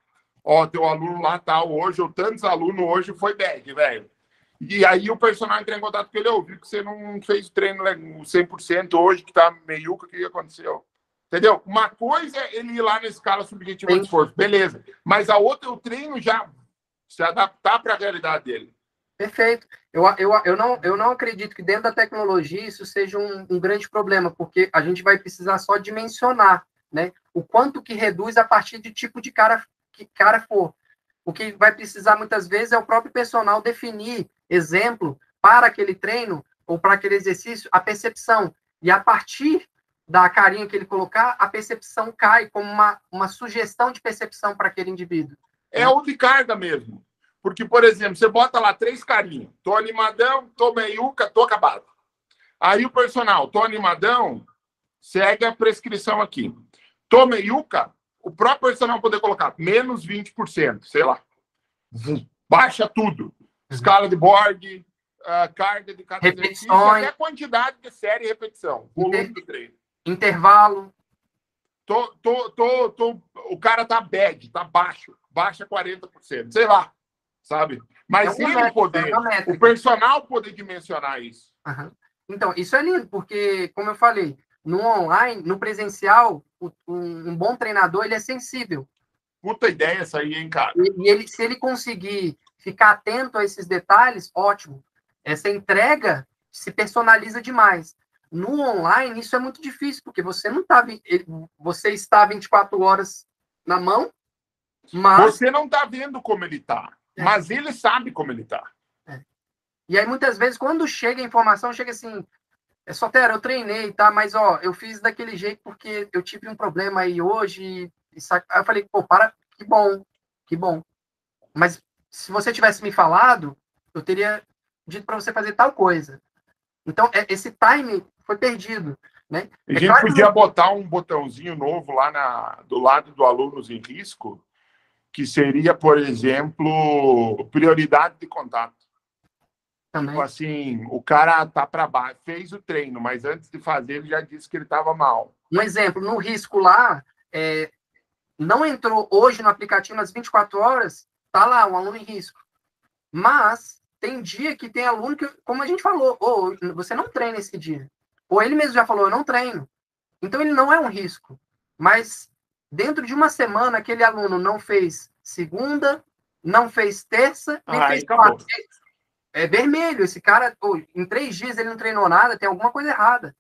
A: Ó, teu aluno lá tá hoje, ou tantos alunos hoje foi bad, velho. E aí o personagem entra em contato com ele, eu vi que você não fez o treino 100% hoje, que tá meiuca, o que aconteceu? Entendeu? Uma coisa é ele ir lá na escala subjetiva de esforço, beleza. Mas a outra, o treino já se adaptar para a realidade dele.
B: Perfeito. Eu, eu, eu, não, eu não acredito que dentro da tecnologia isso seja um, um grande problema, porque a gente vai precisar só dimensionar né, o quanto que reduz a partir de tipo de cara que cara for. O que vai precisar muitas vezes é o próprio personal definir exemplo para aquele treino ou para aquele exercício, a percepção. E a partir da carinha que ele colocar, a percepção cai como uma, uma sugestão de percepção para aquele indivíduo.
A: É o de carga mesmo. Porque, por exemplo, você bota lá três carinhos. Tô animadão, tô meiuca, tô acabado. Aí o personal, tô animadão, segue a prescrição aqui. Tô meiuca, o próprio personal poder colocar menos 20%, sei lá. Baixa tudo. Escala de Borg, uh, carga de cada
B: exercício,
A: até quantidade de série e repetição, volume Inter... do treino.
B: Intervalo.
A: Tô, tô, tô, tô, o cara tá bad, tá baixo, baixa 40%, sei lá, sabe? Mas é ele métrica, poder, é o personal poder dimensionar isso.
B: Uhum. Então, isso é lindo, porque, como eu falei, no online, no presencial, um, bom treinador, ele é sensível.
A: Puta ideia essa aí, hein, cara?
B: E, e ele, se ele conseguir ficar atento a esses detalhes, ótimo. Essa entrega se personaliza demais. No online, isso é muito difícil, porque você não está você está 24 horas na mão, mas...
A: Você não está vendo como ele está, é. mas ele sabe como ele está.
B: É. E aí, muitas vezes, quando chega a informação, chega assim, é só, Tera, eu treinei, tá? Mas, ó, eu fiz daquele jeito porque eu tive um problema aí hoje. E sac... Aí eu falei, pô, para, que bom, que bom. Mas se você tivesse me falado, eu teria dito para você fazer tal coisa. Então, é, esse time foi perdido. Né?
A: A é gente claro podia que... botar um botãozinho novo lá na, do lado do alunos em risco, que seria, por exemplo, prioridade de contato. Tipo assim, o cara tá para baixo, fez o treino, mas antes de fazer ele já disse que ele estava mal.
B: Um exemplo, no risco lá, é, não entrou hoje no aplicativo nas 24 horas, tá lá, um aluno em risco. Mas tem dia que tem aluno que, como a gente falou, ou você não treina esse dia. Ou ele mesmo já falou, eu não treino. Então ele não é um risco. Mas dentro de uma semana, aquele aluno não fez segunda, não fez terça, nem Ai, fez quarta. É vermelho. Esse cara, em três dias ele não treinou nada, tem alguma coisa errada.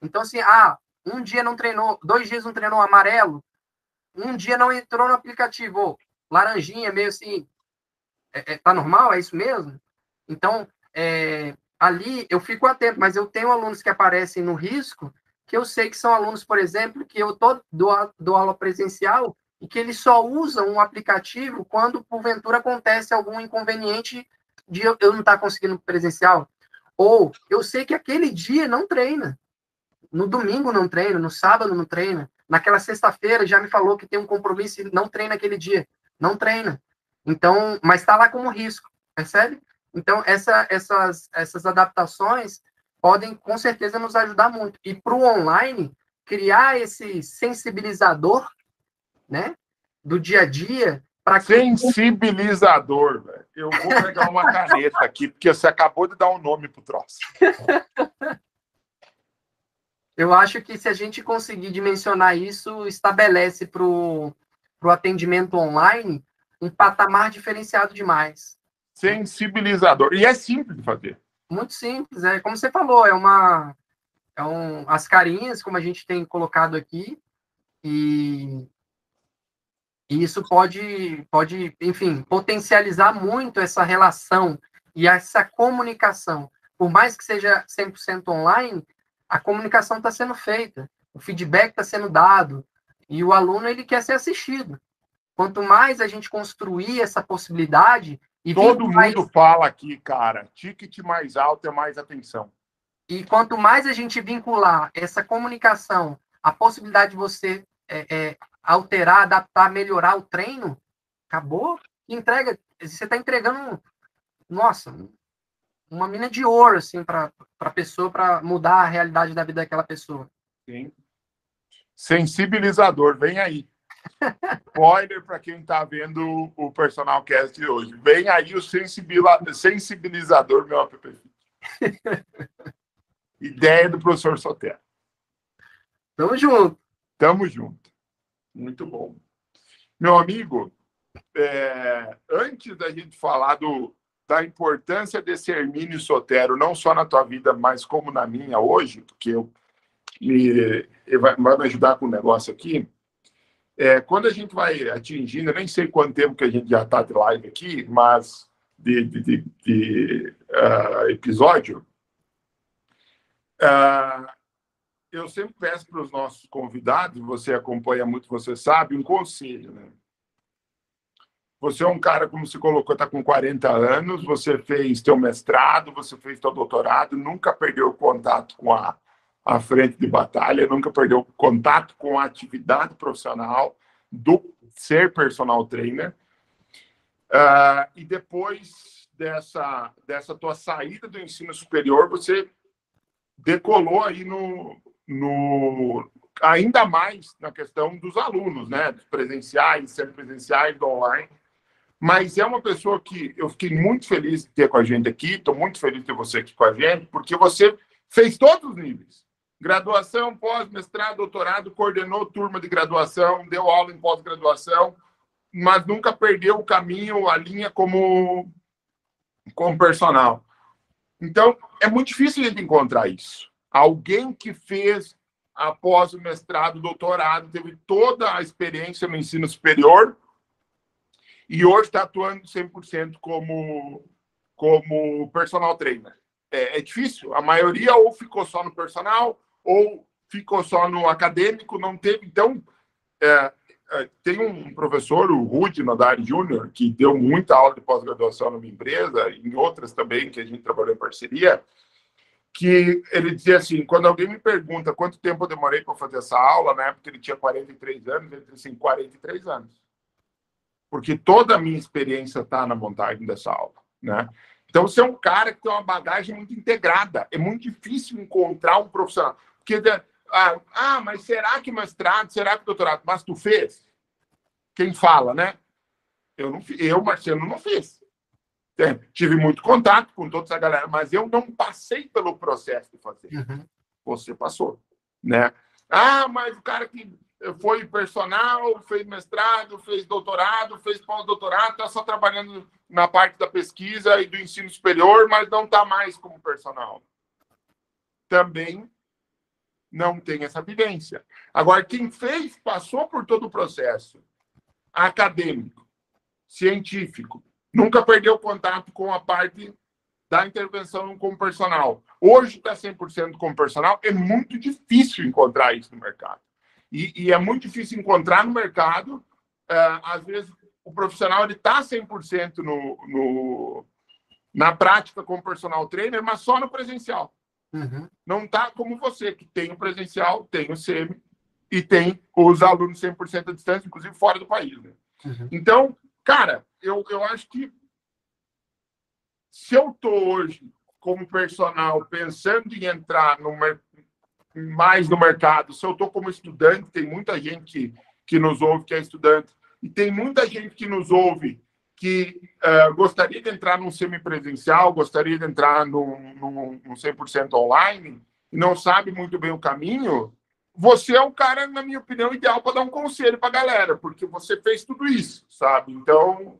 B: Então, assim, ah, um dia não treinou, dois dias não treinou amarelo, um dia não entrou no aplicativo, laranjinha, meio assim. É, é, tá normal? É isso mesmo? Então, é, ali eu fico atento, mas eu tenho alunos que aparecem no risco, que eu sei que são alunos, por exemplo, que eu tô, dou, dou aula presencial e que eles só usam um aplicativo quando, porventura, acontece algum inconveniente de eu, não estar tá conseguindo presencial. Ou eu sei que aquele dia não treina. No domingo não treina, no sábado não treina. Naquela sexta-feira já me falou que tem um compromisso e não treina aquele dia. Não treina. Então, mas está lá como risco, percebe? Então, essa, essas, essas adaptações podem, com certeza, nos ajudar muito. E para o online, criar esse sensibilizador né, do dia a dia.
A: para. Sensibilizador, velho. Eu vou pegar uma caneta aqui, porque você acabou de dar um nome para o troço.
B: Eu acho que se a gente conseguir dimensionar isso, estabelece para o atendimento online um patamar diferenciado demais
A: sensibilizador. E é simples de fazer.
B: Muito simples, é como você falou, é uma é um, as carinhas, como a gente tem colocado aqui, e, e isso pode, pode, enfim, potencializar muito essa relação e essa comunicação. Por mais que seja 100% online, a comunicação está sendo feita, o feedback está sendo dado, e o aluno ele quer ser assistido. Quanto mais a gente construir essa possibilidade,
A: e Todo mundo mais... fala aqui, cara, ticket mais alto é mais atenção.
B: E quanto mais a gente vincular essa comunicação, a possibilidade de você é, é, alterar, adaptar, melhorar o treino, acabou. Entrega, você está entregando, nossa, uma mina de ouro assim para a pessoa, para mudar a realidade da vida daquela pessoa.
A: Sim. Sensibilizador, vem aí. <laughs> Spoiler para quem está vendo o Personal Cast hoje. Vem aí o sensibilizador meu app. <laughs> Ideia do professor Sotero.
B: Tamo junto.
A: Tamo junto. Muito bom. Meu amigo, é, antes da gente falar do, da importância desse Hermínio Sotero, não só na tua vida, mas como na minha hoje, porque eu, me, vai, vai me ajudar com o negócio aqui. É, quando a gente vai atingindo, eu nem sei quanto tempo que a gente já está de live aqui, mas de, de, de, de uh, episódio, uh, eu sempre peço para os nossos convidados, você acompanha muito, você sabe, um conselho. Né? Você é um cara, como se colocou, está com 40 anos, você fez teu mestrado, você fez teu doutorado, nunca perdeu contato com a, a frente de batalha, nunca perdeu contato com a atividade profissional do ser personal trainer. Uh, e depois dessa, dessa tua saída do ensino superior, você decolou aí no, no ainda mais na questão dos alunos, né? Dos presenciais, semipresenciais, do online. Mas é uma pessoa que eu fiquei muito feliz de ter com a gente aqui, estou muito feliz de ter você aqui com a gente, porque você fez todos os níveis. Graduação, pós-mestrado, doutorado, coordenou turma de graduação, deu aula em pós-graduação, mas nunca perdeu o caminho, a linha como, como personal. Então, é muito difícil a gente encontrar isso. Alguém que fez após o mestrado, doutorado, teve toda a experiência no ensino superior e hoje está atuando 100% como, como personal trainer. É, é, difícil, a maioria ou ficou só no personal ou ficou só no acadêmico, não teve. Então, é, é, tem um professor, o Rudy Nadari Júnior, que deu muita aula de pós-graduação na minha empresa, em outras também que a gente trabalhou em parceria, que ele dizia assim: quando alguém me pergunta quanto tempo eu demorei para fazer essa aula, na época ele tinha 43 anos, ele disse assim: 43 anos. Porque toda a minha experiência está na montagem dessa aula, né? Então, você é um cara que tem uma bagagem muito integrada. É muito difícil encontrar um profissional. Porque, ah, ah mas será que mestrado, será que doutorado? Mas tu fez? Quem fala, né? Eu, não, eu Marcelo, não fiz. É, tive muito contato com toda essa galera, mas eu não passei pelo processo de fazer. Uhum. Você passou, né? Ah, mas o cara que foi personal, fez mestrado, fez doutorado, fez pós-doutorado, está só trabalhando na parte da pesquisa e do ensino superior, mas não está mais como personal. Também não tem essa vivência. Agora, quem fez, passou por todo o processo acadêmico, científico, nunca perdeu contato com a parte da intervenção com personal. Hoje está 100% com personal, é muito difícil encontrar isso no mercado. E, e é muito difícil encontrar no mercado, uh, às vezes o profissional está 100% no, no, na prática como personal trainer, mas só no presencial. Uhum. Não está como você, que tem o presencial, tem o semi e tem os alunos 100% à distância, inclusive fora do país. Né? Uhum. Então, Cara, eu, eu acho que se eu estou hoje como personal pensando em entrar no, mais no mercado, se eu estou como estudante, tem muita gente que, que nos ouve que é estudante, e tem muita gente que nos ouve que uh, gostaria de entrar num semipresencial, gostaria de entrar num, num, num 100% online, e não sabe muito bem o caminho, você é um cara, na minha opinião, ideal para dar um conselho para a galera, porque você fez tudo isso, sabe? Então.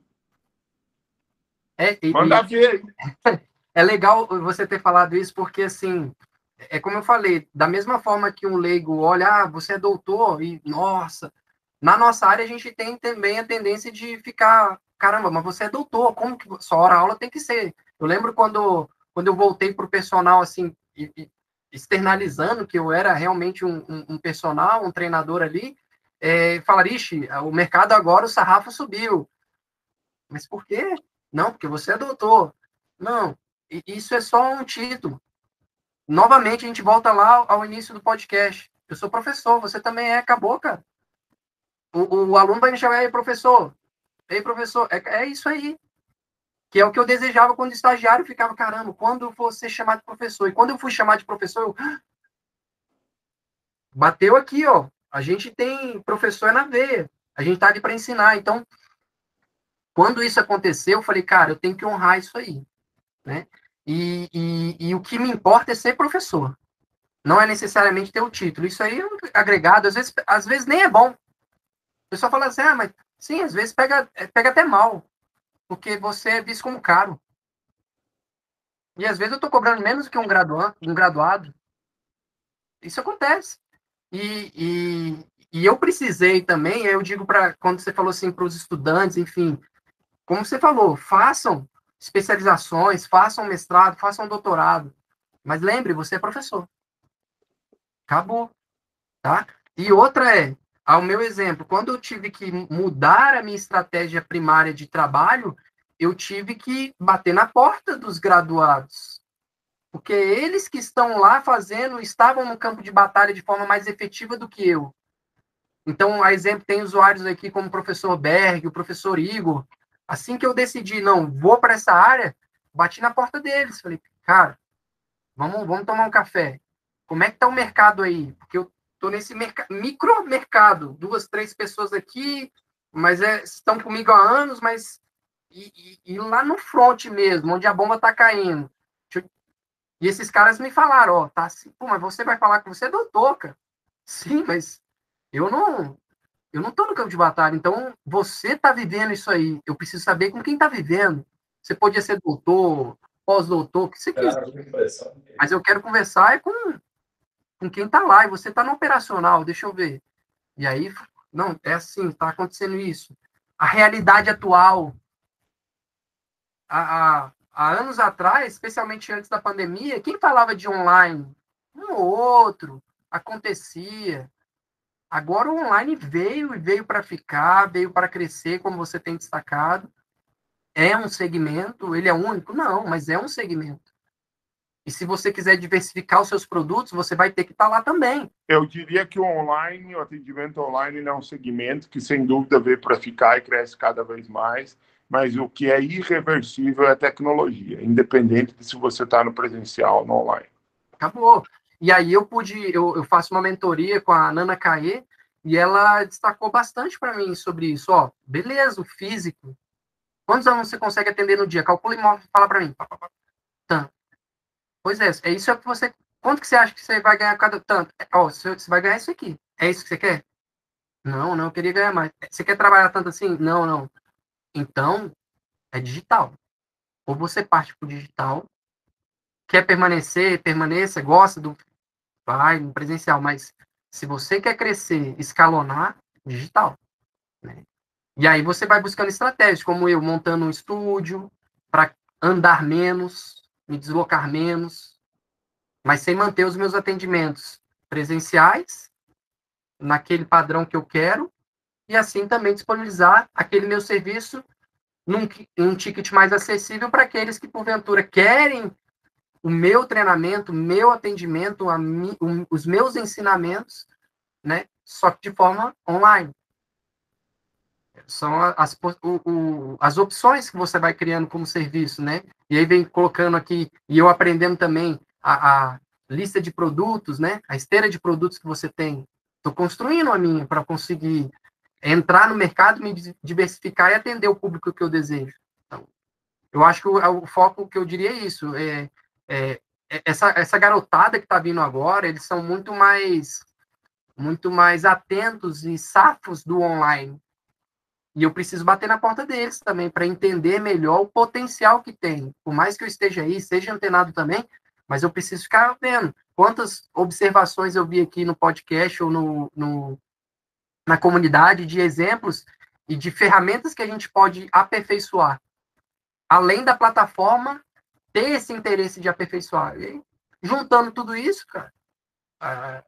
B: É, e, manda ver. <laughs> É legal você ter falado isso, porque, assim, é como eu falei, da mesma forma que um leigo olha, ah, você é doutor, e nossa. Na nossa área, a gente tem também a tendência de ficar, caramba, mas você é doutor, como que sua hora aula tem que ser? Eu lembro quando, quando eu voltei para o personal, assim, e, externalizando que eu era realmente um, um, um personal, um treinador ali, é, ixi, o mercado agora, o sarrafo subiu. Mas por quê? Não, porque você é doutor. Não, isso é só um título. Novamente, a gente volta lá ao início do podcast. Eu sou professor, você também é, acabou, cara. O, o aluno vai me chamar, aí, professor. Ei, professor, é, é isso aí que é o que eu desejava quando estagiário, ficava, caramba, quando eu vou ser chamado de professor? E quando eu fui chamado de professor, eu... bateu aqui, ó. A gente tem professor na veia. A gente está ali para ensinar. Então, quando isso aconteceu, eu falei, cara, eu tenho que honrar isso aí, né? E, e, e o que me importa é ser professor. Não é necessariamente ter o título. Isso aí é agregado, às vezes, às vezes nem é bom. O pessoal fala assim, ah, mas sim, às vezes pega, pega até mal, porque você é visto como caro. E às vezes eu estou cobrando menos do que um graduado, um graduado. Isso acontece. E, e, e eu precisei também, eu digo para quando você falou assim para os estudantes, enfim, como você falou, façam especializações, façam mestrado, façam doutorado. Mas lembre, você é professor. Acabou. Tá? E outra é, ao meu exemplo, quando eu tive que mudar a minha estratégia primária de trabalho, eu tive que bater na porta dos graduados. Porque eles que estão lá fazendo, estavam no campo de batalha de forma mais efetiva do que eu. Então, a exemplo, tem usuários aqui como o professor Berg, o professor Igor, Assim que eu decidi, não, vou para essa área, bati na porta deles. Falei, cara, vamos, vamos tomar um café. Como é que tá o mercado aí? Porque eu tô nesse micro mercado, duas, três pessoas aqui, mas é, estão comigo há anos, mas e, e, e, lá no front mesmo, onde a bomba tá caindo. E esses caras me falaram, ó, tá assim, pô, mas você vai falar que você é doutor, cara. <laughs> Sim, mas eu não, eu não estou no campo de batalha, então você está vivendo isso aí. Eu preciso saber com quem está vivendo. Você podia ser doutor, pós-doutor, o que você quiser. Mas eu quero conversar é com, com quem está lá. E você está no operacional, deixa eu ver. E aí, não, é assim, está acontecendo isso. A realidade atual. Há, há, há anos atrás, especialmente antes da pandemia, quem falava de online? Um ou outro. Acontecia. Agora o online veio e veio para ficar, veio para crescer, como você tem destacado. É um segmento, ele é único? Não, mas é um segmento. E se você quiser diversificar os seus produtos, você vai ter que estar tá lá também.
A: Eu diria que o online, o atendimento online é um segmento que sem dúvida veio para ficar e cresce cada vez mais, mas o que é irreversível é a tecnologia, independente de se você está no presencial ou no online.
B: Acabou. E aí eu pude, eu, eu faço uma mentoria com a Nana Caê, e ela destacou bastante para mim sobre isso. Ó, beleza, o físico. Quantos alunos você consegue atender no dia? Calcula e fala para mim. Tanto. Pois é, é isso que você. Quanto que você acha que você vai ganhar cada tanto? É, ó, você vai ganhar isso aqui. É isso que você quer? Não, não, eu queria ganhar mais. Você quer trabalhar tanto assim? Não, não. Então, é digital. Ou você parte para o digital, quer permanecer, permaneça, gosta do vai no presencial, mas se você quer crescer, escalonar, digital. Né? E aí você vai buscando estratégias, como eu, montando um estúdio para andar menos, me deslocar menos, mas sem manter os meus atendimentos presenciais, naquele padrão que eu quero, e assim também disponibilizar aquele meu serviço num, um ticket mais acessível para aqueles que, porventura, querem o meu treinamento, o meu atendimento, mi, os meus ensinamentos, né? Só que de forma online. São as, o, o, as opções que você vai criando como serviço, né? E aí vem colocando aqui, e eu aprendendo também a, a lista de produtos, né? A esteira de produtos que você tem. Estou construindo a minha para conseguir entrar no mercado, me diversificar e atender o público que eu desejo. Então, eu acho que o, o foco que eu diria é isso. É, é, é, essa, essa garotada que está vindo agora, eles são muito mais muito mais atentos e safos do online. E eu preciso bater na porta deles também para entender melhor o potencial que tem. Por mais que eu esteja aí, seja antenado também, mas eu preciso ficar vendo quantas observações eu vi aqui no podcast ou no, no na comunidade de exemplos e de ferramentas que a gente pode aperfeiçoar. Além da plataforma ter esse interesse de aperfeiçoar. E juntando tudo isso, cara, a,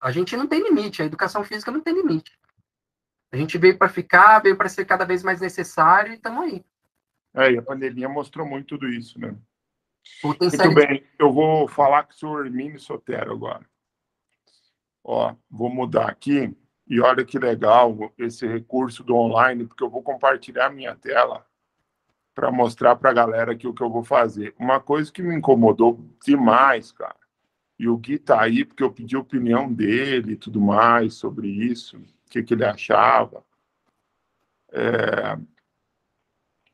B: a gente não tem limite, a educação física não tem limite. A gente veio para ficar, veio para ser cada vez mais necessário e estamos aí.
A: É, e a pandemia mostrou muito tudo isso, né? Muito bem, eu vou falar com o senhor Hermínio Sotero agora. Ó, vou mudar aqui e olha que legal esse recurso do online, porque eu vou compartilhar a minha tela para mostrar para a galera aqui o que eu vou fazer. Uma coisa que me incomodou demais, cara, e o Gui tá aí porque eu pedi a opinião dele e tudo mais sobre isso, que, que ele achava. é,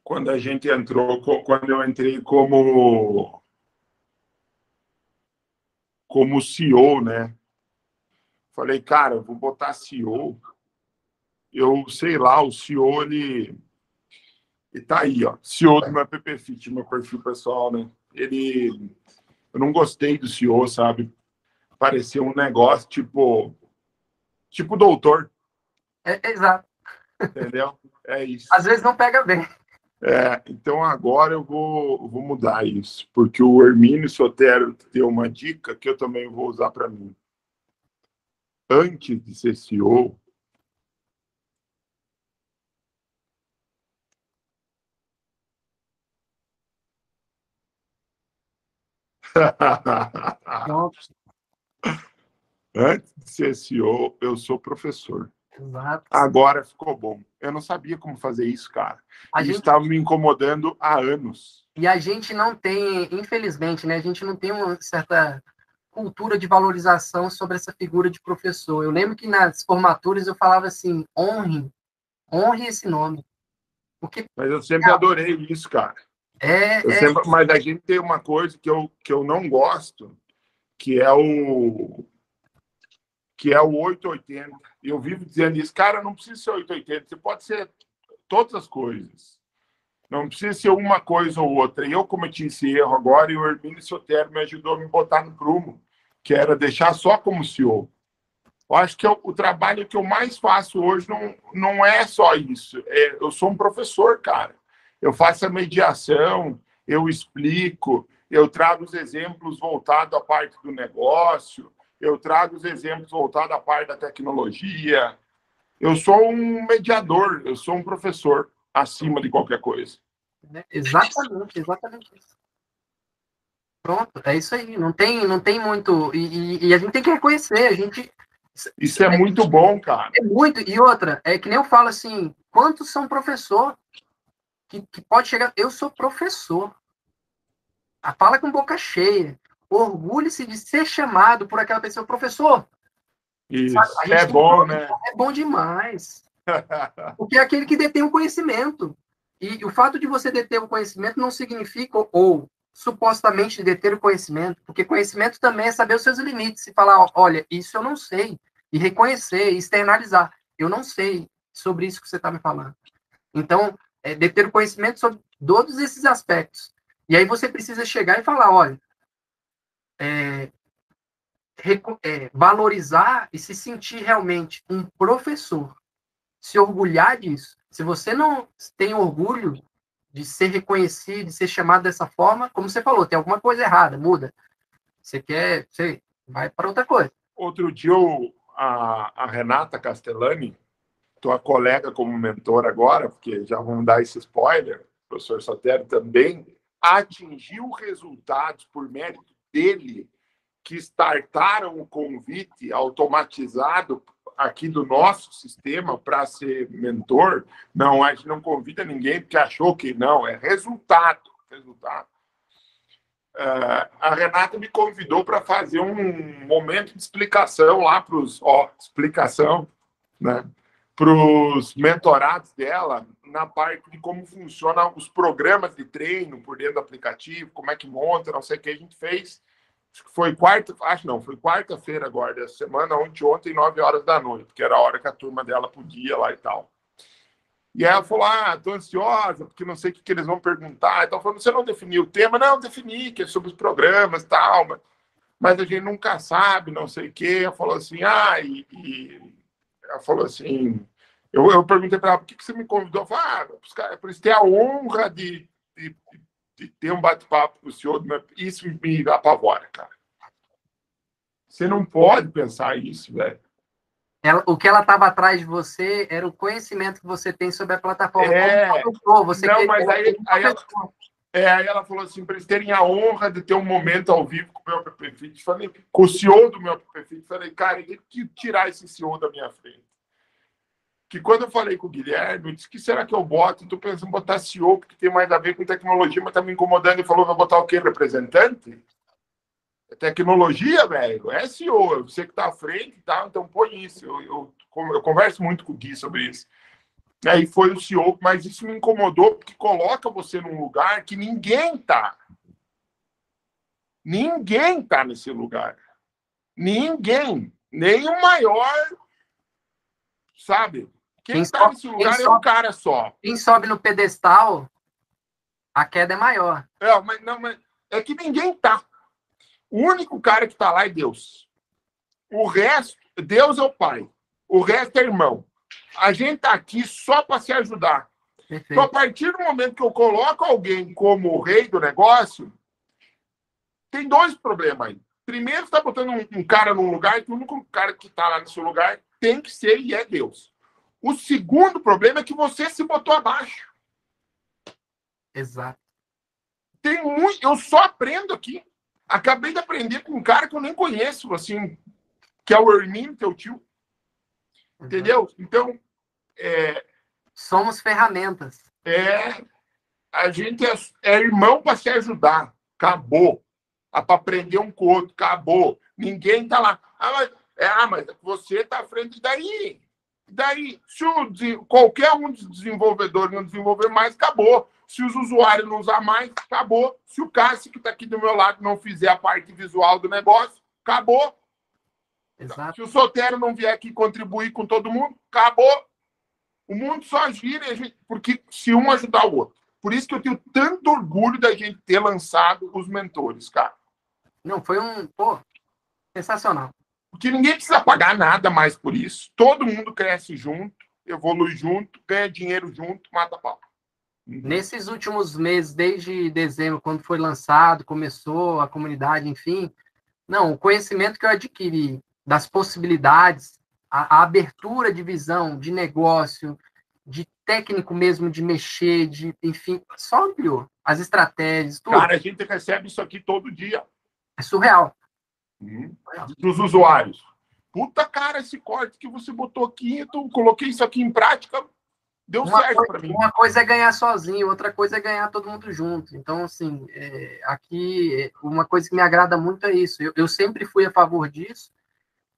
A: quando a gente entrou, quando eu entrei como como CEO, né? Falei, cara, vou botar CEO. Eu sei lá, o CEO ele e tá aí, ó, CEO do meu PPFit, meu perfil pessoal, né? Ele eu não gostei do CEO, sabe? Parecia um negócio tipo tipo doutor.
B: É, é exato.
A: Entendeu? É isso.
B: Às vezes não pega bem.
A: É, então agora eu vou, vou mudar isso, porque o Hermínio Sotero deu uma dica que eu também vou usar para mim. Antes de ser CEO, <laughs> <laughs> Antes de ser CEO, eu sou professor.
B: Exato.
A: Agora ficou bom. Eu não sabia como fazer isso, cara. A gente estava me incomodando há anos.
B: E a gente não tem, infelizmente, né? A gente não tem uma certa cultura de valorização sobre essa figura de professor. Eu lembro que nas formaturas eu falava assim: honre, honre esse nome.
A: Porque, Mas eu sempre adorei isso, cara.
B: É, é...
A: Sempre... Mas a gente tem uma coisa que eu, que eu não gosto, que é o que é o 880. Eu vivo dizendo isso, cara, não precisa ser 880, você pode ser todas as coisas. Não precisa ser uma coisa ou outra. E eu cometi esse erro agora e o Hermínio Sotero me ajudou a me botar no prumo, que era deixar só como CEO. Eu acho que eu, o trabalho que eu mais faço hoje não, não é só isso. É, eu sou um professor, cara. Eu faço a mediação, eu explico, eu trago os exemplos voltados à parte do negócio, eu trago os exemplos voltados à parte da tecnologia. Eu sou um mediador, eu sou um professor acima de qualquer coisa.
B: Né? Exatamente, exatamente isso. Pronto, é isso aí. Não tem, não tem muito. E, e, e a gente tem que reconhecer, a gente.
A: Isso é, é muito bom, cara.
B: É muito. E outra, é que nem eu falo assim: quantos são professor que, que pode chegar. Eu sou professor. A fala com boca cheia. Orgulhe-se de ser chamado por aquela pessoa, professor.
A: Isso, é bom, né?
B: É bom demais. <laughs> Porque é aquele que detém o conhecimento. E o fato de você deter o conhecimento não significa, ou, ou supostamente deter o conhecimento, porque conhecimento também é saber os seus limites e falar, olha, isso eu não sei, e reconhecer, e externalizar. Eu não sei sobre isso que você está me falando. Então, é deter o conhecimento sobre todos esses aspectos. E aí você precisa chegar e falar, olha, é, é, valorizar e se sentir realmente um professor, se orgulhar disso. Se você não tem orgulho de ser reconhecido, de ser chamado dessa forma, como você falou, tem alguma coisa errada, muda. Você quer, você vai para outra coisa.
A: Outro dia, a, a Renata Castellani, tua colega como mentor agora, porque já vamos dar esse spoiler, o professor Sotero também, atingiu resultados por mérito dele que startaram o convite automatizado aqui do nosso sistema para ser mentor, não, a gente não convida ninguém porque achou que não, é resultado. resultado. Uh, a Renata me convidou para fazer um momento de explicação lá para os, ó, explicação, né, para os mentorados dela na parte de como funcionam os programas de treino por dentro do aplicativo, como é que monta, não sei o que a gente fez foi quarta, acho não, foi quarta-feira agora dessa semana, ontem, ontem, nove horas da noite, que era a hora que a turma dela podia lá e tal. E aí ela falou: Ah, tô ansiosa, porque não sei o que, que eles vão perguntar. Então, falando, você não definiu o tema? Não, defini, que é sobre os programas e tal, mas, mas a gente nunca sabe, não sei o quê. Ela falou assim: Ah, e, e... ela falou assim. Eu, eu perguntei para ela: por que, que você me convidou? Eu falei: Ah, para eles ter a honra de, de, de ter um bate-papo com o senhor, isso me apavora, cara. Você não pode pensar isso, velho.
B: Ela, o que ela estava atrás de você era o conhecimento que você tem sobre a plataforma.
A: É, você não, mas aí, aí, ela, é, aí ela falou assim, para eles terem a honra de ter um momento ao vivo com o meu PPFit, falei, com o CEO do meu PPFit, falei, cara, tem que tirar esse CEO da minha frente que quando eu falei com o Guilherme, eu disse, que será que eu boto? Estou pensando em botar CEO, porque tem mais a ver com tecnologia, mas está me incomodando. e falou, vai botar o quê? Representante? É tecnologia, velho. É CEO, você que está à frente, tá? Então põe isso. Eu, eu, eu, converso muito com o Gui sobre isso. Aí foi o CEO, mas isso me incomodou porque coloca você num lugar que ninguém tá. Ninguém tá nesse lugar. Ninguém. Nem o maior, sabe? Quem, quem tá sobe, nesse lugar é sobe, um cara só.
B: Quem sobe no pedestal, a queda é maior.
A: É, mas, não, mas é que ninguém tá. O único cara que tá lá é Deus. O resto, Deus é o pai. O resto é irmão. A gente tá aqui só para se ajudar. Perfeito. Então, a partir do momento que eu coloco alguém como o rei do negócio, tem dois problemas aí. Primeiro, você está botando um, um, cara num lugar que o único cara que está lá nesse lugar tem que ser e é Deus. O segundo problema é que você se botou abaixo.
B: Exato.
A: Tem muito. Eu só aprendo aqui. Acabei de aprender com um cara que eu nem conheço, assim, que é o Hermínio, teu tio. Entendeu? Então. É,
B: Somos ferramentas.
A: É. A gente é, é irmão para se ajudar. Acabou. Para aprender um com o outro. Acabou. Ninguém tá lá. Ah, mas, é, ah, mas você tá à frente daí. Daí, se o, qualquer um dos desenvolvedores não desenvolver mais, acabou. Se os usuários não usar mais, acabou. Se o Cássio, que está aqui do meu lado, não fizer a parte visual do negócio, acabou. Exato. Se o Sotero não vier aqui contribuir com todo mundo, acabou. O mundo só gira, gente, porque se um ajudar o outro. Por isso que eu tenho tanto orgulho da gente ter lançado os mentores, cara.
B: Não, foi um, pô, sensacional.
A: Porque ninguém precisa pagar nada mais por isso. Todo mundo cresce junto, evolui junto, ganha dinheiro junto, mata pau.
B: Uhum. Nesses últimos meses, desde dezembro, quando foi lançado, começou a comunidade, enfim, não, o conhecimento que eu adquiri das possibilidades, a, a abertura de visão, de negócio, de técnico mesmo de mexer, de, enfim, só ampliou as estratégias.
A: Tudo. Cara, a gente recebe isso aqui todo dia.
B: É surreal.
A: Uhum. Dos usuários. Puta cara, esse corte que você botou aqui, eu coloquei isso aqui em prática, deu uma certo para mim.
B: Uma coisa é ganhar sozinho, outra coisa é ganhar todo mundo junto. Então, assim, é, aqui, uma coisa que me agrada muito é isso. Eu, eu sempre fui a favor disso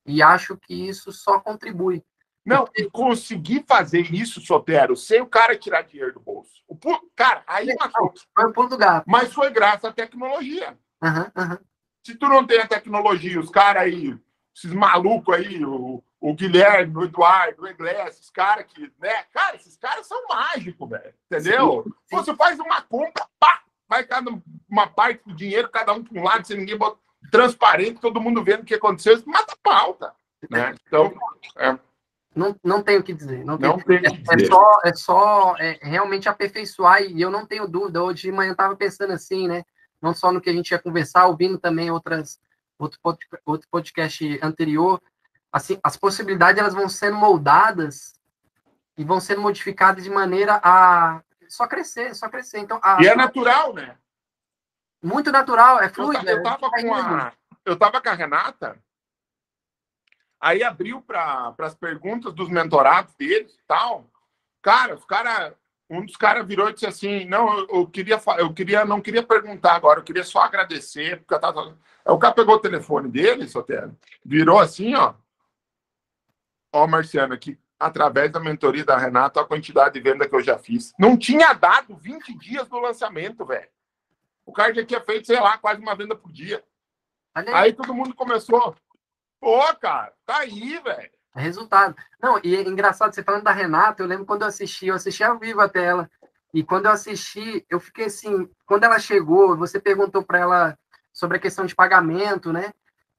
B: e acho que isso só contribui.
A: Não, e conseguir fazer isso, Sotero, sem o cara tirar dinheiro do bolso. O pulo, cara, aí é uma
B: coisa. Foi o pulo do gato.
A: Mas foi graças à tecnologia.
B: Uhum, uhum.
A: Se tu não tem a tecnologia, os caras aí, esses malucos aí, o, o Guilherme, o Eduardo, o Iglesias, esses caras que, né? Cara, esses caras são mágicos, velho. Entendeu? Sim, sim. Você faz uma compra, pá, vai cada uma parte do dinheiro, cada um para um lado, sem ninguém bota transparente, todo mundo vendo o que aconteceu, mata a pauta. Né? Então, é.
B: Não, não tenho o que dizer. Não, tenho, não tenho. É, é só, é só é, realmente aperfeiçoar, e eu não tenho dúvida. Hoje de manhã eu estava pensando assim, né? Não só no que a gente ia conversar, ouvindo também outras, outro, outro podcast anterior, assim, as possibilidades elas vão sendo moldadas e vão sendo modificadas de maneira a só crescer, só crescer. Então, a...
A: E é natural, né?
B: Muito natural, é fluido.
A: Eu, eu, tava, é com a, eu tava com a Renata, aí abriu para as perguntas dos mentorados deles e tal. Cara, os cara, um dos caras virou e disse assim: Não, eu, eu, queria, eu queria, não queria perguntar agora, eu queria só agradecer, porque eu tava. O cara pegou o telefone dele, Sotero, virou assim, ó. Ó, Marciano, aqui, através da mentoria da Renata, a quantidade de venda que eu já fiz. Não tinha dado 20 dias do lançamento, velho. O cara já tinha feito, sei lá, quase uma venda por dia. Aí. aí todo mundo começou. Pô, cara, tá aí, velho.
B: Resultado. Não, e é engraçado, você falando da Renata, eu lembro quando eu assisti, eu assisti ao vivo até ela. E quando eu assisti, eu fiquei assim, quando ela chegou, você perguntou para ela sobre a questão de pagamento, né?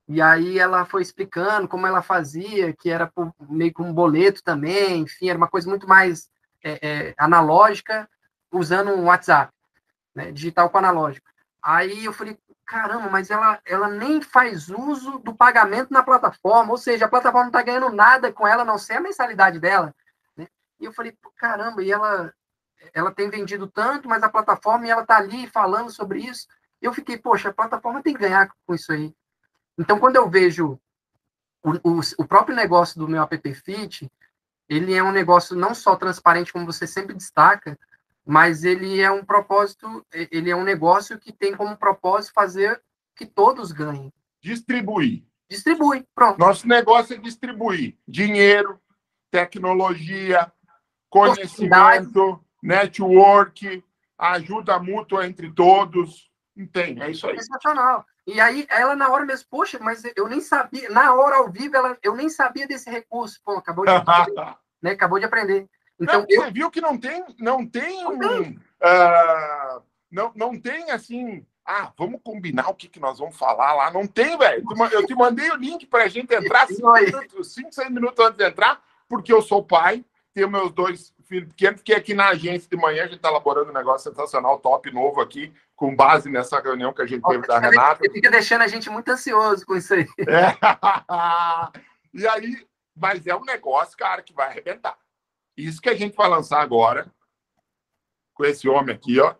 B: E aí ela foi explicando como ela fazia, que era por, meio com um boleto também, enfim, era uma coisa muito mais é, é, analógica, usando um WhatsApp, né, digital com analógico. Aí eu falei, caramba, mas ela, ela nem faz uso do pagamento na plataforma, ou seja, a plataforma não está ganhando nada com ela, a não ser a mensalidade dela. Né? E eu falei, caramba, e ela, ela tem vendido tanto, mas a plataforma, ela está ali falando sobre isso. Eu fiquei, poxa, a plataforma tem que ganhar com isso aí. Então, quando eu vejo o, o, o próprio negócio do meu app Fit, ele é um negócio não só transparente, como você sempre destaca, mas ele é um propósito, ele é um negócio que tem como propósito fazer que todos ganhem.
A: Distribuir.
B: Distribui, pronto.
A: Nosso negócio é distribuir dinheiro, tecnologia, conhecimento, network, ajuda mútua entre todos. Entende? É isso aí.
B: Sensacional. E aí, ela na hora mesmo, poxa, mas eu nem sabia, na hora ao vivo, ela, eu nem sabia desse recurso. Pô, acabou de <laughs> aprender. né? Acabou de aprender.
A: Então, não. Você viu que não tem, não tem, não tem, uh, não, não tem assim, ah, vamos combinar o que, que nós vamos falar lá. Não tem, velho. Eu te mandei o link para a gente entrar cinco, minutos, cinco, seis minutos antes de entrar, porque eu sou pai, tenho meus dois filhos pequenos, fiquei aqui na agência de manhã, a gente está elaborando um negócio sensacional, top, novo aqui, com base nessa reunião que a gente teve da Renata.
B: Você fica deixando a gente muito ansioso com isso aí.
A: É. <laughs> e aí, mas é um negócio, cara, que vai arrebentar. Isso que a gente vai lançar agora, com esse homem aqui, ó.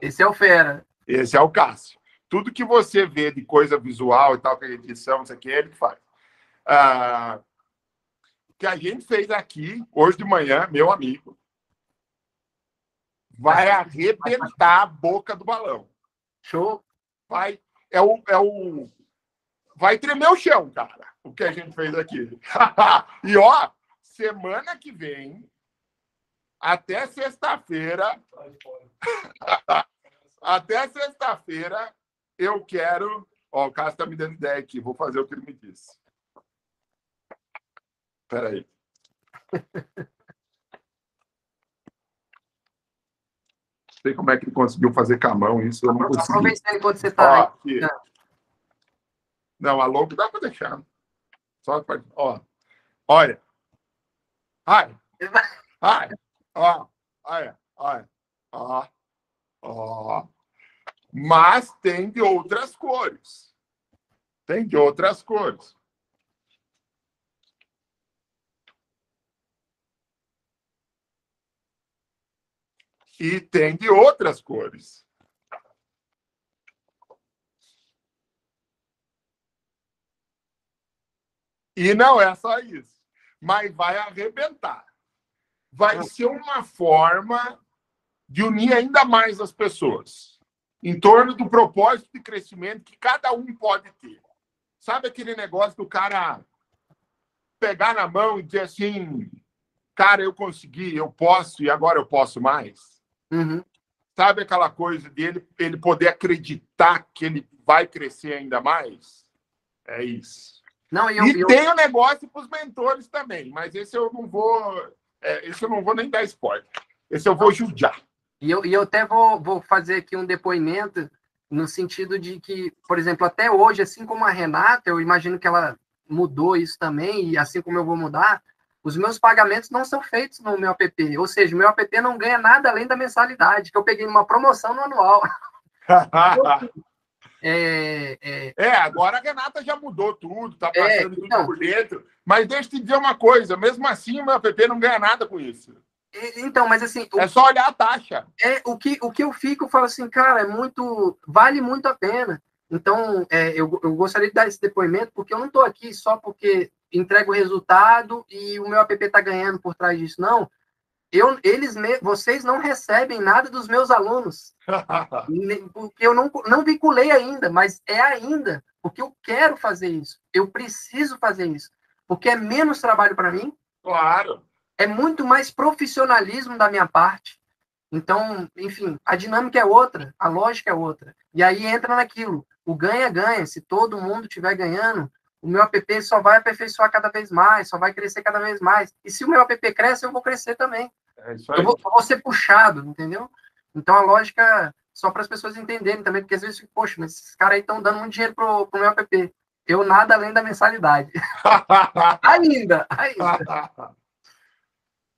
B: Esse é o Fera.
A: Esse é o Cássio. Tudo que você vê de coisa visual e tal, que a edição, isso aqui, é ele que faz. Ah, que a gente fez aqui, hoje de manhã, meu amigo, vai arrebentar a boca do balão.
B: Show.
A: Vai, é o, é o, vai tremer o chão, cara o que a gente fez aqui. <laughs> e ó, semana que vem, até sexta-feira, <laughs> até sexta-feira, eu quero. Ó, o Cássio está me dando ideia aqui, vou fazer o que ele me disse. Espera aí. <laughs> sei como é que ele conseguiu fazer com a mão isso, eu não
B: enquanto você está.
A: Não, a logo dá para deixar. Só para. Ó. Olha. Ai. Ai. Ó. Olha. Olha. Ó. Ó. Mas tem de outras cores. Tem de outras cores. E tem de outras cores. E não é só isso, mas vai arrebentar. Vai ser uma forma de unir ainda mais as pessoas em torno do propósito de crescimento que cada um pode ter. Sabe aquele negócio do cara pegar na mão e dizer assim: cara, eu consegui, eu posso e agora eu posso mais?
B: Uhum.
A: Sabe aquela coisa dele ele poder acreditar que ele vai crescer ainda mais? É isso. Não, eu, e eu... tem o negócio para os mentores também, mas esse eu não vou. É, esse eu não vou nem dar spoiler. Esse eu vou judiar.
B: E eu, e eu até vou, vou fazer aqui um depoimento no sentido de que, por exemplo, até hoje, assim como a Renata, eu imagino que ela mudou isso também, e assim como eu vou mudar, os meus pagamentos não são feitos no meu app. Ou seja, o meu app não ganha nada além da mensalidade, que eu peguei numa promoção no anual. <laughs>
A: É, é... é, agora a Renata já mudou tudo, tá é, passando é, tudo então, por dentro. Mas deixa eu te dizer uma coisa: mesmo assim, o meu app não ganha nada com isso.
B: Então, mas assim.
A: É só olhar a taxa.
B: É, o, que, o que eu fico, eu falo assim, cara, é muito. Vale muito a pena. Então, é, eu, eu gostaria de dar esse depoimento, porque eu não estou aqui só porque entrego o resultado e o meu app está ganhando por trás disso. Não eu, eles, vocês não recebem nada dos meus alunos, <laughs> porque eu não, não vinculei ainda, mas é ainda, porque eu quero fazer isso, eu preciso fazer isso, porque é menos trabalho para mim.
A: Claro.
B: É muito mais profissionalismo da minha parte. Então, enfim, a dinâmica é outra, a lógica é outra. E aí entra naquilo, o ganha-ganha. Se todo mundo estiver ganhando, o meu app só vai aperfeiçoar cada vez mais, só vai crescer cada vez mais. E se o meu app cresce, eu vou crescer também. É eu, vou, eu vou ser puxado, entendeu? Então a lógica, só para as pessoas entenderem também, porque às vezes, poxa, mas esses caras aí estão dando muito dinheiro pro, pro meu app. Eu nada além da mensalidade. <laughs> ainda, ainda. <laughs>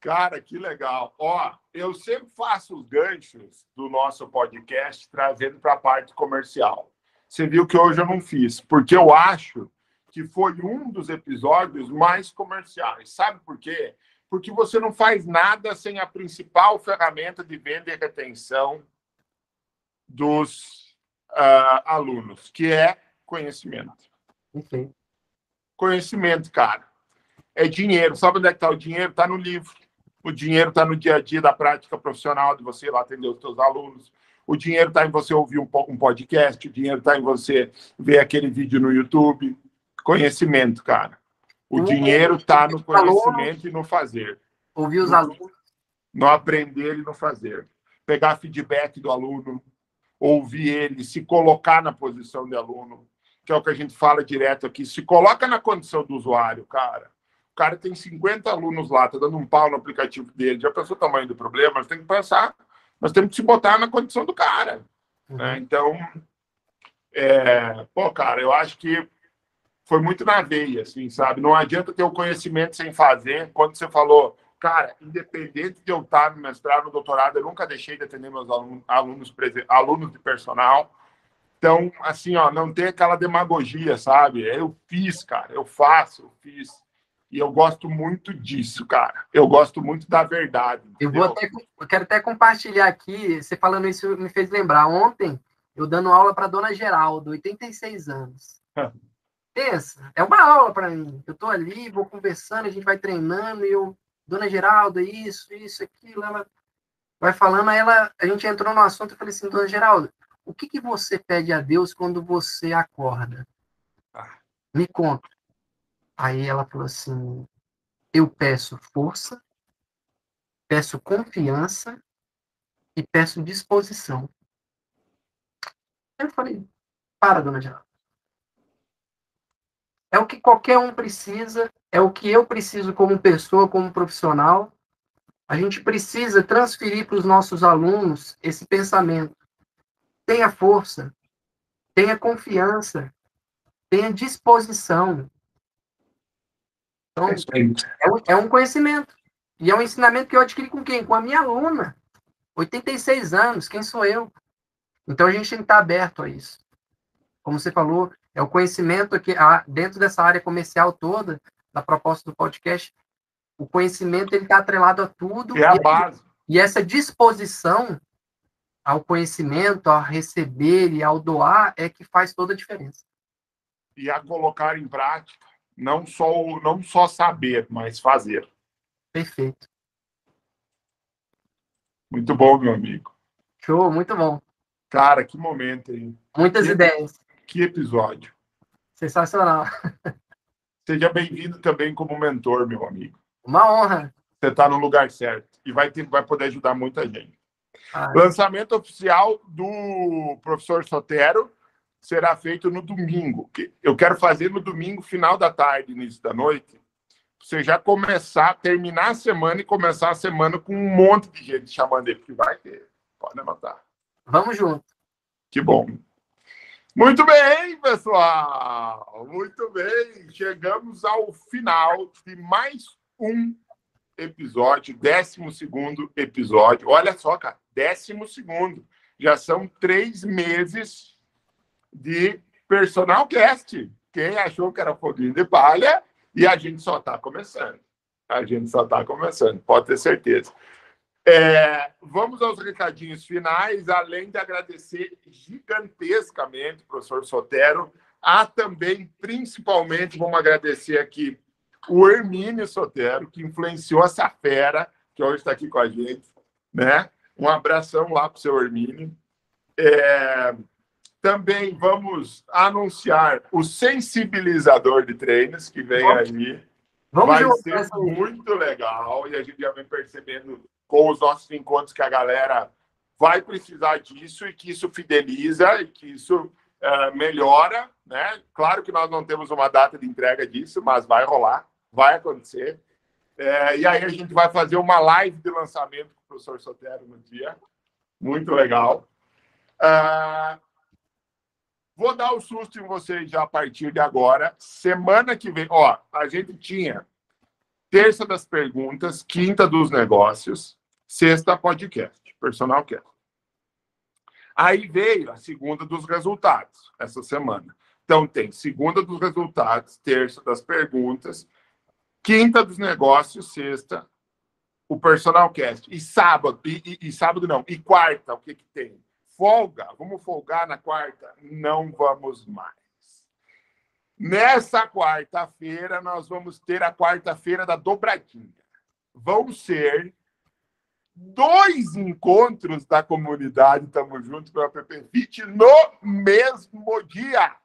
A: Cara, que legal. Ó, eu sempre faço os ganchos do nosso podcast trazendo para a parte comercial. Você viu que hoje eu não fiz, porque eu acho que foi um dos episódios mais comerciais. Sabe por quê? Porque você não faz nada sem a principal ferramenta de venda e retenção dos uh, alunos, que é conhecimento.
B: Okay.
A: Conhecimento, cara. É dinheiro. Sabe onde é que está o dinheiro? Está no livro. O dinheiro está no dia a dia da prática profissional de você ir lá atender os seus alunos. O dinheiro está em você ouvir um, um podcast. O dinheiro está em você ver aquele vídeo no YouTube. Conhecimento, cara. O dinheiro está no conhecimento e no fazer.
B: Ouvir os alunos.
A: No aprender e no fazer. Pegar feedback do aluno, ouvir ele, se colocar na posição de aluno, que é o que a gente fala direto aqui. Se coloca na condição do usuário, cara. O cara tem 50 alunos lá, tá dando um pau no aplicativo dele. Já pensou o tamanho do problema? Nós temos que pensar, nós temos que se botar na condição do cara. Uhum. Né? Então, é, pô, cara, eu acho que foi muito na veia, assim, sabe? Não adianta ter o conhecimento sem fazer. Quando você falou, cara, independente de eu estar no mestrado, no doutorado, eu nunca deixei de atender meus alunos, alunos, alunos de personal. Então, assim, ó, não tem aquela demagogia, sabe? Eu fiz, cara, eu faço, eu fiz. E eu gosto muito disso, cara. Eu gosto muito da verdade.
B: Eu vou até, eu quero até compartilhar aqui, você falando isso me fez lembrar. Ontem, eu dando aula para dona Geraldo, 86 anos. <laughs> Pensa, é uma aula para mim. Eu tô ali, vou conversando, a gente vai treinando e eu, dona Geralda, isso, isso, aquilo, ela vai falando, aí ela, a gente entrou no assunto e falei assim, dona Geralda, o que, que você pede a Deus quando você acorda? Ah. Me conta. Aí ela falou assim, eu peço força, peço confiança e peço disposição. Eu falei, para, dona Geralda. É o que qualquer um precisa, é o que eu preciso como pessoa, como profissional. A gente precisa transferir para os nossos alunos esse pensamento. Tenha força, tenha confiança, tenha disposição. Então, é um, é um conhecimento. E é um ensinamento que eu adquiri com quem? Com a minha aluna. 86 anos, quem sou eu? Então a gente tem que estar aberto a isso. Como você falou, é o conhecimento que há dentro dessa área comercial toda, da proposta do podcast, o conhecimento ele está atrelado a tudo.
A: É a base.
B: E essa disposição ao conhecimento, a receber e ao doar é que faz toda a diferença.
A: E a colocar em prática, não só não só saber, mas fazer.
B: Perfeito.
A: Muito bom, meu amigo.
B: Show, muito bom.
A: Cara, que momento, hein?
B: Muitas que... ideias.
A: Que episódio.
B: Sensacional.
A: Seja bem-vindo também como mentor, meu amigo.
B: Uma honra.
A: Você está no lugar certo e vai, ter, vai poder ajudar muita gente. Ah, Lançamento oficial do professor Sotero será feito no domingo. Eu quero fazer no domingo, final da tarde, início da noite. Você já começar, terminar a semana e começar a semana com um monte de gente chamando ele, que vai ter. Pode anotar.
B: Vamos junto.
A: Que bom. Muito bem, pessoal. Muito bem. Chegamos ao final de mais um episódio, décimo segundo episódio. Olha só, cara, décimo segundo. Já são três meses de Personal Cast. Quem achou que era foguinho de palha e a gente só está começando. A gente só está começando, pode ter certeza. É, vamos aos recadinhos finais, além de agradecer gigantescamente professor Sotero. Há também, principalmente, vamos agradecer aqui o Hermínio Sotero, que influenciou essa fera, que hoje está aqui com a gente. Né? Um abração lá para o seu Hermínio. É, também vamos anunciar o sensibilizador de treinos que vem aí. Vamos Vai ser muito legal e a gente já vem percebendo com os nossos encontros que a galera vai precisar disso e que isso fideliza e que isso uh, melhora, né? Claro que nós não temos uma data de entrega disso, mas vai rolar, vai acontecer. É, e aí a gente vai fazer uma live de lançamento com o professor Sotero no dia. Muito legal. Uh, vou dar o um susto em vocês já a partir de agora. Semana que vem, ó, a gente tinha terça das perguntas, quinta dos negócios, sexta podcast, personal cast. Aí veio a segunda dos resultados, essa semana. Então, tem segunda dos resultados, terça das perguntas, quinta dos negócios, sexta, o personal cast. E sábado, e, e, e sábado não, e quarta, o que, que tem? Folga, vamos folgar na quarta? Não vamos mais. Nessa quarta-feira, nós vamos ter a quarta-feira da dobradinha. Vão ser dois encontros da comunidade Tamo Junto pela PPFIT no mesmo dia.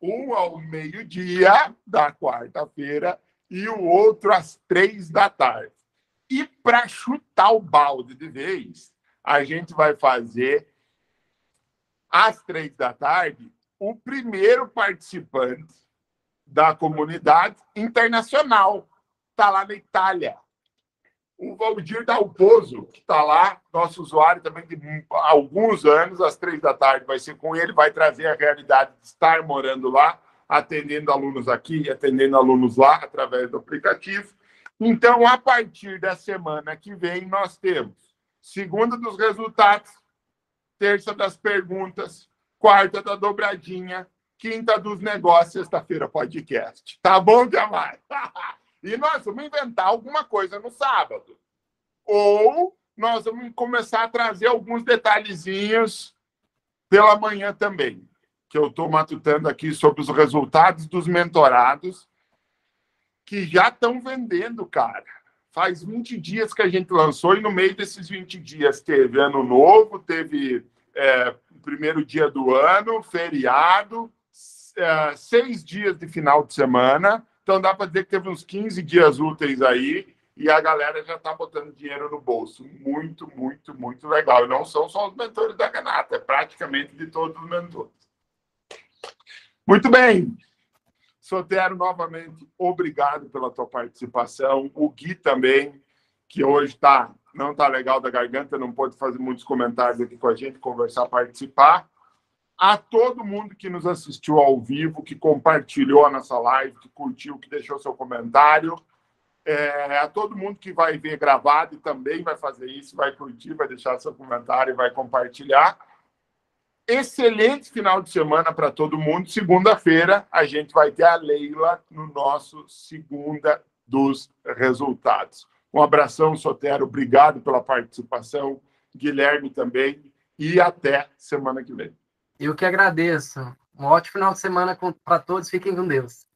A: Um ao meio-dia da quarta-feira e o outro às três da tarde. E para chutar o balde de vez, a gente vai fazer às três da tarde o primeiro participante da comunidade internacional. Está lá na Itália. O Valdir Dalpozo, que está lá, nosso usuário também de alguns anos, às três da tarde vai ser com ele, vai trazer a realidade de estar morando lá, atendendo alunos aqui, atendendo alunos lá, através do aplicativo. Então, a partir da semana que vem, nós temos segunda dos resultados, terça das perguntas, quarta da dobradinha, quinta dos negócios, sexta-feira podcast. Tá bom, Jamar? <laughs> e nós vamos inventar alguma coisa no sábado. Ou nós vamos começar a trazer alguns detalhezinhos pela manhã também, que eu estou matutando aqui sobre os resultados dos mentorados que já estão vendendo, cara. Faz 20 dias que a gente lançou e no meio desses 20 dias teve ano novo, teve é, primeiro dia do ano, feriado, é, seis dias de final de semana. Então dá para dizer que teve uns 15 dias úteis aí e a galera já está botando dinheiro no bolso. Muito, muito, muito legal. E não são só os mentores da Ganata, é praticamente de todos os mentores. Muito bem. Sotero, novamente, obrigado pela tua participação. O Gui também, que hoje tá, não está legal da garganta, não pode fazer muitos comentários aqui com a gente, conversar, participar. A todo mundo que nos assistiu ao vivo, que compartilhou a nossa live, que curtiu, que deixou seu comentário. É, a todo mundo que vai ver gravado e também vai fazer isso, vai curtir, vai deixar seu comentário vai compartilhar. Excelente final de semana para todo mundo. Segunda-feira a gente vai ter a Leila no nosso Segunda dos Resultados. Um abração, Sotero. Obrigado pela participação. Guilherme também. E até semana que vem.
B: Eu que agradeço. Um ótimo final de semana para todos. Fiquem com Deus.